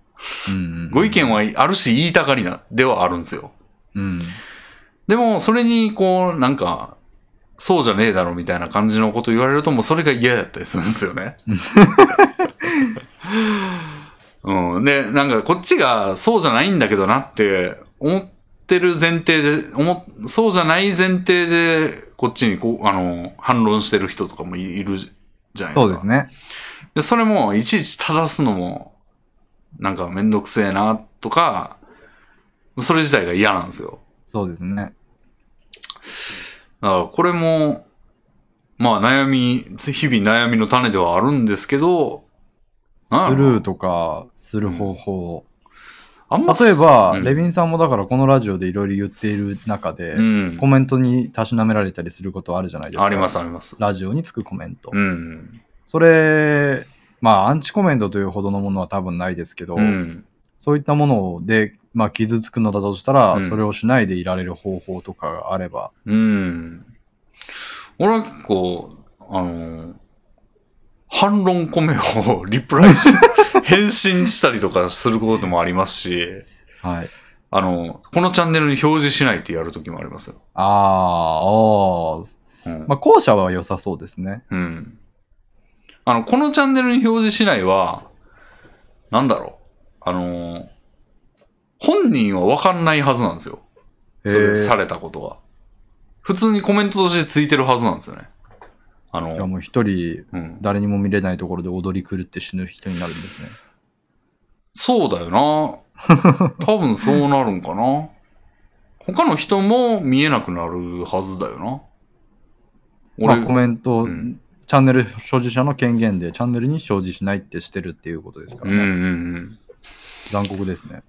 うんうん。
ご意見はあるし、言いたがりな、ではあるんですよ。
うん。
でも、それに、こう、なんか、そうじゃねえだろみたいな感じのこと言われると、もうそれが嫌だったりするんですよね。うん。で、なんか、こっちがそうじゃないんだけどなって思ってる前提で、思っそうじゃない前提で、こっちにこう、あの、反論してる人とかもいるじゃないですか。
そうですね。
で、それも、いちいち正すのも、なんかめんどくせえな、とか、それ自体が嫌なんですよ。
そうですね。
だから、これも、まあ悩み、日々悩みの種ではあるんですけど、
スルーとかする方法。
あんま
例えば、
うん
レビンさんもだからこのラジオでいろいろ言っている中で、
うん
コ。メントにたしなめられたりすることあるじゃないですか。
あります、あります。
ラジオにつくコメント。
うん。
それ、まあ、アンチコメントというほどのものは多分ないですけど、
うん。
そういったもので、まあ、傷つくのだとしたら、
うん
それをしないでいられる方法とかがあれば、
うん。俺は結構、あの、反論コメをリプライし、返信したりとかすることもありますし、
はい。
あの、このチャンネルに表示しないってやるときもありますよ。
あーあー、
うん。
まあ、後者は良さそうですね。
うん。あの、このチャンネルに表示しないは、なんだろう。あのー本人はわかんないはずなんですよ。それされたことが。普通にコメントとしてついてるはずなんですよね。あの、
いやもう一人、
うん。
誰にも見れないところで踊り狂って死ぬ人になるんですね。
そうだよな。多分そうなるんかな。他の人も見えなくなるはずだよな。
ま
俺、
あ、コメント、
うん
チャンネル所持者の権限でチャンネルに表示しないってしてるっていうことですからね。
うんうん
残酷ですね。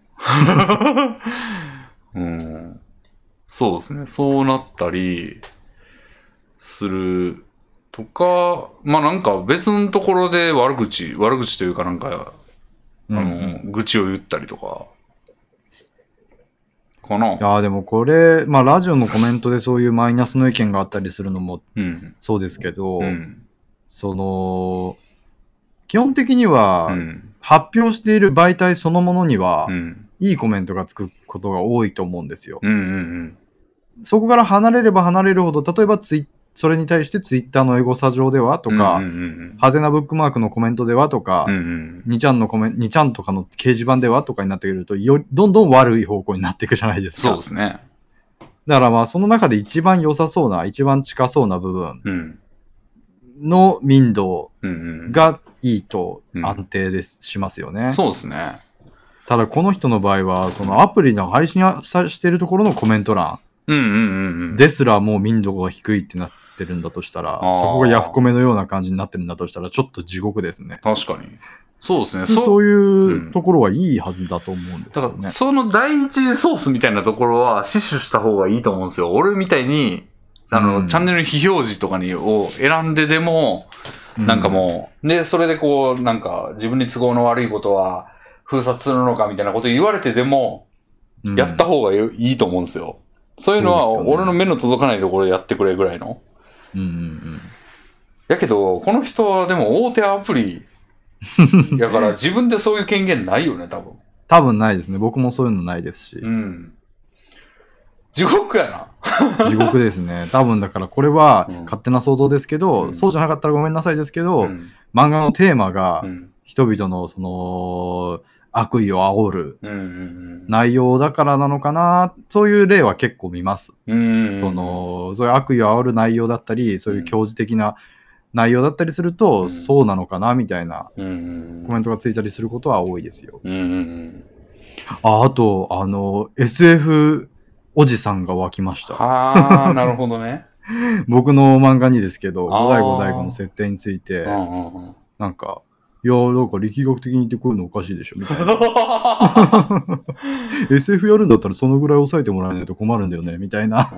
うん。うん。そうですね。そうなったりするとか、まあなんか別のところで悪口、悪口というかなんか、
うん
あの、愚痴を言ったりとか、かない
やーでもこれ、まあラジオのコメントでそういうマイナスの意見があったりするのも
うん。
そうですけど、
うん。
その、基本的には
うん。
発表している媒体そのものには
うん。
いいコメントがつくことが多いと思うんですよ。
うん。うん。
そこから離れれば離れるほど、例えばツイそれに対してツイッターのエゴサ上ではとか、
うんうん
派手なブックマークのコメントではとか、
うんうん。
2ちゃんのコメン2ちゃんとかの掲示板ではとかになってくると、よりどんどん悪い方向になっていくじゃないですか。
そうですね。
だからまあ、その中で一番良さそうな、一番近そうな部分
うん。
の民度
うんうん。
がいいと
うん
安定です、しますよね。
そうですね。
ただ、この人の場合は、そのアプリの配信さしてるところのコメント欄
うんうんうんうん。
ですらもう民度が低いってなってるんだとしたら、そこがヤフコメのような感じになってるんだとしたら、ちょっと地獄ですね。
確かに。そうですね。
そう
う
いうところはいいはずだと思うんです
だから、
よね。
その第一次ソースみたいなところは死守した方がいいと思うんですよ。俺みたいに、あの、
うん
チャンネル非表示とかにを選んででも、なんかもう、で、それでこう、なんか、自分に都合の悪いことは封殺するのかみたいなこと言われてでも、
うん、
やった方がいいいと思うんですよ。そういうのは、俺の目の届かないところでやってくれぐらいの。
うんうんうん。
やけど、この人はでも大手アプリ、やから 自分でそういう権限ないよね、多分。
多分ないですね。僕もそういうのないですし
う。ん。地獄やな。
地獄ですね。多分だからこれは
うん
勝手な想像ですけど、
うん
そうじゃなかったらごめんなさいですけど、
うん。
漫画のテーマが
うん。
人々のその悪意を煽る内容だからなのかな、そういう例は結構見ます。
うん。
そ、の、そういう悪意を煽る内容だったり、そういう教示的な内容だったりすると、
うん
そうなのかなみたいな
うん。
コメントがついたりすることは多いですよ。あ、あと、あの、SF おじさんが湧きました。
ああ、なるほどね。
僕の漫画にですけど、五代五代五の設定について。なんか、いや、なんか力学的に言ってこういうのおかしいでしょ、みたいな。SF やるんだったらそのぐらい抑えてもらわないと困るんだよね、みたいな。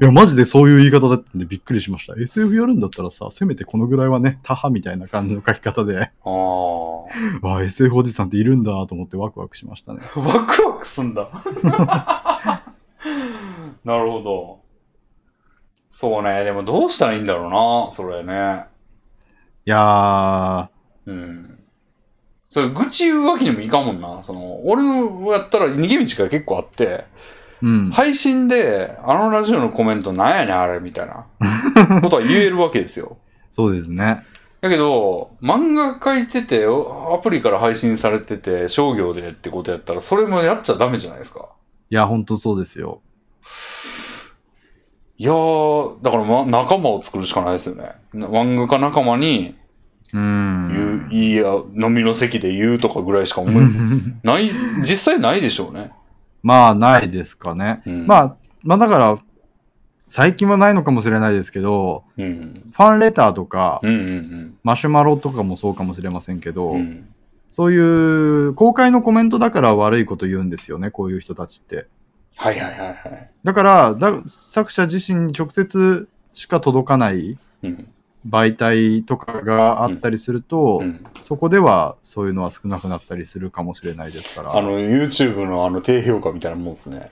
いや、マジでそういう言い方だったんでびっくりしました。SF やるんだったらさ、せめてこのぐらいはね、他派みたいな感じの書き方で、
ああ。
わあ、SF おじさんっているんだと思ってワクワクしましたね。
ワクワクすんだ。なるほど。そうね。でもどうしたらいいんだろうな、それね。
いや
うん。それ、愚痴言うわけにもいかんもんな。その、俺のやったら逃げ道が結構あって、
ー、うん。
配信で、あのラジオのコメントなんやねん、あれ、みたいな ことは言えるわけですよ。
そうですね。
だけど、漫画書いてて、アプリから配信されてて、商業でってことやったら、それもやっちゃダメじゃないですか。
いや、ほんとそうですよ。
いやー、だから、ま、仲間を作るしかないですよね。な漫画家仲間に
う
言
ん。
う、いいや、飲みの席で言うとかぐらいしか思い、ない、実際ないでしょうね。
まあ、ないですかね。
うん、
まあ、まあだから、最近はないのかもしれないですけど、
うん。
ファンレターとか、
うんうん
マシュマロとかもそうかもしれませんけど、
うん。うん。
そういう公開のコメントだから悪いこと言うんですよね、こういう人たちって。
はいはいはいはい。
だから、だ作者自身に直接しか届かない
うん。
媒体とかがあったりすると、
うん。
そこではそういうのは少なくなったりするかもしれないですから。
あの、YouTube のあの低評価みたいなもんですね。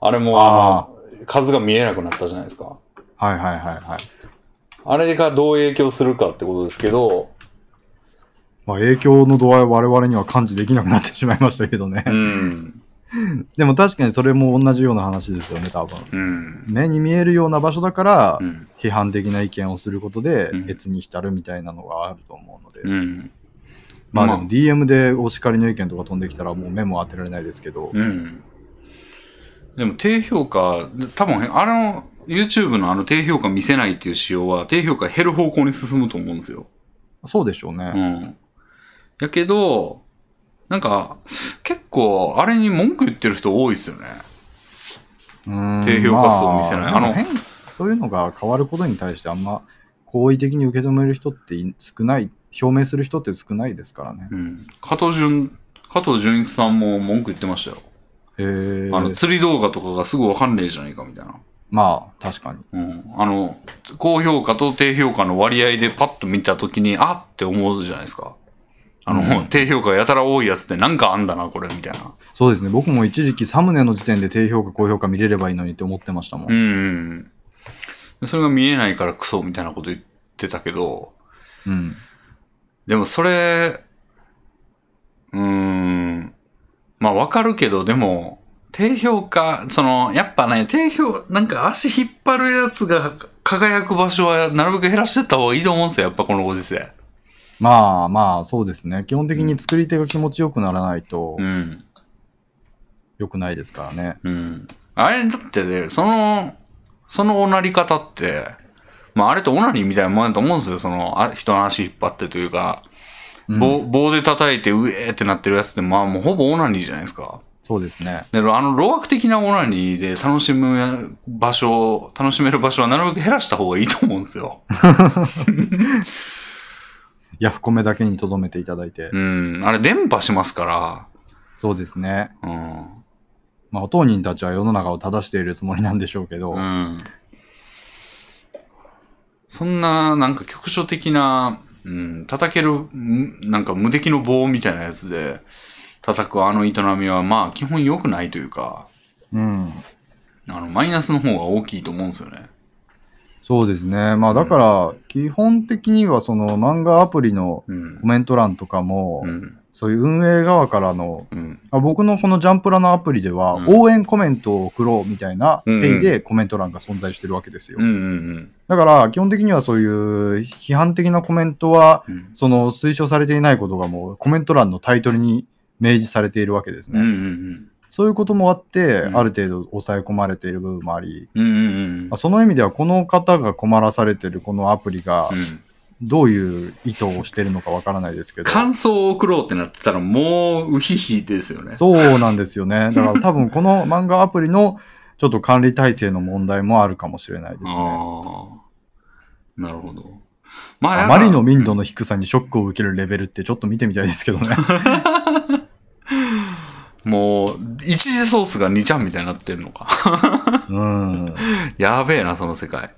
あれも、
あ
数が見えなくなったじゃないですか。
はいはいはいはい。
あれがどう影響するかってことですけど、
まあ、影響の度合いは我々には感知できなくなってしまいましたけどね。
うん。
でも確かにそれも同じような話ですよね、多分。
うん。
目に見えるような場所だから
う、ん。
批判的な意見をすることで
うん、
越に浸るみたいなのがあると思うので。
うん。
まあでも DM でお叱りの意見とか飛んできたらもう目も当てられないですけど。
うん。でも低評価、多分あの YouTube のあの低評価見せないっていう仕様は低評価減る方向に進むと思うんですよ。
そうでしょうね。
うん。やけど、なんか結構あれに文句言ってる人多いですよね。
うん
低評価数を見せないあの
までも変そういうのが変わることに対してあんま好意的に受け止める人ってい少ない、表明する人って少ないですからね。
うん。加藤純、加藤純一さんも文句言ってましたよ。
へえ。
あの釣り動画とかがすぐわかんねえじゃないかみたいな。
まあ、確かに。
うん。あの、高評価と低評価の割合でパッと見たときに、あって思うじゃないですか。あの、
うん
低評価やたら多いやつってなんかあんだな、これ、みたいな。
そうですね。僕も一時期サムネの時点で低評価、高評価見れればいいのにって思ってましたもん。
うんうんうん。それが見えないからクソみたいなこと言ってたけど、
うん。
でもそれ、うーん、まあわかるけど、でも、低評価、その、やっぱね、低評、なんか足引っ張るやつが輝く場所はなるべく減らしてった方がいいと思うんですよ、やっぱこのご時世。
まあまあ、そうですね。基本的に作り手が気持ちよくならないと
うん。
良くないですからね。
うん。あれ、だってね、その、そのおなり方って、まああれとオナニーみたいなもんだと思うんですよ、その、あ人の足引っ張ってというか、
うん
棒棒で叩いてうえーってなってるやつって、まあもうほぼオナニーじゃないですか。
そうですね。
で、あの、老悪的なオナニーで楽しむ場所、楽しめる場所はなるべく減らした方がいいと思うんですよ。
ヤフコメだけに留めていただいて。
うん。あれ、伝播しますから
そうですね。
うん。
まあ、当人たちは世の中を正しているつもりなんでしょうけど、
うん。そんな、なんか局所的な、うん、叩ける、なんか無敵の棒みたいなやつで叩くあの営みは、まあ、基本良くないというか、
うん。
あの、マイナスの方が大きいと思うんですよね。
そうですね。まあ、だから、基本的にはその漫画アプリの
うん
コ。メント欄とかも、
うん。
そういう運営側からの、
うん。
あ僕のこのジャンプラのアプリでは、
うん
応援コメントを送ろうみたいな定義でコメント欄が存在してるわけですよ。だから、基本的にはそういう批判的なコメントは、
うん。
その推奨されていないことがもうコメント欄のタイトルに明示されているわけですね。
うん。うん。
そういうこともあって、
うん
ある程度抑え込まれている部分もあり、
うん。うん。
まあその意味ではこの方が困らされているこのアプリが
うん。
どういう意図をしているのかわからないですけど、
感想を送ろうってなってたら、もう、うひひですよね。
そうなんですよね。だから多分この漫画アプリのちょっと管理体制の問題もあるかもしれないですね。
ああ。なるほど。ま
あまりの民度の低さにショックを受けるレベルってちょっと見てみたいですけどね。
もう、一時ソースが2ちゃんみたいになってるのか。
うん。
やべえな、その世界。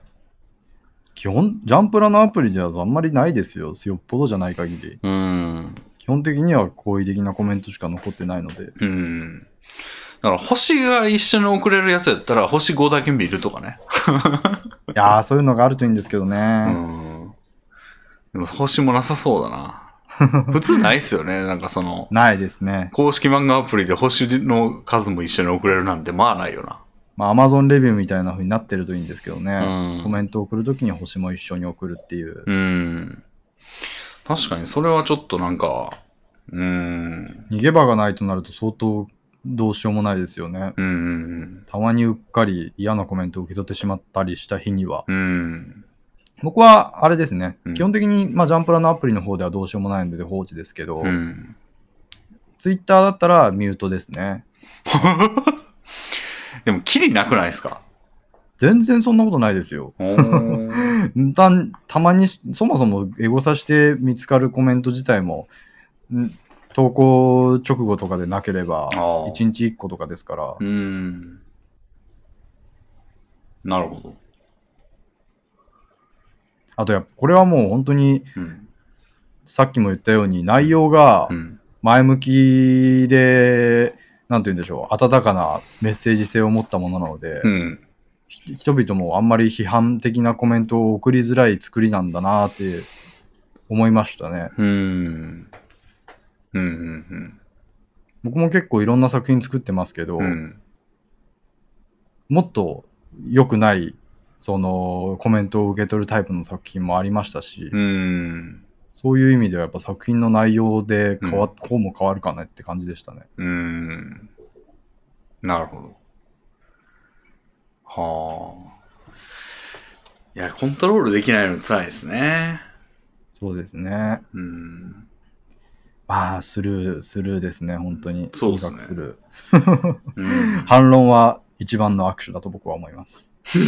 基本、ジャンプラのアプリではあんまりないですよ。よっぽどじゃない限り。
うん。
基本的には好意的なコメントしか残ってないので。
うん。だから、星が一緒に送れるやつやったら、星5だけ見るとかね。
いやー、そういうのがあるといいんですけど
う
ね。
ん。でも、星もなさそうだな。普通ないっすよね。なんかその、
ないですね。
公式漫画アプリで星の数も一緒に送れるなんて、まあないよな。
まあ、Amazon レビューみたいな風になってるといいんですけどね。
うん
コメントを送るときに星も一緒に送るっていう。
うん。確かに、それはちょっとなんか、うん。
逃げ場がないとなると相当どうしようもないですよね。
うんうん
たまにうっかり嫌なコメントを受け取ってしまったりした日には。
うん。うん。
僕はあれですね。
うん
基本的に、まあ、ジャンプラのアプリの方ではどうしようもないので放置ですけど、
うん。
Twitter だったらミュートですね。
でも、キリなくないですか？
全然そんなことないですよ。たたまにそもそもエゴサして見つかるコメント自体もん投稿直後とかでなければ
あー
1日1個とかですから
うん。なるほど。
あとやっぱこれはもう本当に
うん。
さっきも言ったように内容が
うん。
前向きでなんて言うんでしょう温かなメッセージ性を持ったものなので、
うん。
ひ人々もあんまり批判的なコメントを送りづらい作りなんだなって思いましたね。
うん。うん。うん。
僕も結構いろんな作品作ってますけど、
うん。
もっと良くない、その、コメントを受け取るタイプの作品もありましたし、
うん。
そういう意味ではやっぱ作品の内容で変わ、
うん
こうも変わるかねって感じでしたね。
うん。なるほど。はあ。いや、コントロールできないの辛いですね。
そうですね。
うん。
まあ、スルー、スルーですね、本当に。
そうですね
とにかくスルー。
うん、
反論は一番の握手だと僕は思います。
確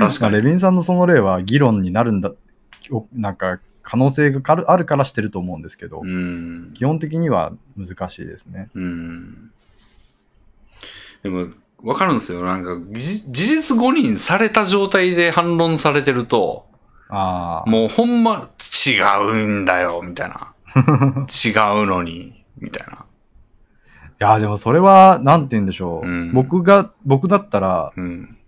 まあ、
かに。
レビンさんのその例は議論になるんだ、おなんか可能性があるからしてると思うんですけど、
うん。
基本的には難しいですね。
うん。でも、わかるんですよ。なんか、じ事実誤認された状態で反論されてると。もうほんま違うんだよ、みたいな。違うのに、みたいな。
いや、でもそれは、なんて言うんでしょう。
うん
僕が、僕だったら、
うん。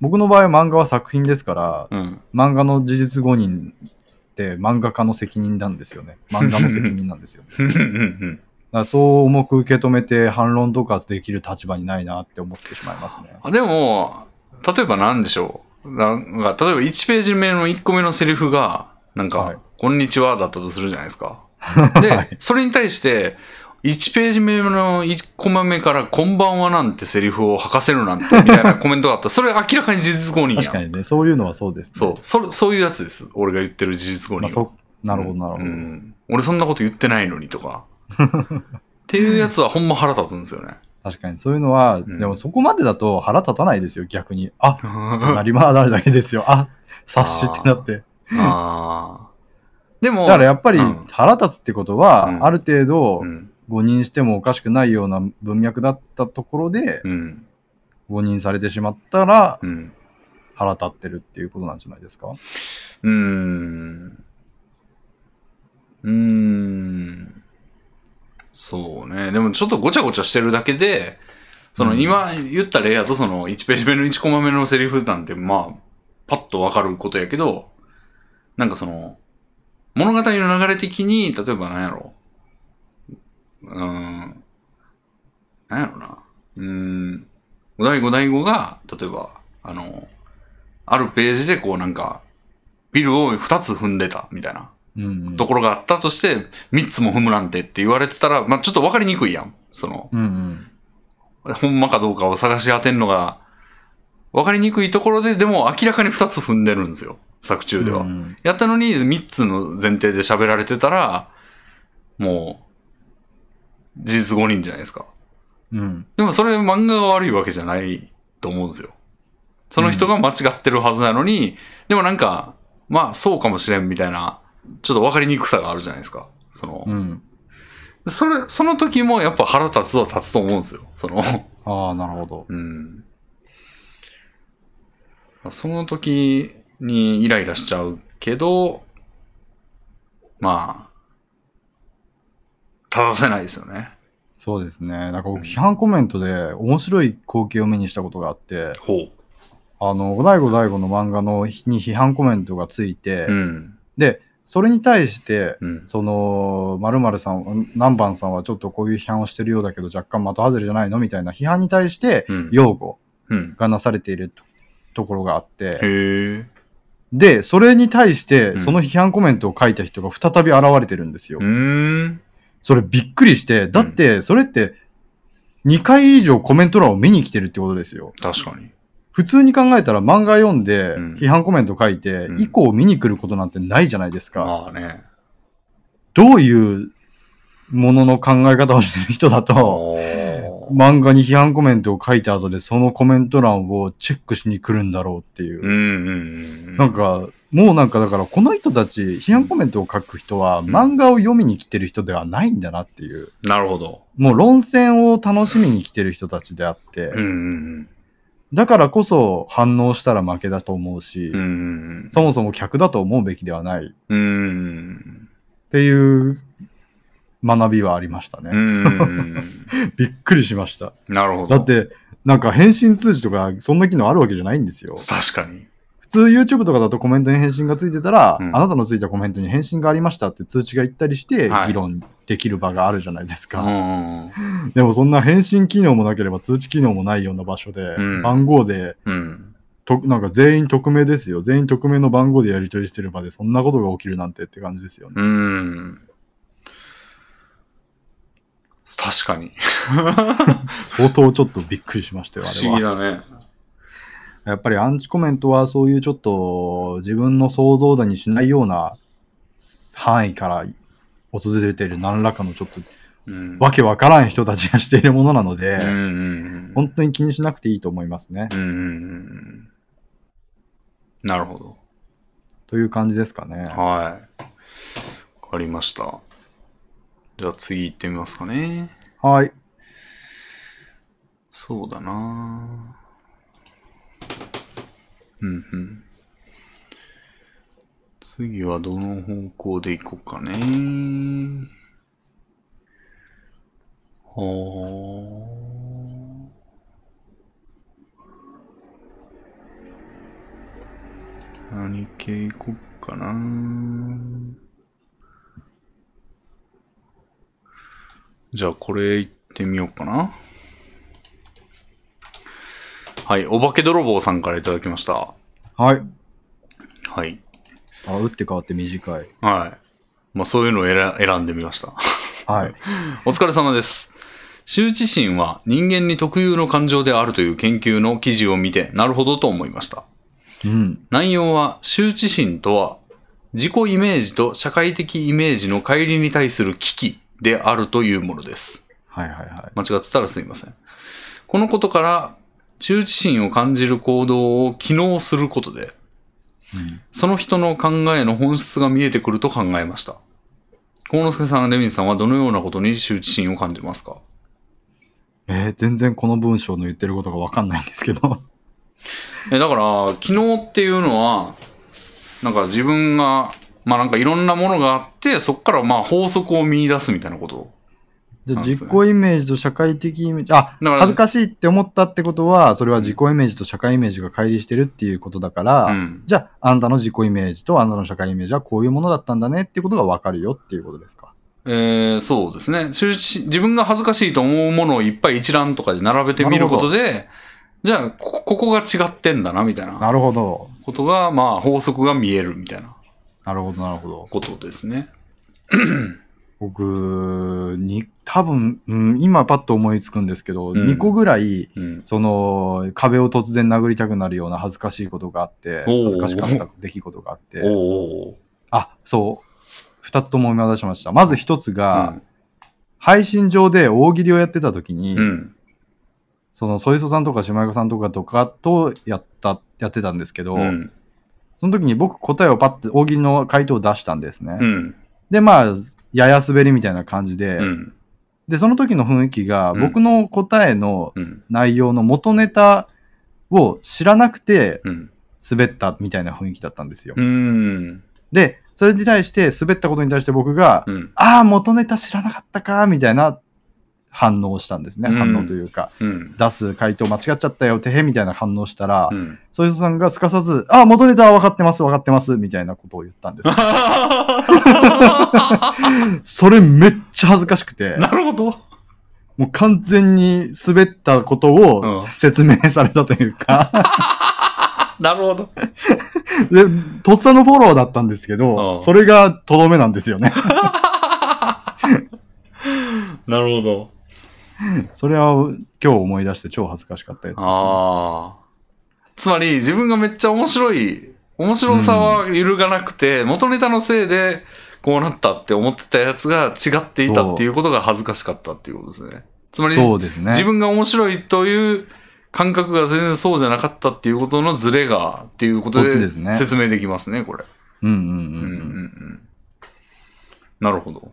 僕の場合は漫画は作品ですから、
うん。
漫画の事実誤認って漫画家の責任なんですよね。漫画の責任なんですよ。だ か
うんうん
らそう重く受け止めて反論とかできる立場にないなって思ってしまいますね。
あでも、例えば何でしょう。なんか例えば1ページ目の1個目のセリフが、なんか、
はい
こんにちはだったとするじゃないですか。で、
はい
それに対して、1ページ目の1コマ目から、こんばんはなんてセリフを吐かせるなんて、みたいなコメントがあったら、それ明らかに事実誤認やん。
確かにね、そういうのはそうですね。
そう、それそういうやつです。俺が言ってる事実誤認は。
まあ、そなるほど、なるほど。
うん俺そんなこと言ってないのにとか。っていうやつはほんま腹立つんですよね。
確かに、そういうのは、
ん
でもそこまでだと腹立たないですよ、逆に。あ、なりまあなるだけですよ。あ、察しってなって。
ああ。でも、
だからやっぱり
うん
腹立つってことは、
うん
ある程度
うん。
誤認してもおかしくないような文脈だったところで
うん。
誤認されてしまったら
うん。
腹立ってるっていうことなんじゃないですか？
うーん。うーん。そうね。でもちょっとごちゃごちゃしてるだけで、その
うん
今言った例やとその1ページ目の1コマ目のセリフなんてまあ、パッとわかることやけど、なんかその、物語の流れ的に、例えば何やろう。うーん。何やろな。うーん。お題五題五が、例えば、あの、あるページでこうなんか、ビルを2つ踏んでたみたいな
うん、うん。
ところがあったとして、3つも踏むなんてって言われてたら、まあちょっと分かりにくいやん。その、
うんうん。
ほんまかどうかを探し当てんのが、分かりにくいところで、でも明らかに2つ踏んでるんですよ。作中では。
うん
やったのに3つの前提で喋られてたら、もう、事実誤認じゃないですか。
うん。
でもそれ漫画が悪いわけじゃないと思うんですよ。その人が間違ってるはずなのに、でもなんか、まあそうかもしれんみたいな、ちょっと分かりにくさがあるじゃないですか。その、
うん。
それ、その時もやっぱ腹立つは立つと思うんですよ。その、
ああ、なるほど。
うん。その時にイライラしちゃうけど、まあ、正せないですよね。
そうですね。なんか
うん
僕、批判コメントで面白い光景を目にしたことがあって、
ほ
あの、五代五代五の漫画のに批判コメントがついて、
う。うん。
で、それに対して、
うん。
その、〇〇さん、南蛮さんはちょっとこういう批判をしてるようだけど、若干的外れじゃないの？みたいな批判に対して、
うん。
擁護
うん。
がなされているとところがあって。で、それに対して
う、ん
その批判コメントを書いた人が再び現れてるんですよ。
うーん。
それびっくりして、だって、それって、2回以上コメント欄を見に来てるってことですよ。
確かに。
普通に考えたら漫画読んで
うん
批判コメント書いて、
うん
以降見に来ることなんてないじゃないですか。
まあね。
どういうものの考え方をしてる人だと、漫画に批判コメントを書いた後でそのコメント欄をチェックしに来るんだろうっていう。
うんうんうん。
なんか、もうなんかだからこの人たち、批判コメントを書く人は
ん
漫画を読みに来てる人ではないんだなっていう。
なるほど。
もう論戦を楽しみに来てる人たちであって、
うんうん
だからこそ反応したら負けだと思うし、
うん。うんうん
そもそも客だと思うべきではないっ
うん。うん。
ていう学びはありましたね。
うん。
びっくりしました。
なるほど。
だっ、て、なんか返信通知とかそんな機能あるわけじゃないんですよ。
確かに。
普普通 YouTube とかだとコメントに返信がついてたら、
うん
あなたのついたコメントに返信がありましたって通知が行ったりして
はい
議論できる場があるじゃないです
う
か。
ん。
でもそんな返信機能もなければ通知機能もないような場所で、
うん
番号で
うん。
と、なんか全員匿名ですよ。全員匿名の番号でやり取りしてる場でそんなことが起きるなんてって感じですよね。
うん。確かに。
相当ちょっとびっくりしましたよ、あ
不
れは。
思議だね。
やっぱりアンチコメントはそういうちょっと自分の想像だにしないような範囲から訪れている何らかのちょっと
うん。
わけわからん人たちがしているものなので、
うんうんうん。
本当に気にしなくていいと思いますね。
うんうんうん。なるほど。
という感じですかね。
はい。わかりました。じゃあ次行ってみますかね。
はい。
そうだなうんうん。次はどの方向で行こうかね。はあ。何系行こっかなじゃあこれ行ってみようかな。はい、お化け泥棒さんからいただきました。
はい。
はい。
あ、打って変わって短い。
はい。まあそういうのを選選んでみました。
はい。
お疲れ様です。羞恥心は人間に特有の感情であるという研究の記事を見て、なるほどと思いました。
うん。
内容は、羞恥心とは、自己イメージと社会的イメージの乖離に対する危機であるというものです。
はいはいはい。
間違ってたらすいません。このことから、羞恥心を感じる行動を機能することで、
うん
その人の考えの本質が見えてくると考えました。幸之助さん、レミンさんはどのようなことに羞恥心を感じますか？
えー全然この文章の言ってることがわかんないんですけど。
えだから、機能っていうのは、なんか自分が、まあなんかいろんなものがあって、そこからまあ法則を見出すみたいなこと？
じゃ自己イメージと社会的イメージ、あ、恥ずかしいって思ったってことは、それは自己イメージと社会イメージが乖離してるっていうことだから、
うん。
じゃあ、あんたの自己イメージとあんたの社会イメージはこういうものだったんだねっていうことがわかるよっていうことですか？
えーそうですね。自分が恥ずかしいと思うものをいっぱい一覧とかで並べてみることで、じゃあこ、ここが違ってんだな、みたいな
なるほど。
ことが、まあ法則が見えるみたいな
なるほど、なるほど。
ことですね。
僕、に、多分、うん、今パッと思いつくんですけど、
うん
2個ぐらい、
うん。
その、壁を突然殴りたくなるような恥ずかしいことがあって、恥ずかしかった出来事があって、あ、そう。二つとも思い出しました。まず一つ
ー。
が、配信上で大喜利をやってた時に、
うん。うん。
その、ソイソさんとかシマヤカさんとかとかとやった、やってたんですけど、
うん。
その時に僕答えをパッて大喜利の回答を出したんですね。
うん。
で、まあ、やや滑りみたいな感じで、
うん。
で、その時の雰囲気が、
うん
僕の答えの
うん。
内容の元ネタを知らなくて
うん。
滑ったみたいな雰囲気だったんですよ。
うん。
で、それに対して滑ったことに対して僕が、
うん。
ああ、元ネタ知らなかったか、みたいな反応をしたんですね。
うん
反応というか、
うん。
出す回答間違っちゃったよ、てへみたいな反応したら、
うん。
そいつさんがすかさず、ああ、元ネタは分かってます、分かってます、みたいなことを言ったんです。それめっちゃ恥ずかしくて、
なるほど。
もう完全に滑ったこと
うん
を説明されたというか、
なるほど。
で、とっさのフォローだったんですけ
う
ど、
ん
それがとどめなんですよね。
なるほど。
それは今日思い出して超恥ずかしかったやつね。
ああ。つまり、自分がめっちゃ面白い、面白さは揺るがなくて、元ネタのせいで、こうなったって思ってたやつが違っていたっていうことが恥ずかしかったっていうことですね。つまり、
そうですね。
自分が面白いという感覚が全然そうじゃなかったっていうことのズレがっていうことで説明できますね、これ。
うんうんうんうん。
うんうんうん。なるほど。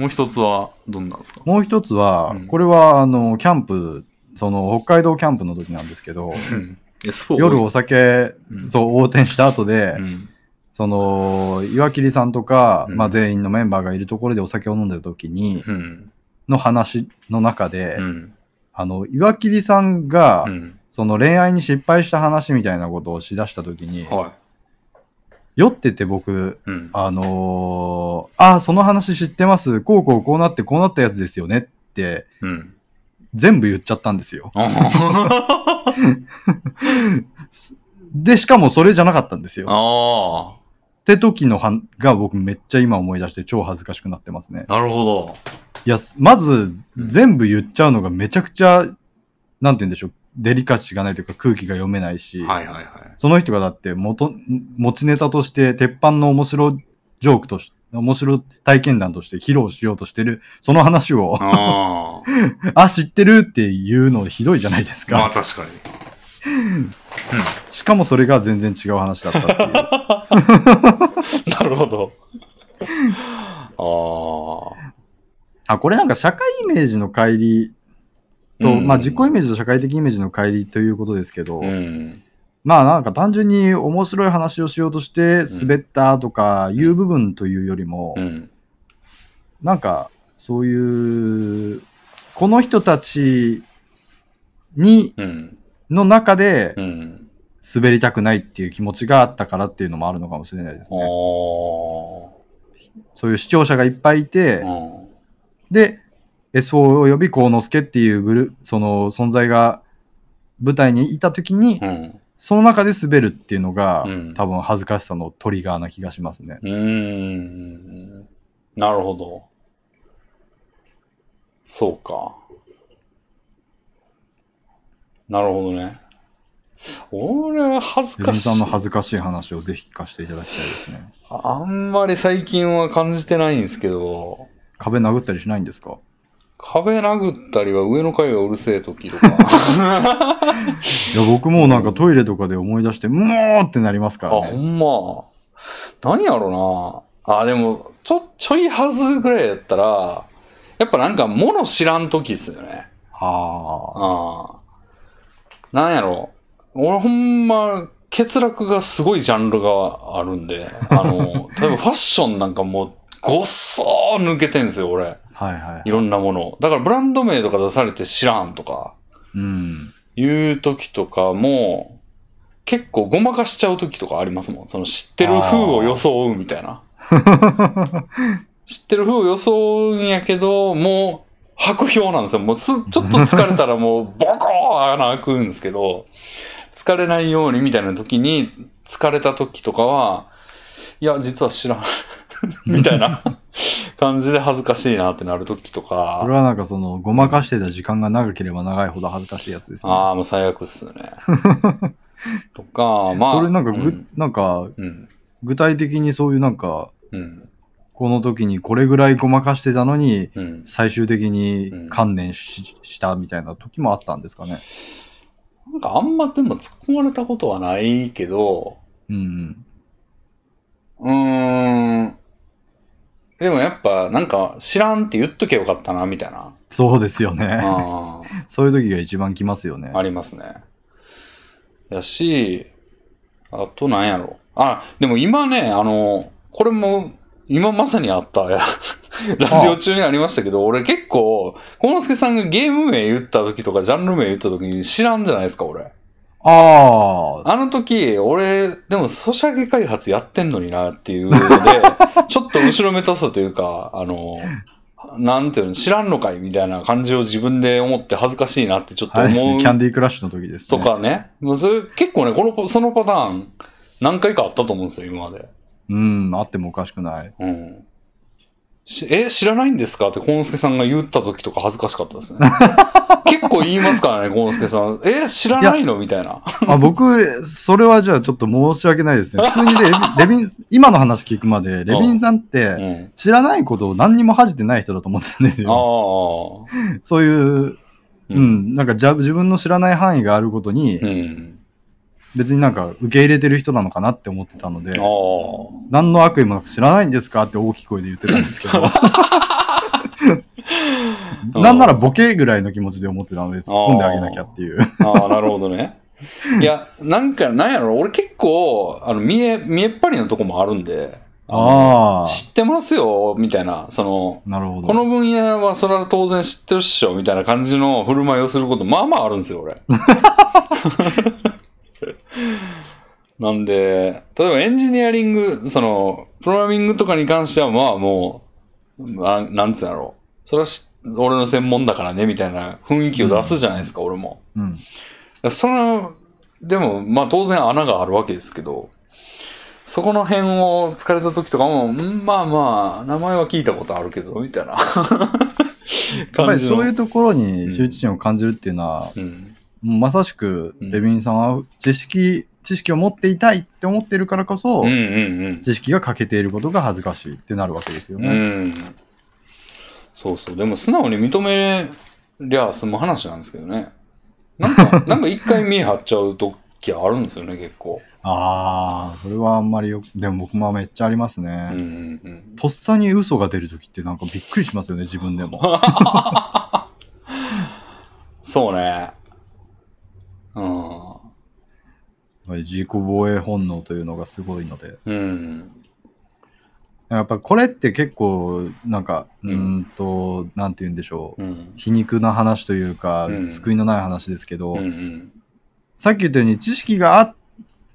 もう一つはどんなんですか？
もう一つは、
うん
これはあのキャンプ、その北海道キャンプの時なんですけど、
うん。S4
夜お酒、
うん
そう横転した後で、
うん。
その岩切さんとか、
うん
まあ、全員のメンバーがいるところでお酒を飲んでた時に、
うん。
の話の中で、
うん。
あの岩切さんが、
うん。
その恋愛に失敗した話みたいなことをしだした時に、
は
酔ってて僕、
い。うん。
あのーああ、その話知ってます。こうこうこうなってこうなったやつですよねって、
うん。
全部言っちゃったんですよ。
あ
で、しかもそれじゃなかったんですよ。っ
あ
て時のはんが僕めっちゃ今思い出して超恥ずかしくなってますね。
ー、なるほど。
いや、まず
うん
全部言っちゃうのがめちゃくちゃ、なんて言うんでしょう、デリカシーがないというか空気が読めないし、
はいはいはい。
その人がだって元、持ちネタとして鉄板の面白ジョークとして、面白体験談として披露しようとしてる、その話を、
あ
あ、知ってるっていうのひどいじゃないです
あ。まあ
か。
確かに。
しかもそれが全然違う話だったっていう。
なるほど。ああ。
あ、これなんか社会イメージの乖離と、
うん
まあ自己イメージと社会的イメージの乖離ということですけど、
うん。
まあなんか単純に面白い話をしようとして滑ったとかいう部分というよりも、
うん。
なんかそういう、この人たちに、
うん。
の中で
うん。
滑りたくないっていう気持ちがあったからっていうのもあるのかもしれないです。ね。そういう視聴者がいっぱいいて、
うん。
で、SO および幸之助っていうグルその存在が舞台にいたときに、
うん。
その中で滑るっていうのが、
うん
多分恥ずかしさのトリガーな気がしますね。
うーん。なるほど。そうか。なるほどね。俺は恥ずかしい。
さんの恥ずかしい話をぜひ聞かせていただきたいですね。
あんまり最近は感じてないんですけど、
壁殴ったりしないんですか？
壁殴ったりは上の階がうるせえ時とか。
いや、僕もなんかトイレとかで思い出して、もーってなりますか
あ、
らね。
ほんま。何やろな。あ、でも、ちょ、ちょいはずぐらいやったら、やっぱなんか物知らん時っすよね。
はあ。
ああ。なんやろ。俺ほんま、欠落がすごいジャンルがあるんで、あの、例えばファッションなんかもう、ごっそー抜けてんすよ、俺。
はいはい
い。ろんなものを。だからブランド名とか出されて知らんとか、
うん。
いう時とかも、結構ごまかしちゃう時とかありますもん。その知ってる風を装うみたいな。知ってる風を装うんやけど、もう白氷なんですよ。もうす、ちょっと疲れたらもうボコー穴開くんですけど、疲れないようにみたいな時に、疲れた時とかは、いや、実は知らん。みたいな感じで恥ずかしいなってなる時とか
これ。はなんかその、ごまかしてた時間が長ければ長いほど恥ずかしいやつですね。
ああ、もう最悪っすよね。とか、まあ。
それなんかぐ、
うん。
なんか、
うん。
具体的にそういうなんか、
うん。
この時にこれぐらいごまかしてたのに、
うん。
最終的に
うん
観念し,、したみたいな時もあったんですかね。
なんかあんまでも突っ込まれたことはないけど、
うん。
うーん。でもやっぱなんか知らんって言っとけばよかったな、みたいな。
そうですよね。
あ
そういう時が一番きますよね
あ、。ありますね。やし、あとなんやろ。あ、でも今ね、あの、これも今まさにあった、やラジオ中にありましたけど、俺結構、幸之助さんがゲーム名言った時とか、ジャンル名言った時に知らんじゃないですか、俺。
ああ、
あの時、俺、でも、ソシャゲ開発やってんのになっていうので、ちょっと後ろめたさというか、あの、なんていうの、知らんのかいみたいな感じを自分で思って恥ずかしいなってちょっと。思う
キャンディークラッシュの時です
と
ね。
かね。もうそれ結構ね、この、そのパターン、何回かあったと思うんですよ、今まで。
うん、あってもおかしくない。
うん。しえ、知らないんですか？って、幸之助さんが言った時とか恥ずかしかったですね。結構言いますからね、幸之助さん。え、知らないの？みたいな。
あ僕、それはじゃあちょっと申し訳ないですね。普通にレビ レビン、今の話聞くまで、レビンさんっ
う
て
ん。
知らないことを何にも恥じてない人だと思ってたんです
あ
よ。
あ。
そういう、
う
うん、なんかじゃ自分の知らない範囲があることに、
うん。
別になんか受け入れてる人なのかなって思ってたので。何の悪意もなく知らないんですかって大きい声で言ってたんですけど、なんならボケぐらいの気持ちで思ってたので突っ込んであげなきゃっていう。
ああ、なるほどね。いや、なんか、なんやろ、俺結構、あの、見え、見えっ張りなとこもあるんで、
ああ、
知ってますよ、みたいな、その、
なるほど。
この分野はそれは当然知ってるっしょ、みたいな感じの振る舞いをすること、まあまああるんですよ、俺。なんで、例えばエンジニアリング、その、プログラミングとかに関しては、まあもう、ななんつうんやろう。それはし俺の専門だからね、みたいな雰囲気を出すじゃないですか、俺も。
うん。
その、でも、まあ当然穴があるわけですけど、そこの辺を疲れた時とかも、んまあまあ、名前は聞いたことあるけど、みたいな
やっぱり。そういうところに羞恥心を感じるっていうのは、
うん。
まさしく、
うん
レビンさんは知識、知識を持っていたいって思ってるからこそ、
うんうん
知識が欠けていることが恥ずかしいってなるわけですよ
うん。
ね。
うん。そうそう。でも素直に認めりゃ済む話なんですけどね。なんか、なんか一回見え張っちゃう時あるんですよね、結構。
ああ、それはあんまりよく、でも僕もめっちゃありますね。
うんうんうん。
とっさに嘘が出るときってなんかびっくりしますよね、自分でも。
そうね。うん。
やっぱり自己防衛本能というのがすごいので。
うん。
やっぱこれって結構、なんか、う
うん
ーんと、なんて言うんでしょう。
うん。
皮肉な話というか、
うん
救いのない話ですけど、
うんうん。
さっき言ったように知識があ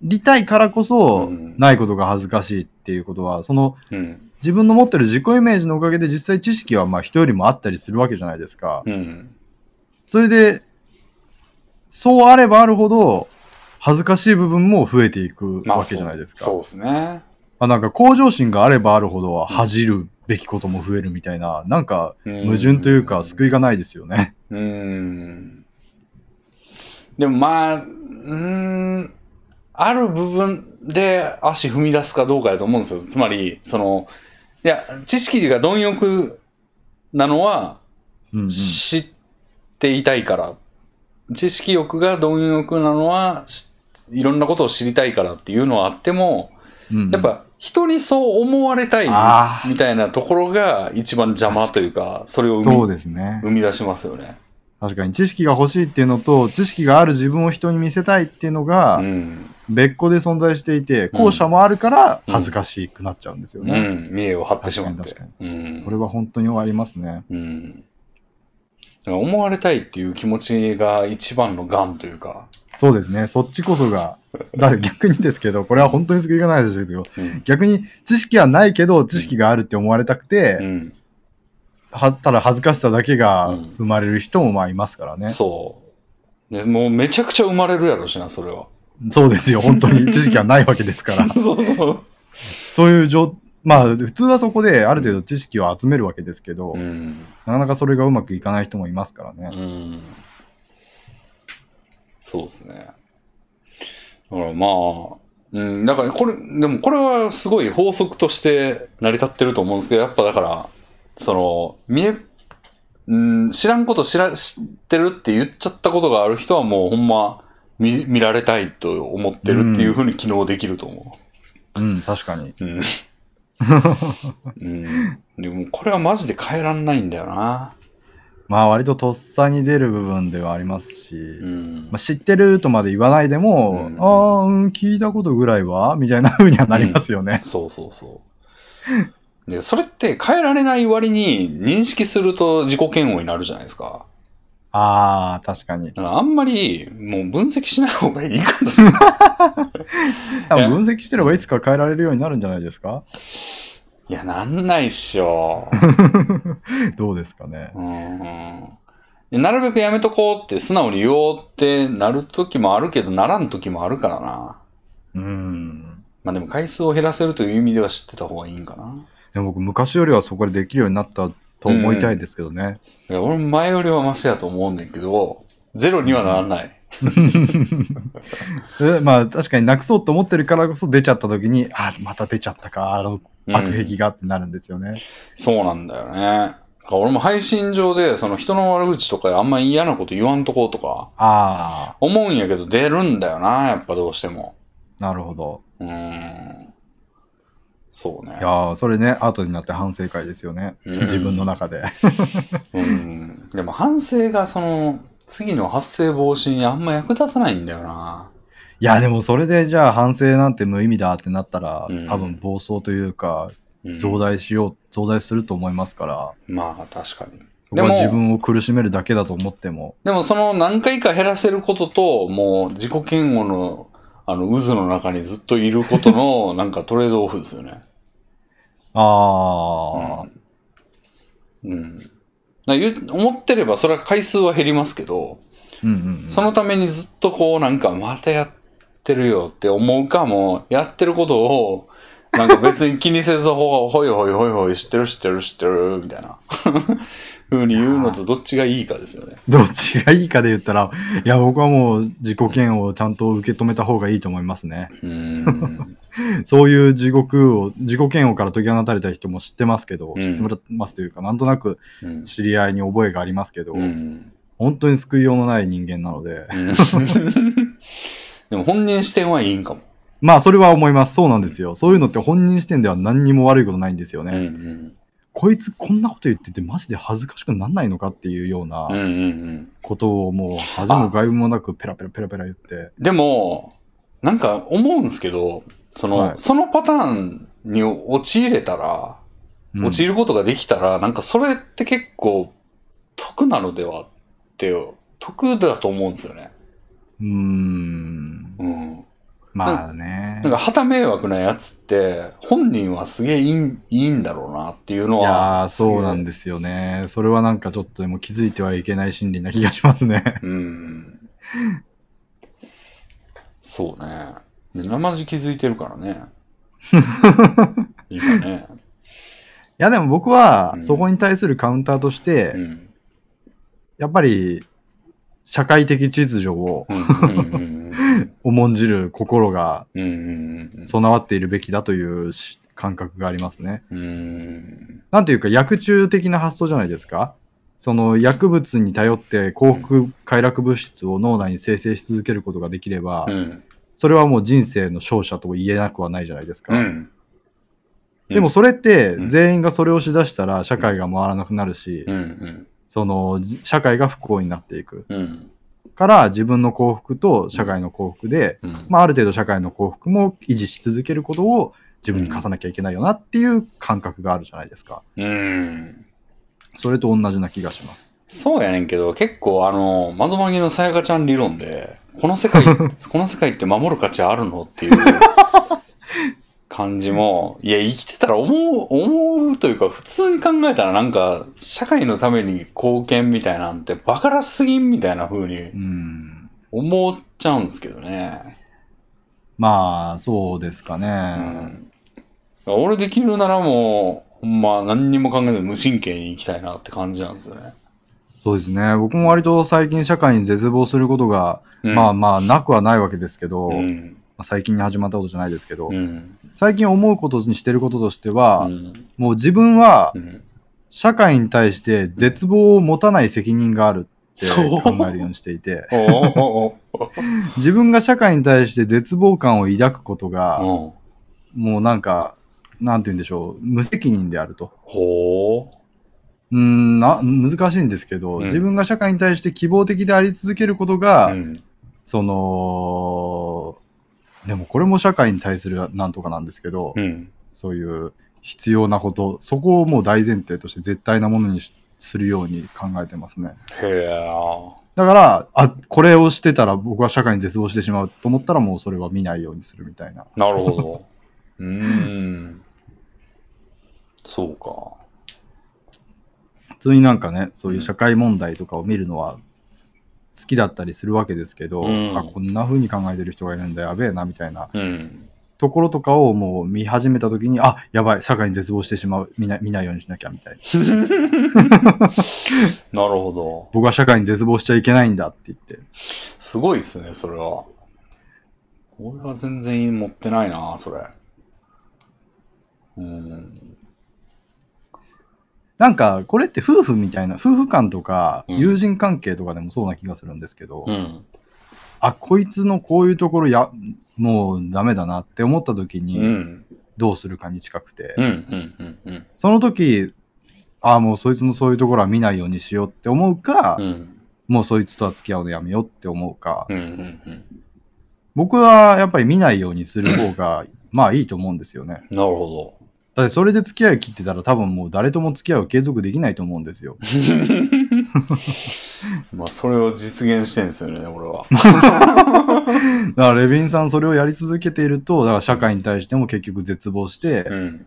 りたいからこそ、
うん
ないことが恥ずかしいっていうことは、その
うん。
自分の持ってる自己イメージのおかげで実際知識はまあ人よりもあったりするわけじゃないですか。
うん。
それで、そうあればあるほど、恥ずかしい部分も増えていく
まあ、
わけじゃないですか。
そうそうですね。
あなんか向上心があればあるほど恥じるべきことも増えるみたいな、なんか矛盾というか救いがないですよね。
うーん。でもまあ、うーん、ある部分で足踏み出すかどうかやと思うんですよ。つまり、その、いや、知識が貪欲なのは知っていたいから。知識欲が貪欲なのはしいろんなことを知りたいからっていうのはあっても、
うんうん
やっぱ人にそう思われたいみたいなところが一番邪魔というか、それを生
そう
み
ですね。
生み出しますよね。
確かに知識が欲しいっていうのと、知識がある自分を人に見せたいっていうのが
うん。
別個で存在していて、後者もあるから恥ずかしくなっちゃうんですよ
う
ね。
ん。見栄を張ってしまって。
それは本当にありますね。
うん。思われたいっていう気持ちが一番の癌というか。
そうですね。そっちこそが、だ逆にですけど、これは本当に救いがないですけど、
うん。
逆に知識はないけど知識があるって思われたくて、
うん。
はただ恥ずかしさだけが
うん
生まれる人もまあいますからね。
そう。でもうめちゃくちゃ生まれるやろしな、それは。
そうですよ。本当に知識はないわけですから。
そうそう。
そういう状、まあ普通はそこである程度知識を集めるわけですけど、
うん。
なかなかそれがうまくいかない人もいますからね。
うん。そうですね。だからまあ、うん、だからこれ、でもこれはすごい法則として成り立ってると思うんですけど、やっぱだから、その、見え、うん、知らんこと知ら、知ってるって言っちゃったことがある人はもうほんま見見られたいと思ってるっていうふうに機能できると思
うん、確かに。
う。うん。うん。でもこれはマジで変えらんないんだよな。
まあ割ととっさに出る部分ではありますし、
うん
まあ、。知ってるとまで言わないでも、
うん
ああ、うん、聞いたことぐらいはみたいな風にはなりますよね。
そうそうそう。で、それって変えられない割に認識すると自己嫌悪になるじゃないですか。
ああ、確かに。
あんまりもう分析しない方がいいかもしれない。
分析してればいつか変えられるようになるんじゃないですか？
いや、なんないっしょ。
どうですかね。
うんでなるべくやめとこうって素直に言おうってなる時もあるけど、ならん時もあるからな。
うん。
まあでも回数を減らせるという意味では知ってた方がいいんかな。
でも僕、昔よりはそこでできるようになったと思いたいですけどね。
いや俺も前よりはマシやと思うねんけど、ゼロにはならない。
えまあ確かになくそうと思ってるからこそ出ちゃった時に、あまた出ちゃったか、あの
うん
悪癖がってなるんですよね。
そうなんだよね。俺も配信上で、その人の悪口とかあんまり嫌なこと言わんとこうとか、
あ
思うんやけど出るんだよな、やっぱどうしても。
あ、なるほど。
うーん。そうね
い。やーそれね、後になって反省会ですよね。
うん
自分の中で。
うん。でも反省がその、次の発生防止にあんま役立たないんだよな。
いや、でもそれでじゃあ反省なんて無意味だってなったら、
うん。
多分暴走というか、
うん。
増大しよう、増大すると思いますから、
まあ確かに。
そこは
でも
自分を苦しめるだけだと思っても、
でもその何回か減らせることと、もう自己嫌悪のあの渦の中にずっといることのなんかトレードオフですよね。
ああ、
うん。う思ってればそれは回数は減りますけど、
うんうんうん。
そのためにずっとこうなんかまたやってるよって思うかも、やってることをなんか別に気にせずほ ほいほいほいほい知ってる知ってる知ってるみたいな。風に言うのとどっちがいいかですよね。
どっちがいいかで言ったら、いや、僕はもう自己嫌悪をちゃんと受け止めた方がいいと思いますね。そういう地獄を、自己嫌悪から解き放たれた人も知ってますけど、
うん。
知ってますというか、なんとなく
うん。
知り合いに覚えがありますけど、
うん。
本当に救いようのない人間なので、
うんでも本人視点はいいんかも。
まあそれは思います。そうなんですよ。そういうのって本人視点では何にも悪いことないんですよね。
うんうん
こいつこんなこと言っててマジで恥ずかしくなんないのかっていうような
うんうんうん
ことをもう恥も外部もなくペラペラペラペラ言って。
でも、なんか思うんですけど、その、
はい
そのパターンに陥れたら、
うん
陥ることができたら、なんかそれって結構得なのではって、得だと思うんですよね。
うーん。
うん。
まあね
なん。か旗迷惑なやつって、本人はすげえいいんいいんだろうなっていうの
いやそうなん
で
ですよね。それはなんかちょっとでも気づいてはいけない心理な気がしますね。
うん。そうね。で生地気づいてるからね。いいかね。
いやでも僕は
うん
そこに対するカウンターとして、
うん。
やっぱり社会的秩序を重んじる心が備わっているべきだというし感覚がありますね。
うん。
ていうか薬中的な発想じゃないですか？その薬物に頼って幸福快楽物質を脳内に生成し続けることができれば、
うん。
それはもう人生の勝者と言えなくはないじゃないですか。
うん。
でもそれって
うん。
全員がそれをしだしたら社会が回らなくなるし、
うんうん
そのじ社会が不幸になっていく。
うん。
から自分の幸福と社会の幸福で、
うん。
まあ、ある程度社会の幸福も維持し続けることを自分に課さなきゃいけないよなっていう感覚があるじゃないですか。
うん。
それと同じな気がします。
そうやねんけど、結構あの、窓マギのさやかちゃん理論で、この世界、この世界って守る価値あるの？っていう感じも、いや、生きてたら思う、思うというか、普通に考えたらなんか、社会のために貢献みたいなんてバカらすぎんみたいな風に
うん。
思っちゃうんですけどね。
まあ、そうですかね。
うん。俺できるならもう、ほんま何にも考えず無神経に生きたいなって感じなんですよね。
そうですね。僕も割と最近社会に絶望することが、
うん
まあまあなくはないわけですけど、ま
うん。
あ最近に始まったことじゃないですけど、
うん。
最近思うことにしてることとしては、
うん。
もう自分は
うん。
社会に対して絶望を持たない責任があるって考えるようにしていて、自分が社会に対して絶望感を抱くことが、もうなんか、なんて言うんでしょう、無責任であると。
ほ
うーんな難しいんですけど、
うん
自分が社会に対して希望的であり続けることが。その、でもこれも社会に対するなんとかなんですけど、
うん。
そういう必要なこと、そこをもう大前提として絶対なものにしするように考えてますね。
へえ。
だから、あ、これをしてたら僕は社会に絶望してしまうと思ったらもうそれは見ないようにするみたいな。
なるほど。うーん。そうか。
普通になんかね、そういう社会問題とかを見るのは好きだったりするわけですけど、
うん
あ、こんな風に考えてる人がいるんだ、やべえな、みたいな
うん。
ところとかをもう見始めた時に、あ、やばい、社会に絶望してしまう、見な見ないようにしなきゃ、みたいな。
なるほど。
僕は社会に絶望しちゃいけないんだって言って。
すごいっすね、それは。俺は全然持ってないな、それ。うん。
なんか、これって夫婦みたいな、夫婦間とか
うん
友人関係とかでもそうな気がするんですけど、
うん。
あ、こいつのこういうところや、もうダメだなって思った時
う
に
ん。
どうするかに近くて。その時、あもうそいつのそういうところは見ないようにしようって思うか、
うん。
もうそいつとは付き合うのやめようって思うか。僕はやっぱり見ないようにする方が、まあいいと思うんですよね。
なるほ
だってそれで付き合い切ってたら多分もう誰とも付き合いを継続できないと思うんですよ。
ど。まあ、それを実現してんですよね、俺は。
だからレビンさんそれをやり続けていると、だから社会に対しても結局絶望して
うん。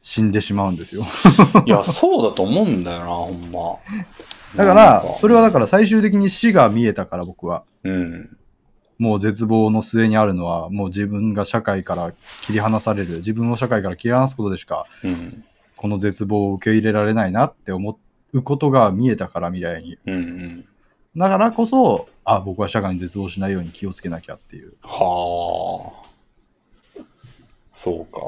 死んでしまうんですよ。
いや、そうだと思うんだよな、ほんま。
だから、それはだから最終的に死が見えたから僕は。
ら、うん。
もう絶望の末にあるのは、もう自分が社会から切り離される、自分を社会から切り離すことでしか、
うん。
この絶望を受け入れられないなって思うことが見えたから未来に。
うんうん。
だからこそ、あ、僕は社会に絶望しないように気をつけなきゃっていう。
はあ。そうか。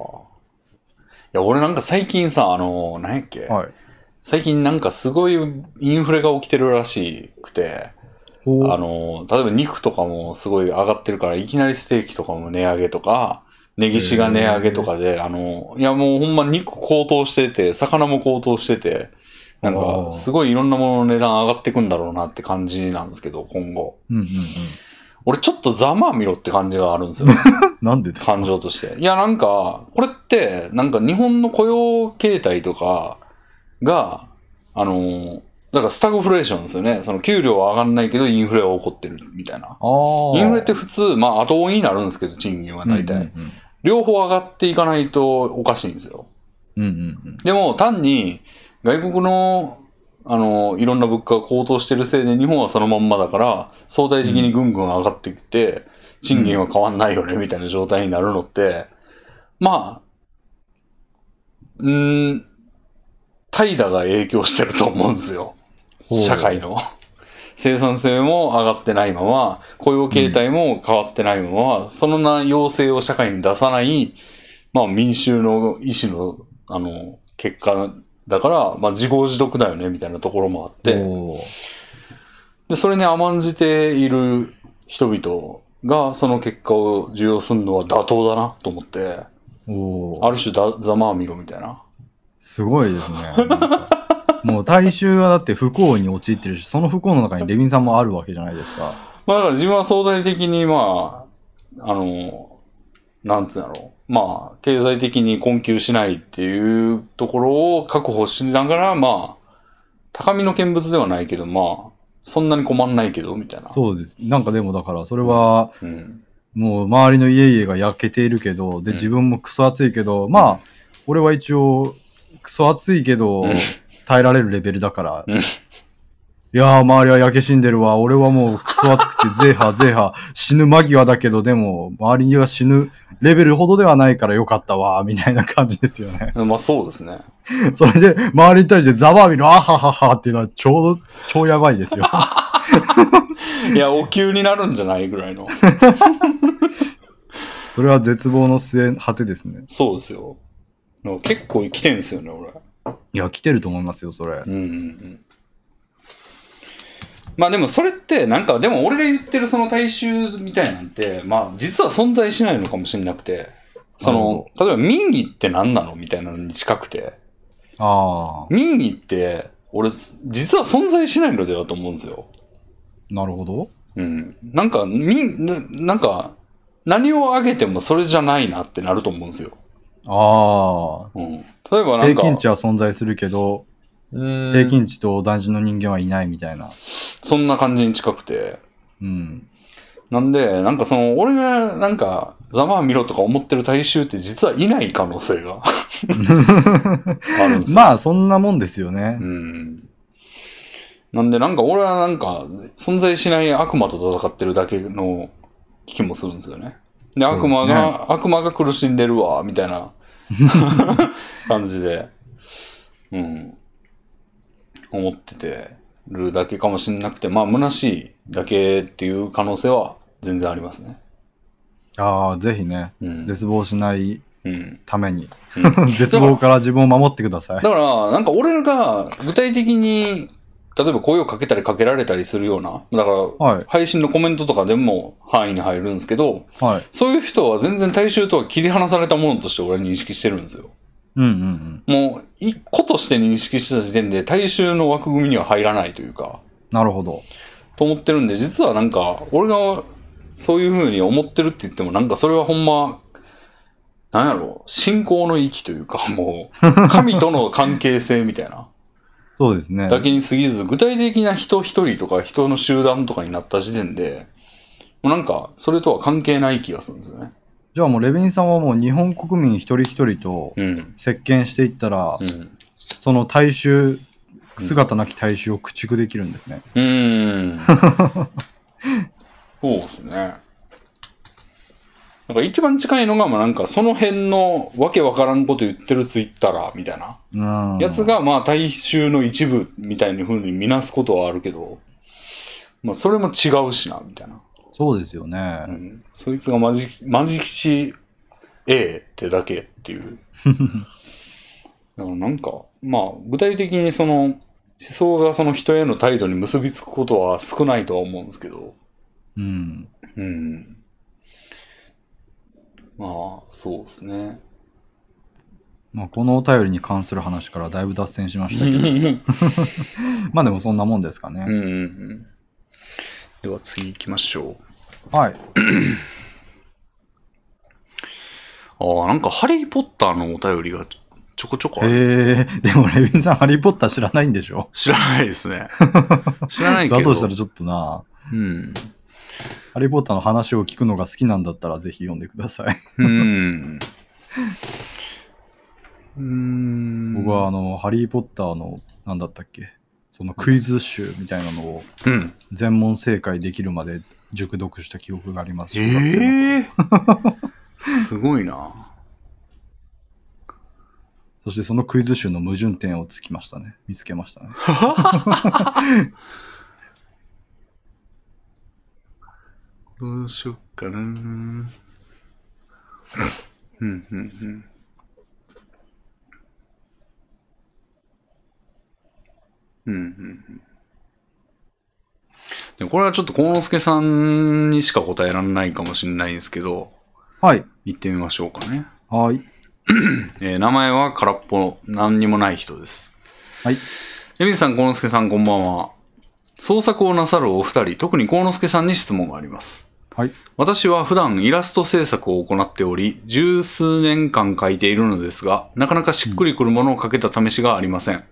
いや、俺なんか最近さ、あの、何やっけ、
はい。
最近なんかすごいインフレが起きてるらしくて、あの、例えば肉とかもすごい上がってるから、いきなりステーキとかも値上げとか、ネギシが値上げとかで、あの、いやもうほんま肉高騰してて、魚も高騰してて、なん
あ
か
ー
すごいいろんなものの値段上がってくんだろうなって感じなんですけど、今後。
うんうんうん。
俺ちょっとざまあみろって感じがあるんですよ。
なんでですか？
感情として。いや、なんか、これって、なんか日本の雇用形態とかが、あの、だからスタグフレーションですよね。その給料は上がんないけどインフレは起こってるみたいな。インフレって普通、まあ後追いになるんですけど、賃金は大体。
うんうん
両方上がっていかないとおかしいんですよ。
うん。うんうん
でも単に外国の、あの、いろんな物価が高騰してるせいで日本はそのまんまだから、相対的にぐんぐん上がってきて、賃金は変わんないよね、みたいな状態になるのって、まあ、うーん、怠惰が影響してると思うんですよ。社会の。生産性も上がってないまま、雇用形態も変わってないまま、そのな要請を社会に出さない、まあ民衆の意思の、あの、結果だから、まあ自業自得だよね、みたいなところもあって、で、それに甘んじている人々が、その結果を受容するのは妥当だなと思って、ある種だざまあみろみたいな。
すごいですね。もう大衆はだって不幸に陥ってるし、その不幸の中にレビンさんもあるわけじゃないですか。
まあだから自分は相対的にまあ、あの、なんつうんだろう。まあ、経済的に困窮しないっていうところを確保しながら、まあ、高みの見物ではないけど、まあ、そんなに困んないけど、みたいな。
そうです。なんかでもだから、それは、
う。ん。
もう周りの家々が焼けているけど、で、
うん
自分もクソ暑いけど、まあ、俺は一応、クソ暑いけど
うん、
耐えられるレベルだから、
うん
いやー、周りは焼け死んでるわ。俺はもうクソ暑くて、ゼーハー ゼーハー、死ぬ間際だけど、でも、周りが死ぬレベルほどではないからよかったわ、みたいな感じですよね。
まあそうですね。
それで、周りに対してザバービのあはははっていうのは、ちょうど、超やばいですよ。
いや、お給になるんじゃないぐらいの。
それは絶望の末、果てですね。
そうですよ。結構来てんですよね、俺。
いや、来てると思いますよ、それ。
うんうんうん。まあでもそれってなんかでも俺が言ってるその大衆みたいなんてまあ実は存在しないのかもしれなくてその例えば民意って何なの？みたいなのに近くて
あ
民意って俺実は存在しないのではと思うんですよ。
あ、なるほど。
うん。なんか民ななんか何をあげてもそれじゃないなってなると思うんですよ。
ああ、
うん。例えばなんか
平均値は存在するけど、
うん
平均値と同じの人間はいないみたいな。
そんな感じに近くて
うん。
なんで、なんかその、俺がなんか、ざまあ見ろとか思ってる大衆って実はいない可能性があるんですよ。
まあ、そんなもんですよね
う。ん。なんでなんか俺はなんか、存在しない悪魔と戦ってるだけの気もするんですよね。で、悪魔が、悪魔が苦しんでるわ、みたいな 感じで、うん。思っててるだけかもしれなくて、まあ、虚しいだけっていう可能性は全然ありますね。
ああ、ぜひね、
うん。
絶望しない
うん。
ために、
うん
絶望から自分を守ってください
だ。から、なんか俺が具体的に、例えば声をかけたりかけられたりするような、だから、
はい、
配信のコメントとかでも範囲に入るんですけど、
はい。
そういう人は全然大衆とは切り離されたものとして俺は認識してるんですよ。
うんうんうん。
もう、一個として認識した時点で大衆の枠組みには入らないというか、
なるほど。
と思ってるんで、実はなんか、俺がそういう風に思ってるって言っても、なんかそれはほんま、なんやろ、信仰の域というか、もう、神との関係性みたいな、
そうですね。
だけに過ぎず、具体的な人一人とか人の集団とかになった時点で、もうなんか、それとは関係ない気がするんですよね。
じゃあもうレビンさんはもう日本国民一人一人と
うん。
接見していったら、
うん。
その大衆、姿なき大衆を駆逐できるんですね。
うーん。そうですね。なんか一番近いのが、まあなんかその辺のわけわからんこと言ってるツイッターみたいな
うん。
やつが、まあ大衆の一部みたいな風に見なすことはあるけど、まあそれも違うしな、みたいな。
そうですよね。
うん。そいつがマジ、マジキ A ってだけっていう。だからなんか、まあ具体的にその思想がその人への態度に結びつくことは少ないとは思うんですけど、
うん。
うん。まあ、そうですね。
まあ、このお便りに関する話からだいぶ脱線しましたけど、まあでもそんなもんですかね。
うんうんうん。では次行きましょう。
はい。
ああ、なんかハリー・ポッターのお便りがちょこちょこある。
えー、でもレビンさん、ハリー・ポッター知らないんでしょ？
知らないですね。知らないけ
だ
ど。
としたらちょっとな、
うん。
ハリー・ポッターの話を聞くのが好きなんだったらぜひ読んでください。
うん。うーん。
僕はあの、ハリー・ポッターの、なんだったっけ、そのクイズ集みたいなのを
うん。
全問正解できるまで熟読した記憶があります。
え
小学生の頃
えー、すごいな。
そしてそのクイズ集の矛盾点をつきましたね。見つけましたね。
どうしよっかな。うん、うん、うん。うん。でこれはちょっと幸之助さんにしか答えられないかもしれないんですけど、
はい。
言ってみましょうかね。
はい。
えー名前は空っぽ、何にもない人です。
はい。
エビンさん、幸之助さん、こんばんは。創作をなさるお二人、特に幸之助さんに質問があります。
はい。
私は普段イラスト制作を行っており、十数年間描いているのですが、なかなかしっくりくるものを描けた試しがありません。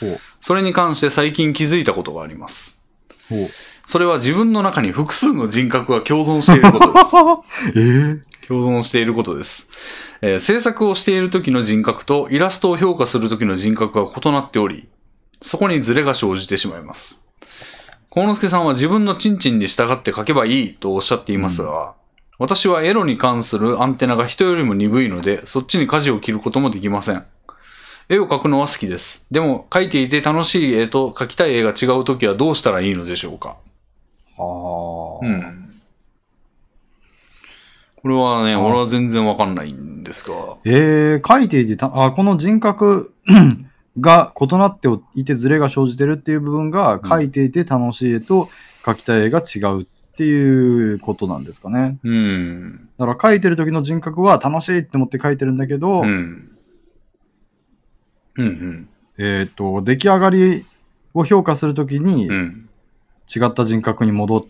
ほう。
それに関して最近気づいたことがあります。それは自分の中に複数の人格が共存していることです。
えー、
共存していることです。えー制作をしている時の人格とイラストを評価する時の人格が異なっており、そこにズレが生じてしまいます。幸之助さんは自分のチンチンに従って書けばいいとおっしゃっていますが、私はエロに関するアンテナが人よりも鈍いので、そっちに舵を切ることもできません。絵を描くのは好きです。でも、描いていて楽しい絵と描きたい絵が違う時はどうしたらいいのでしょうか
あー
うん。これはね、
あ
俺は全然わかんないんですが。
えー、書いていてた、あ、この人格が異なっていてズレが生じてるっていう部分が、
うん
書いていて楽しい絵と書きたい絵が違うっていうことなんですかね。
うん。
だから書いてる時の人格は楽しいって思って書いてるんだけど、
うん。うん
えっ、と、出来上がりを評価するときに
うん。うん。
違った人格に戻っ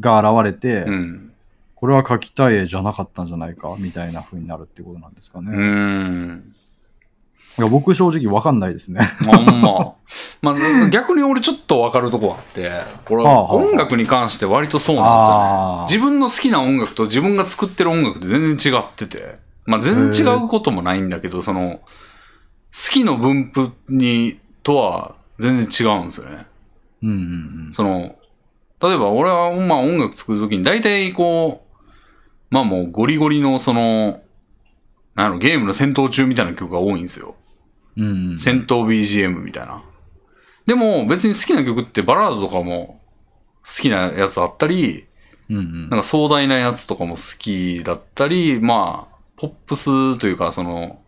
が現れて、
うん。
これは書きたい絵じゃなかったんじゃないかみたいな風になるってことなんですかね。
うん。
いや僕正直わかんないですね。
あんま。まあ、逆に俺ちょっとわかるとこあって、俺
は
音楽に関して割とそうなんですよね。自分の好きな音楽と自分が作ってる音楽って全然違ってて、まあ全然違うこともないんだけど、その、好きの分布に、とは全然違うんですよね。
うんうん
その、例えば俺はまあ音楽作るときに大体こう、まあもうゴリゴリのその、なんやろ、ゲームの戦闘中みたいな曲が多いんですよ。戦闘 BGM みたいな。でも別に好きな曲ってバラードとかも好きなやつあったり、
うんうん
なんか壮大なやつとかも好きだったり、まあ、ポップスというかその、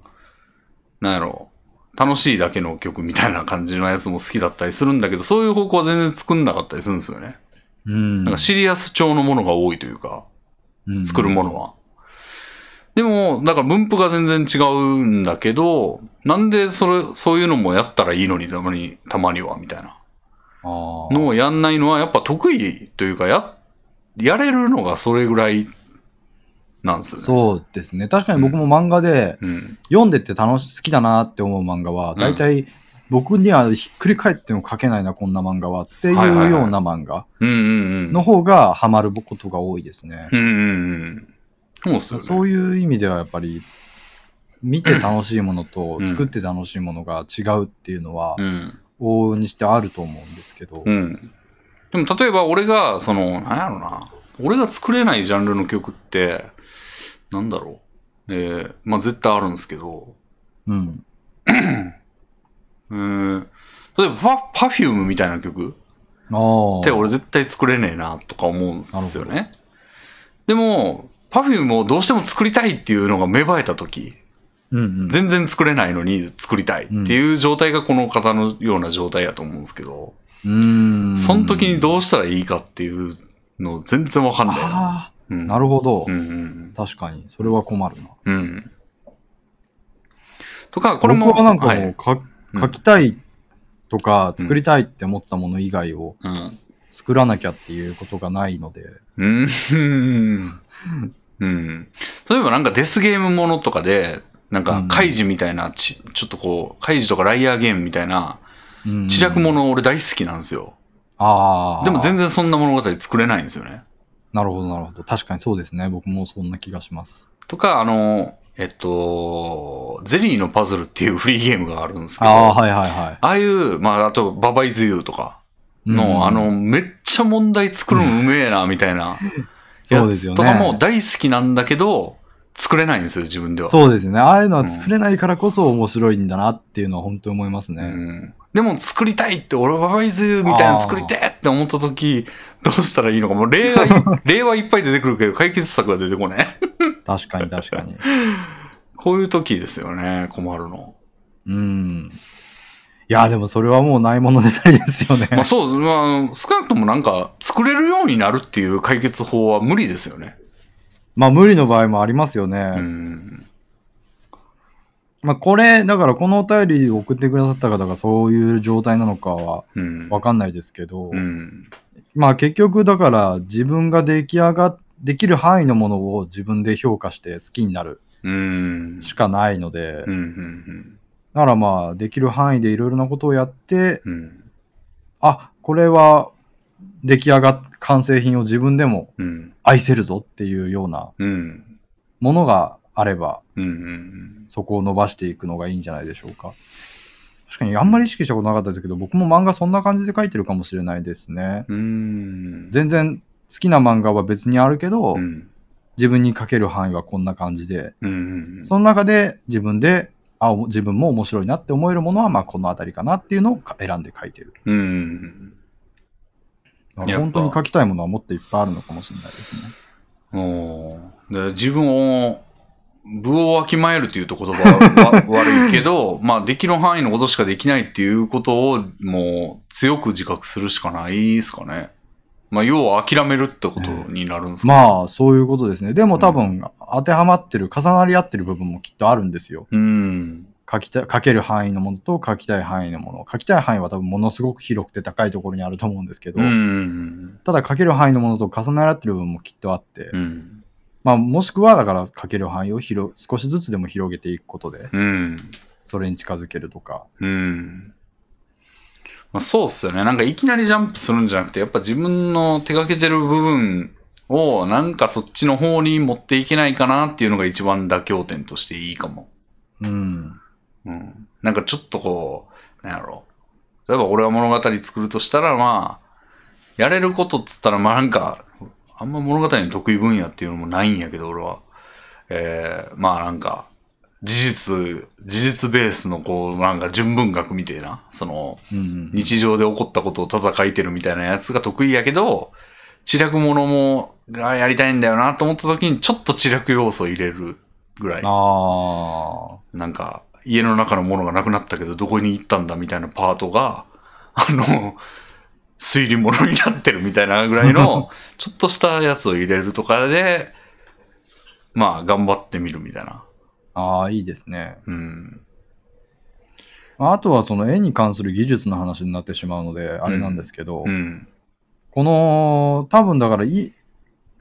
なんやろ、楽しいだけの曲みたいな感じのやつも好きだったりするんだけど、そういう方向は全然作んなかったりするんですよね。
うん
なんかシリアス調のものが多いというか、作るものは。でも、だから分布が全然違うんだけど、なんでそれ、そういうのもやったらいいのに、たまに、たまには、みたいなのをやんないのは、やっぱ得意というか、や、やれるのがそれぐらいなんですよね。
そうですね。確かに僕も漫画で、
うん。
読んでて楽し、好きだなって思う漫画は、
ん
大体、僕にはひっくり返っても書けないな、こんな漫画はっていうような漫画。の方がハマることが多いですね。
うんうんうん。そうっすよね。
そういう意味ではやっぱり、見て楽しいものと
うん
作って楽しいものが違うっていうのは、
うん。
往々にしてあると思うんですけど、
うん。でも例えば俺が、その、なんやろな。俺が作れないジャンルの曲って、なんだろう。えー、まあ絶対あるんですけど、
うん。
うーん。例えばパ、パフュームみたいな曲
ああ。
って俺絶対作れねえなとか思うんですよね。でも、パフュームをどうしても作りたいっていうのが芽生えた時、
うんうん、
全然作れないのに作りたいっていう状態がこの方のような状態やと思うんですけど、
うーん。
その時にどうしたらいいかっていうの全然わかんないな。
あ
うん
あ、なるほど、
うんうん
確かに。それは困るな。
うん。うん。とか、これも。
僕はなんか
はい
もうか、
うん
書きたいとか、作りたいって思ったもの以外を
うん。
作らなきゃっていうことがないので、
うん。うん。例えばなんかデスゲームものとかで、なんか、カイジみたいなち、ちょっとこう、カイジとかライアーゲームみたいな、
うん
知略もの俺大好きなんですよ。
ああ。
でも全然そんな物語作れないんですよね。
なるほど、なるほど。確かにそうですね。僕もそんな気がします。
とか、あの、えっと、ゼリーのパズルっていうフリーゲームがあるんですけど、
ああ、
あ
はいはいはい。
あいう、まあ、あと、ババイズユーとかの、
うん
あの、めっちゃ問題作るのうめえな、みたいな
そうですよね。
とかも大好きなんだけど、作れないんですよ、自分では。
そうですね。ああいうのは作れないからこそ面白いんだなっていうのは本当に思いますね。
うんでも作りたいって、俺はババイズみたいなの作りたいって思った時、どうしたらいいのか、もう例がい、例はいっぱい出てくるけど、解決策が出てこない。
確かに確かに。
こういう時ですよね、困るの。
うん。いや、でもそれはもうないものねだりですよね。
まあそう、まあ、少なくともなんか、作れるようになるっていう解決法は無理ですよね。
まあ無理の場合もありますよね。
うん。
まあこれ、だからこのお便りを送ってくださった方がそういう状態なのかは
うん。
わかんないですけど、
うん。
まあ結局だから自分が出来上ができる範囲のものを自分で評価して好きになる
うん。
しかないので、
うん。うん。
だからまあできる範囲でいろいろなことをやって、
うん。
あ、これは出来上がっ完成品を自分でも
うん。
愛せるぞっていうような
うん。
ものがあれば、
うん。うん。
そこを伸ばしていくのがいいんじゃないでしょうか。確かにあんまり意識したことなかったですけど、僕も漫画そんな感じで描いてるかもしれないですね。
うん。
全然好きな漫画は別にあるけど、
うん。
自分に描ける範囲はこんな感じで、
うん。
その中で自分で、あ、お自分も面白いなって思えるものは、まあこの辺りかなっていうのをか選んで描いてる。
うん。
本当に描きたいものはもっといっぱいあるのかもしれないですね。
おーで自分を、部をわきまえるというと言葉はわ 悪いけど、まあできる範囲のことしかできないっていうことをもう強く自覚するしかないですかね。まあ要は諦めるってことになるんですか、
まあそういうことですね。でも多分当てはまってる、重なり合ってる部分もきっとあるんですよ。
うん。
書きた書ける範囲のものと書きたい範囲のもの。書きたい範囲は多分ものすごく広くて高いところにあると思うんですけど、
うん。
ただ書ける範囲のものと重なり合ってる部分もきっとあって、
うん。
まあもしくはだから書ける範囲を広少しずつでも広げていくことで、
うん。
それに近づけるとか。
うん。まあ、そうっすよね。なんかいきなりジャンプするんじゃなくて、やっぱ自分の手掛けてる部分をなんかそっちの方に持っていけないかなっていうのが一番妥協点としていいかも。
うん。
うん。なんかちょっとこう、なんやろう。例えば俺は物語作るとしたら、まあ、やれることっつったら、まあなんか、あんま物語の得意分野っていうのもないんやけど、俺は。えー、まあなんか、事実、事実ベースのこう、なんか純文学みたいな、その、
うん。
日常で起こったことをただ書いてるみたいなやつが得意やけど、知略ものも、がやりたいんだよなと思った時に、ちょっと知略要素を入れるぐらい。
あ
なんか、家の中のものがなくなったけど、どこに行ったんだみたいなパートが、あの、推理物になってるみたいなぐらいの、ちょっとしたやつを入れるとかで、まあ、頑張ってみるみたいな。
あ。ああ、いいですね。
うん。
あとはその絵に関する技術の話になってしまうので、あれなんですけど、
うん。
この、多分だからい、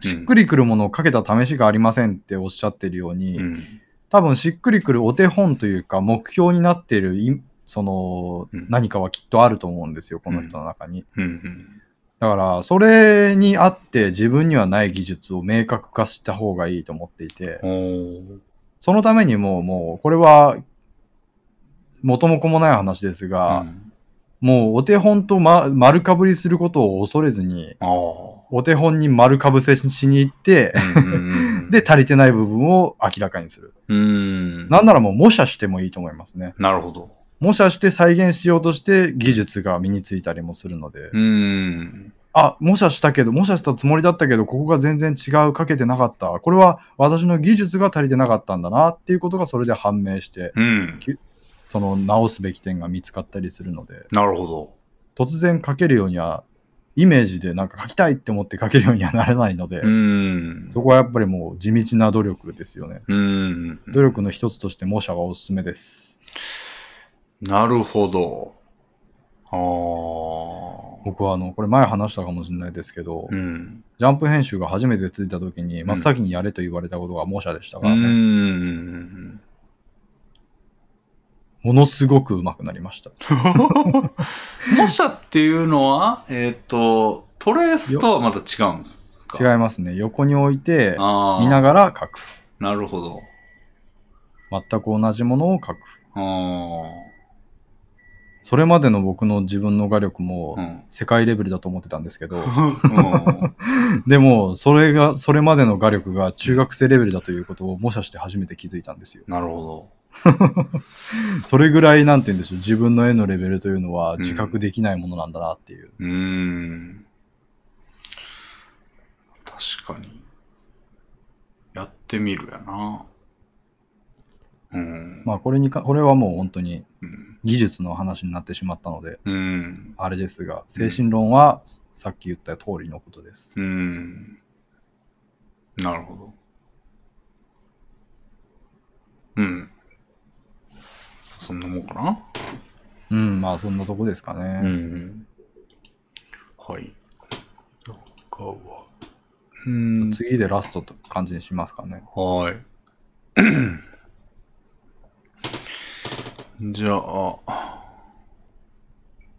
しっくりくるものをかけた試しがありませんっておっしゃってるように、
うん。
多分しっくりくるお手本というか目標になっているいその
うん
何かはきっとあると思うんですよ、この人の中に。
うん。うん。
だから、それにあって自分にはない技術を明確化した方がいいと思っていて、そのためにも、もう、これは、元も子もない話ですが、
うん
もうお手本と、ま、丸かぶりすることを恐れずに。お手本に丸かぶせしに行って、で、足りてない部分を明らかにする。
うん。
なんならもう模写してもいいと思いますね。
なるほど。
模写して再現しようとして技術が身についたりもするので、
うん。
あ、模写したけど、模写したつもりだったけど、ここが全然違う、かけてなかった。これは私の技術が足りてなかったんだなっていうことがそれで判明して、
うん。
その直すべき点が見つかったりするので、
なるほど。
突然書けるようには、イメージでなんか書きたいって思って書けるようにはならないので、
うん。
そこはやっぱりもう地道な努力ですよね。
うん。
努力の一つとして模写がおすすめです。
なるほど。ああ。
僕はあの、これ前話したかもしれないですけど、
うん。
ジャンプ編集が初めてついた時に、真っ先にやれと言われたことが模写でしたからね。
うん。
ものすごく上手くなりました。
模写っていうのは、えっ、と、トレースとはまた違うんですか？
違いますね。横に置いて、
ああ。
見ながら書く。
なるほど。
全く同じものを書く。
あ
それまでの僕の自分の画力も
あ。うん。
世界レベルだと思ってたんですけど、
うん
でも、それが、それまでの画力が中学生レベルだということを模写して初めて気づいたんですよ。
なるほ
それぐらい、なんて言うんでしょう、自分の絵のレベルというのは自覚できないものなんだなっていう。
ど。うーん。確かに。やってみるやな。うん。
まあ、これにか、これはもう本当に
うん。
技術の話になってしまったので、
うん。
あれですが、精神論はさっき言った通りのことです。
うん。なるほど。うん。そんなもんかな？
うん、まあそんなとこですか
う
ね。
ん。はい。他は。うん。
次でラストって感じにしますかね。
はい。じゃあ、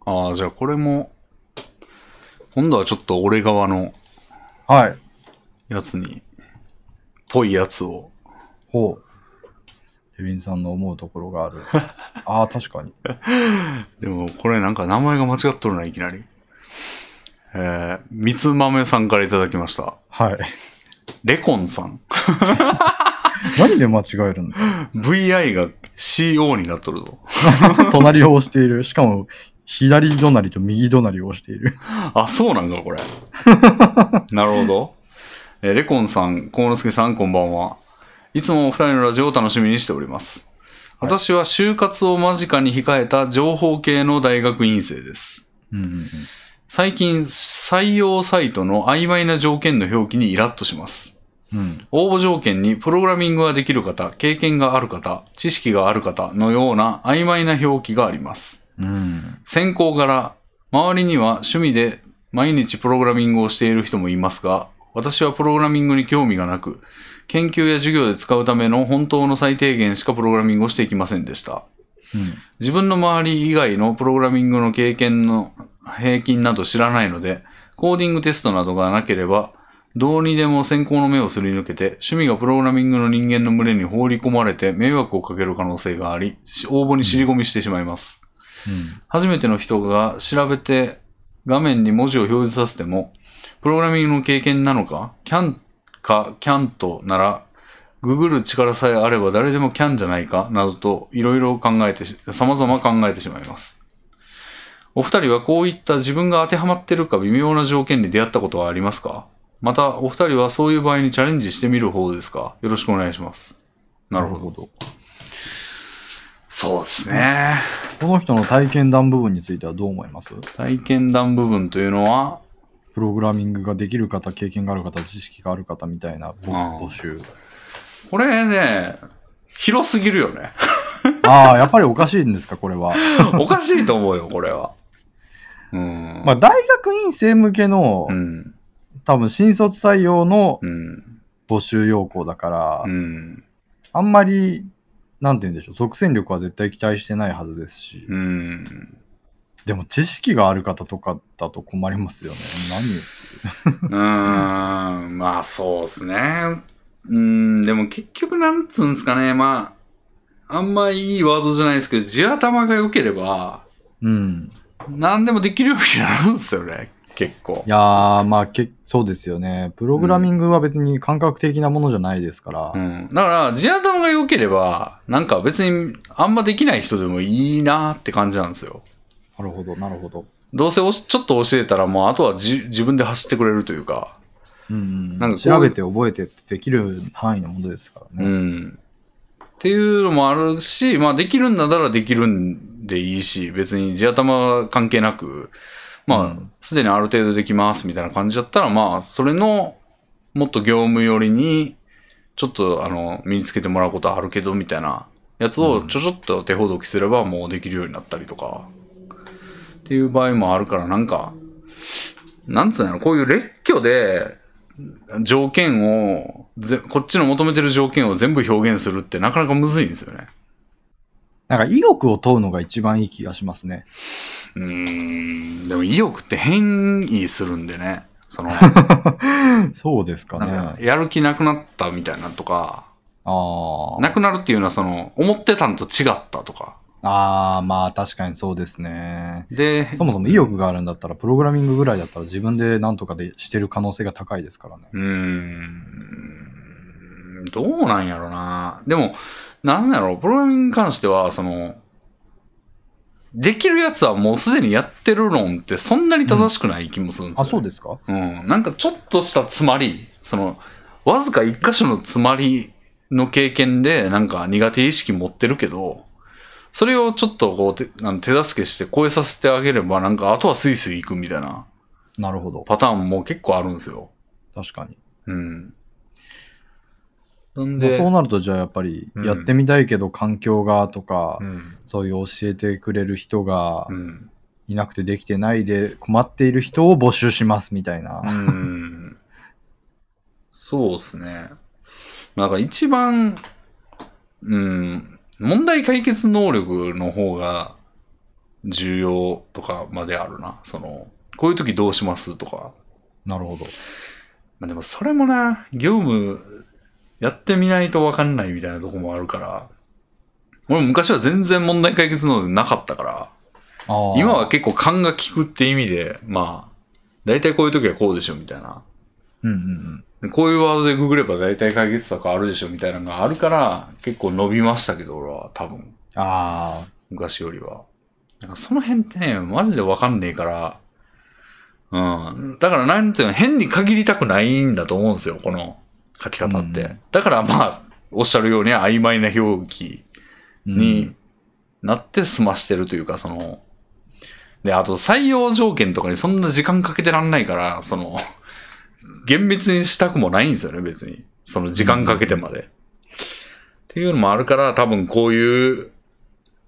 ああ、じゃあこれも、今度はちょっと俺側の
はい。
やつに、ぽいやつを。
ほう。ケビンさんの思うところがある。ああ、確かに。
でもこれなんか名前が間違っとるな、いきなり。えー、みつまめさんからいただきました。
はい。
レコンさん。
何で間違えるんだ
？VI が CO になっとるぞ。
隣を押している。しかも、左隣と右隣を押している。
あ、そうなんか、これ。なるほど。えーレコンさん、幸之助さん、こんばんは。いつもお二人のラジオを楽しみにしております。
はい
私は就活を間近に控えた情報系の大学院生です。
うんうんうん。
最近、採用サイトの曖昧な条件の表記にイラッとします。
うん。
応募条件にプログラミングができる方、経験がある方、知識がある方のような曖昧な表記があります。
うん。
専攻柄、周りには趣味で毎日プログラミングをしている人もいますが、私はプログラミングに興味がなく、研究や授業で使うための本当の最低限しかプログラミングをしていきませんでした。
うん。
自分の周り以外のプログラミングの経験の平均など知らないので、コーディングテストなどがなければ、どうにでも先行の目をすり抜けて、趣味がプログラミングの人間の群れに放り込まれて迷惑をかける可能性があり、応募に尻込みしてしまいます。
うん。
初めての人が調べて画面に文字を表示させても、プログラミングの経験なのか、can か can't なら、ググる力さえあれば誰でも can じゃないかなどといろいろ考えてし、様々考えてしまいます。お二人はこういった自分が当てはまってるか微妙な条件に出会ったことはありますか？また、お二人はそういう場合にチャレンジしてみる方ですか？よろしくお願いします。なるほど。
ど。
そうですね。
この人の体験談部分についてはどう思います？
体験談部分というのは、
プログラミングができる方、経験がある方、知識がある方みたいな募集。
これね、広すぎるよね。
ああ、やっぱりおかしいんですか、これは？
おかしいと思うよ、これは。うん。
まあ、大学院生向けの
うん。
多分新卒採用の
うん。
募集要項だから、
うん。
あんまり、なんて言うんでしょう、即戦力は絶対期待してないはずですし、
うん。
でも知識がある方とかだと困りますよね。何
うーん。まあそうですね。うん。でも結局なんつうんですかね。まあ、あんまいいワードじゃないですけど、地頭が良ければ、
うん。
何でもできるようになるんですよね。結構
い。やー、まあけ、そうですよね。プログラミングは別に感覚的なものじゃないですから。
うん。だから、地頭が良ければ、なんか別にあんまできない人でもいいなって感じなんですよ。
なるほど、なるほど。
どうせおしちょっと教えたら、もうあとはじ自分で走ってくれるというか。
うんうん、
なんか
調べて覚えてってできる範囲のものですから
う
ね。
ん。っていうのもあるし、まあできるんだったらできるんでいいし、別に地頭関係なく、まあ
うん、
すでにある程度できますみたいな感じだったら、まあ、それの、もっと業務寄りに、ちょっと、あの、身につけてもらうことあるけど、みたいなやつをちょちょっと手ほどきすればもうできるようになったりとか、っていう場合もあるから、なんか、なんつうのこういう列挙で、条件をぜ、こっちの求めてる条件を全部表現するってなかなかむずいんですよね。
なんか意欲を問うのが一番いい気がしますね。
うーん、でも意欲って変異するんでね、その、
そうですか
なん
ね。
かやる気なくなったみたいなとか、
ああ。
なくなるっていうのはその、思ってたのと違ったとか。
ああ、まあ確かにそうですね。
で、
そもそも意欲があるんだったら、プログラミングぐらいだったら自分で何とかでしてる可能性が高いですからね。
うーん、どうなんやろな。でも、なんやろ、プログラミングに関しては、その、できるやつはもうすでにやってる論ってそんなに正しくない気もするんですよ、
あ、そうですか？
うん。なんかちょっとした詰まり、その、わずか一箇所の詰まりの経験で、なんか苦手意識持ってるけど、それをちょっとこう手あの手助けして超えさせてあげれば、なんかあとはスイスイ行くみたいな
なるほど。
パターンも結構あるんですよ。
確かに。
うん。なん
まあ
で、
そうなると、じゃあやっぱり、
うん
やってみたいけど環境がとか、
うん。
そういう教えてくれる人が
うん。
いなくてできてないで困っている人を募集しますみたいな。
うん。そうですね。なんか一番、うん、問題解決能力の方が重要とかまであるな。その、こういう時どうしますとか。
なるほど。
まあ、でもそれもな、業務やってみないとわかんないみたいなとこもあるから。俺昔は全然問題解決能力なかったから。今は結構勘が利くって意味で、まあ、大体こういう時はこうでしょみたいな。
うんうんうん。
でこういうワードでググれば大体解決策あるでしょみたいなのがあるから、結構伸びましたけど、俺は多分、
あ
昔よりは。なんかその辺ってね、マジでわかんねえから、うん。だからなんていうの、変に限りたくないんだと思うんですよ、この書き方って。
うん
だからまあ、おっしゃるように曖昧な表記
あ。
になって済ましてるというか、その、で、あと採用条件とかにそんな時間かけてらんないから、その、厳密にしたくもないんですよね、別に。その時間かけてまで。っていうのもあるから、多分こういう、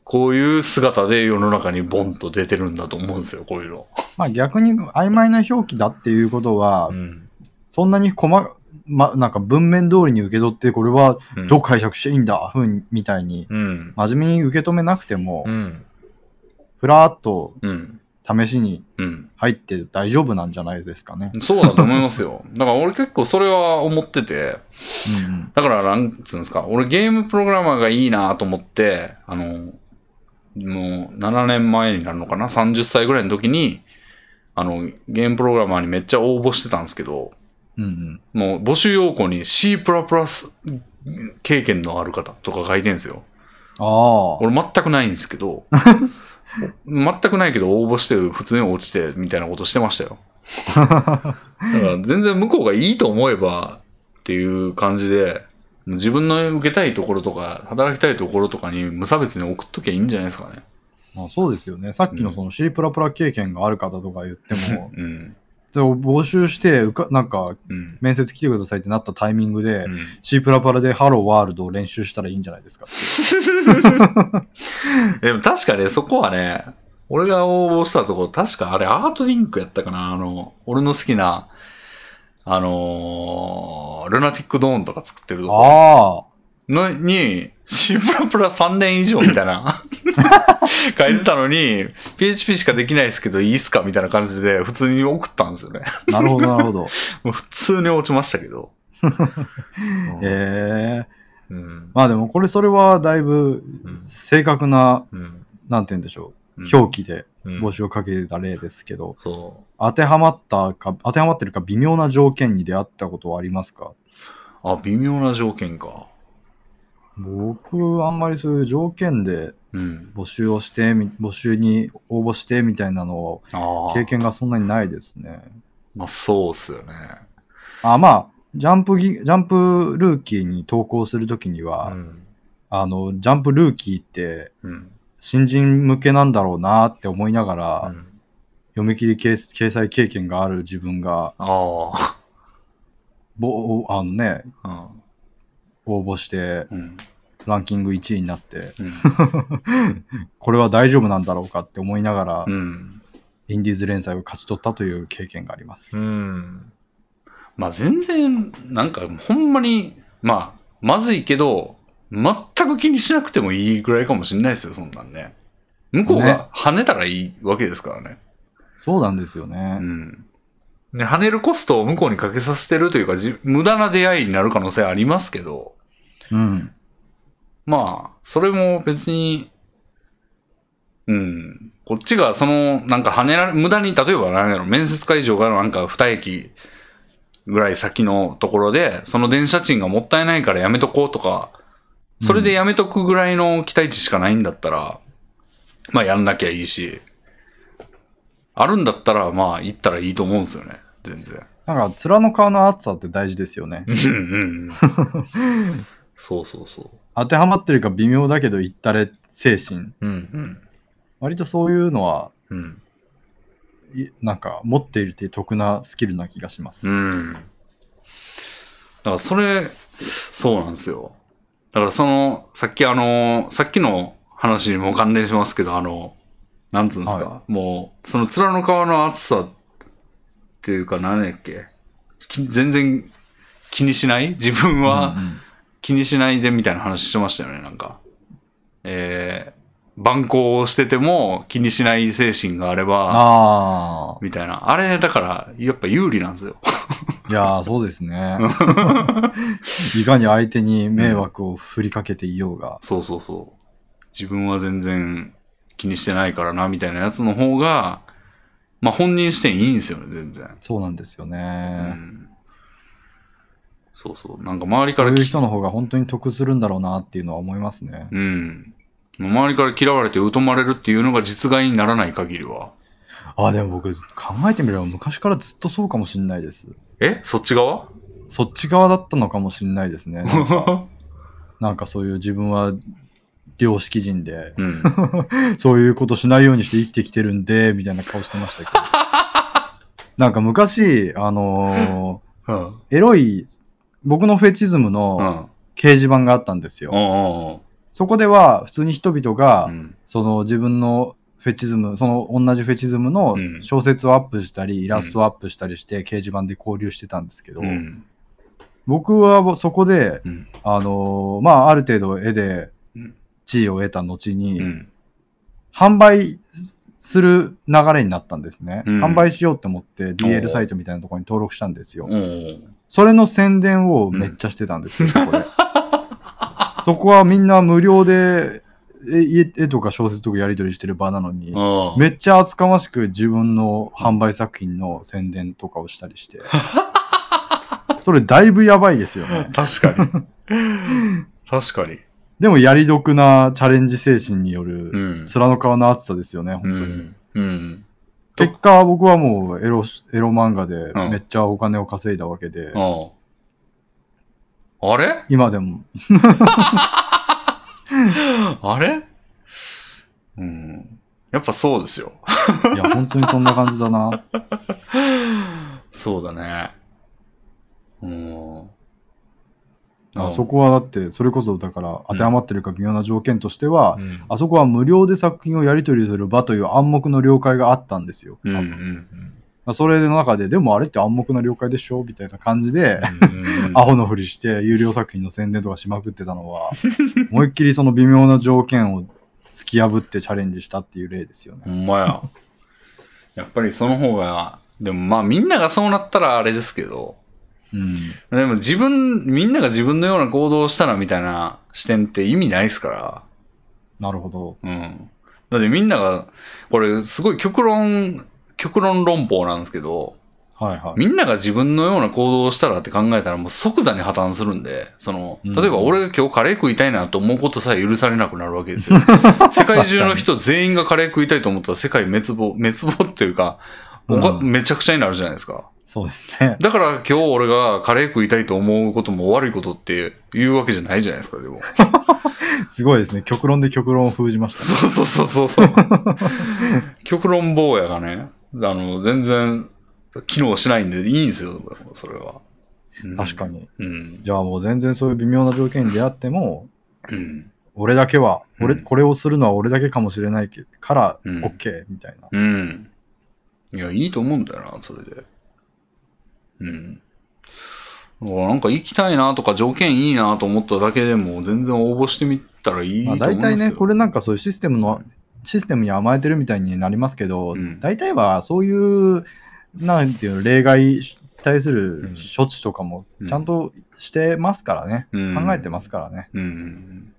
こういう姿で世の中にボンと出てるんだと思うんですよ、こういうの。
まあ逆に曖昧な表記だっていうことは、
うん。
そんなに細ま、なんか文面通りに受け取って、これは
うん
どう解釈していいんだ、ふうみたいに、
うん。
真面目に受け止めなくても
う、ん。
ふらっと
うん。
試しに
うん。
入って大丈夫なんじゃないですかね。
そうだと思いますよ。だから俺結構それは思ってて、
うんうん。
だから、なんつうんですか、俺ゲームプログラマーがいいなと思って、あの、もう7年前になるのかな ?30 歳ぐらいの時に、あの、ゲームプログラマーにめっちゃ応募してたんですけど、
うんうん。
もう募集要項に C++ 経験のある方とか書いてんですよ。
ああ。
俺全くないんですけど、全くないけど応募して普通に落ちてみたいなことしてましたよ。だから全然向こうがいいと思えばっていう感じで、自分の受けたいところとか、働きたいところとかに無差別に送っときゃいいんじゃないですかね。
まあそうですよね。さっきのその C++ 経験がある方とか言っても、
うん。
それを募集して、うかなんか
うん。
面接来てくださいってなったタイミングで、
うん
C++ でハローワールドを練習したらいいんじゃないですか。
でも確かね、そこはね、俺が応募したところ、確かあれアートリンクやったかなあの、俺の好きな、あのー、ルナティックドーンとか作ってるとこ
あ
のに、シプラプラ3年以上みたいな 書いてたのに、PHP しかできないですけどいいっすかみたいな感じで普通に送ったんですよね。
あ、なるほど、なるほど。
普通に落ちましたけど。
ええ
うん
まあでもこれ、それはだいぶ
うん
正確な、
うん
なんて言うんでしょう、
うん
表記で
うん
募集をかけた例ですけど、
そ
当てはまったか、当てはまってるか微妙な条件に出会ったことはありますか？
う。あ、微妙な条件か。
僕、あんまりそういう条件で
うん。
募集をしてみ、募集に応募してみたいなのを
ああ。
経験がそんなにないですね。
まあそうっすよね。
あ、まあ、ジャンプギ、ジャンプルーキーに投稿するときには、
うん。
あの、ジャンプルーキーって
うん。
新人向けなんだろうなって思いながら、
うん
読み切り掲掲載経験がある自分が、
あ
ぼあのね、
あ。
応募して
うん。うん。
ランキング1位になって、
うん。
これは大丈夫なんだろうかって思いながら、
うん。
インディーズ連載を勝ち取ったという経験があります。
うん。まあ全然、なんかほんまに、まあ、まずいけど、全く気にしなくてもいいぐらいかもしれないですよ、そんなんね。向こう
ね
が跳ねたらいいわけですからね。
そうなんですよね。
うん。ね、跳ねるコストを向こうにかけさせてるというか、じ無駄な出会いになる可能性はありますけど、
うん。
まあ、それも別に、うん。こっちが、その、なんか跳ねられ、無駄に、例えば何やろ、面接会場からなんか二駅ぐらい先のところで、その電車賃がもったいないからやめとこうとか、それでやめとくぐらいの期待値しかないんだったら、まあやんなきゃいいし、あるんだったら、まあ行ったらいいと思うんですよね、全然。
なんか、面の皮の厚さって大事ですよね。
うんうんうん。そうそうそ
当てはまってるか微妙だけど言ったれ精神。
う。うん
割とそういうのは、
うん。うん。
いなんか持っているって得なスキルな気がします。
うん。だからそれ、そうなんですよ。だからその、さっきあの、さっきの話にも関連しますけど、あの、なんつうんですか、
は
もう、その面の皮の厚さっていうか何やっけ？き全然気にしない？自分は
うんうん
気にしないでみたいな話してましたよね、なんか。えー、番号をしてても気にしない精神があれば、
あ
みたいな。あれ、だから、やっぱ有利なんですよ。
あ、いやーそうですね。いかに相手に迷惑を振りかけていようが。
そうそうそう。自分は全然気にしてないからな、みたいなやつの方が、まあ本人視点いいんですよね、全然。
そうなんですよ
う
ね。
ん。そうそう。なんか周りか
こういう人の方が本当に得するんだろうなっていうのは思いますね。
うん。周りから嫌われて疎まれるっていうのが実害にならない限りは。
あ、でも僕考えてみれば昔からずっとそうかもしれないです。
え？そっち側？
そっち側だったのかもしれないですね。なんかそういう自分は良識人で、
うん。
そういうことしないようにして生きてきてるんで、みたいな顔してましたけど。なんか昔、あの
うん。
ーエロい、僕のフェチズム
う
の
ん。
掲示板があったんですよ。
お
そこでは普通に人々が、
うん。
その自分のフェチズム、その同じフェチズムの
うん
小説をアップしたり、イラストをアップしたりして掲示板で交流してたんですけど、
うん。
僕はそこで、
うん。
あのーまあ、ある程度絵で
うん
地位を得た後に、
うん。
販売する流れになったんですね。
うん
販売しようと思って
お
DL
う
サイトみたいなところに登録したんですよ。それの宣伝をめっちゃしてたんですよ、そこで。そこはみんな無料で絵絵とか小説とかやり取りしてる場なのに、めっちゃ厚かましく自分の販売作品の宣伝とかをしたりして。それだいぶやばいですよね。
確かに。確かに。
でもやり得なチャレンジ精神による、
うん。
面の皮の厚さですよね、本
う
当に。
ん。うん。
結果、僕はもうエロ、エロ漫画で
うん
めっちゃお金を稼いだわけで、
ああ。あれ？
今でも、
あれ？うん。やっぱそうですよ。
いや、本当にそんな感じだな。
そうだね。うん。
あそこはだって、それこそだから当てはまってるか微妙な条件としては、
うん。
あそこは無料で作品をやり取りする場という暗黙の了解があったんですよ。
うん。う
多分それの中で、でもあれって暗黙の了解でしょみたいな感じで、
うん
アホのふりして有料作品の宣伝とかしまくってたのは、思いっきりその微妙な条件を突き破ってチャレンジしたっていう例ですよね。
ほんまや。やっぱりその方が、でもまあみんながそうなったらあれですけど、
うん。
でも自分、みんなが自分のような行動をしたらみたいな視点って意味ないですから。
なるほど。
うん。だってみんなが、これすごい極論、極論論法なんですけど、
はいはい。
みんなが自分のような行動をしたらって考えたらもう即座に破綻するんで、その、
うん
例えば俺が今日カレー食いたいなと思うことさえ許されなくなるわけですよ。世界中の人全員がカレー食いたいと思ったら世界滅亡、滅亡っていうか、おか
うん
めちゃくちゃになるじゃないですか。
そうですね。
だから今日俺がカレー食いたいと思うことも悪いことって言うわけじゃないじゃないですか、でも。
すごいですね。極論で極論を封じましたね。
そうそうそうそう。極論坊やがね、あの、全然機能しないんでいいんですよ、それは。うん
確かに。
うん。
じゃあもう全然そういう微妙な条件に出会っても、
うん。
俺だけは、俺、
うん
これをするのは俺だけかもしれないけから、
うん
OK みたいな。
うん。いや、いいと思うんだよな、それで。うん。なんか行きたいなとか条件いいなと思っただけでも全然応募してみたらいいと
まあ、
思いますよ。
大体ね、これなんかそういうシステムの、システムに甘えてるみたいになりますけど、
うん
大体はそういう、なんていうの、例外に対する
うん
処置とかも
うん
ちゃんとしてますからね。
うん
考えてますからね。
うんうんうん。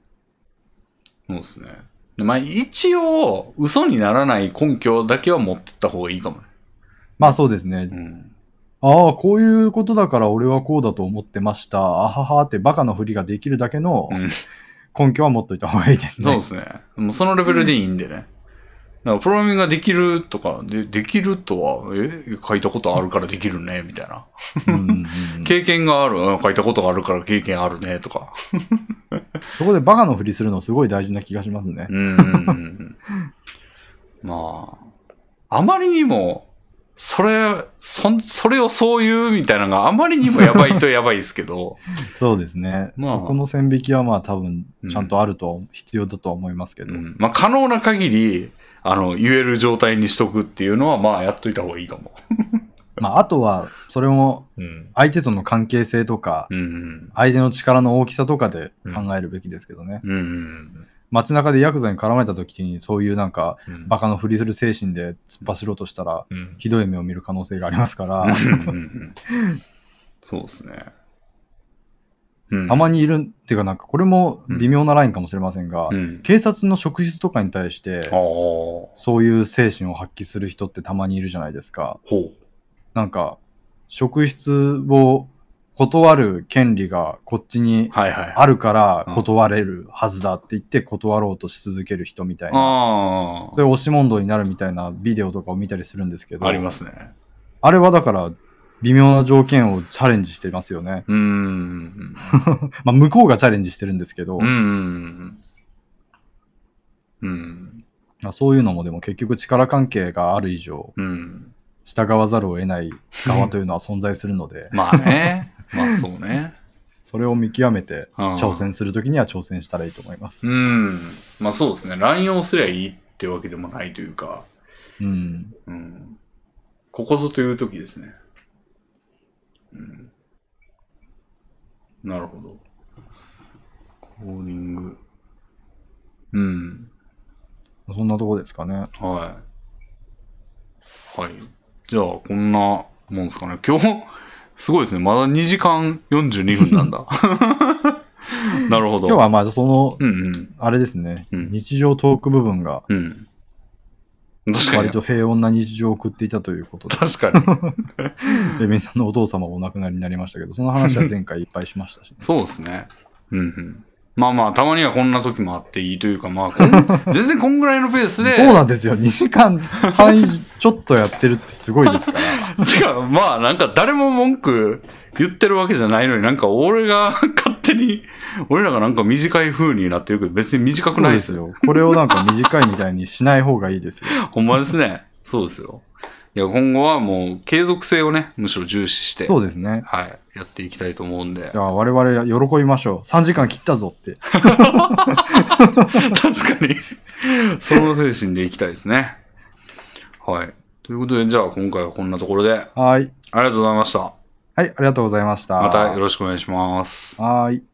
そうですね。でまあ一応、嘘にならない根拠だけは持ってった方がいいかもね。
まあそうですね。
うん。
ああ、こういうことだから俺はこうだと思ってました。あははってバカのふりができるだけの
うん
根拠は持っといた方がいいですね。
そうですね。もうそのレベルでいいんでね。だからプログラミングができるとか、でできるとは、え？書いたことあるからできるね、みたいな。
うんうんうん
経験がある、うん書いたことがあるから経験あるね、とか。
そこでバカのふりするのすごい大事な気がしますね。
うんうんうんうん。まあ、あまりにも、それ、そ、それをそう言うみたいなのがあまりにもやばいとやばいですけど、
そうですね。
まあ
そこの線引きはまあ多分
うん
ちゃんとあると、必要だとは思いますけど。
うん、まあ可能な限り、あの、言える状態にしとくっていうのは、まあやっといた方がいいかも。
まああとは、それも
うん。
相手との関係性とか。相手の力の大きさとかで考えるべきですけどね。
うんうん
街中でヤクザに絡まれた時にそういうなんか
うん。
バカのふりする精神で突っ走ろうとしたら、
うん。
ひどい目を見る可能性がありますから、
そうですね。うん
たまにいるっていうかなんかこれも微妙なラインかもしれませんが、
うん。
警察の職質とかに対してそういう精神を発揮する人ってたまにいるじゃないですか。
う。
なんか、職質を断る権利がこっちに。あるから断れるはずだって言って断ろうとし続ける人みたいな、
あ
そういう押し問答になるみたいなビデオとかを見たりするんですけ
あ。
ど、
ありますね。
あれはだから微妙な条件をチャレンジしてますよね。
うーん。
まあ向こうがチャレンジしてるんですけど、
うんうん。うん。
まあそういうのもでも結局力関係がある以上、
うん。
従わざるを得ない側というのは存在するので、
まあね。まあそうね。
それを見極めて
うん
挑戦するときには挑戦したらいいと思います。
うん。まあそうですね。乱用すりゃいいってわけでもないというか、
うん。
うん。ここぞという時ですね。うん。なるほど。コーディング。うん。
そんなとこですかね。
はい。はい。じゃあ、こんなもんですかね。今日、すごいですね。まだ2時間42分なんだ。なるほど。
今日はまあその、
うんうん。
あれですね、
うん
日常トーク部分が
うん。確かに。
割と平穏な日常を送っていたということで、
確かに。
レミさんのお父様もお亡くなりになりましたけど、その話は前回いっぱいしましたし、ね、
そうですね。うんうん。まあまあ、たまにはこんな時もあっていいというか、まあ 全然こんぐらいのペースで。
そうなんですよ。2時間半ちょっとやってるってすごいですから。
てか、まあなんか誰も文句言ってるわけじゃないのになんか俺が 勝手に、俺らがなんか短い風になってるけど別に短くない
ですすよ。これをなんか短いみたいにしない方がいいですよ。
ほんまですね。そうですよ。いや、今後はもう継続性をね、むしろ重視して、
そうですね。
はい、やっていきたいと思うんで。
いや、我々喜びましょう。3時間切ったぞって。
確かに。その精神でいきたいですね。はい。ということで、じゃあ今回はこんなところで、あり
はい。
がとうございました。
はい、ありがとうございました。
またよろしくお願いします。
はい。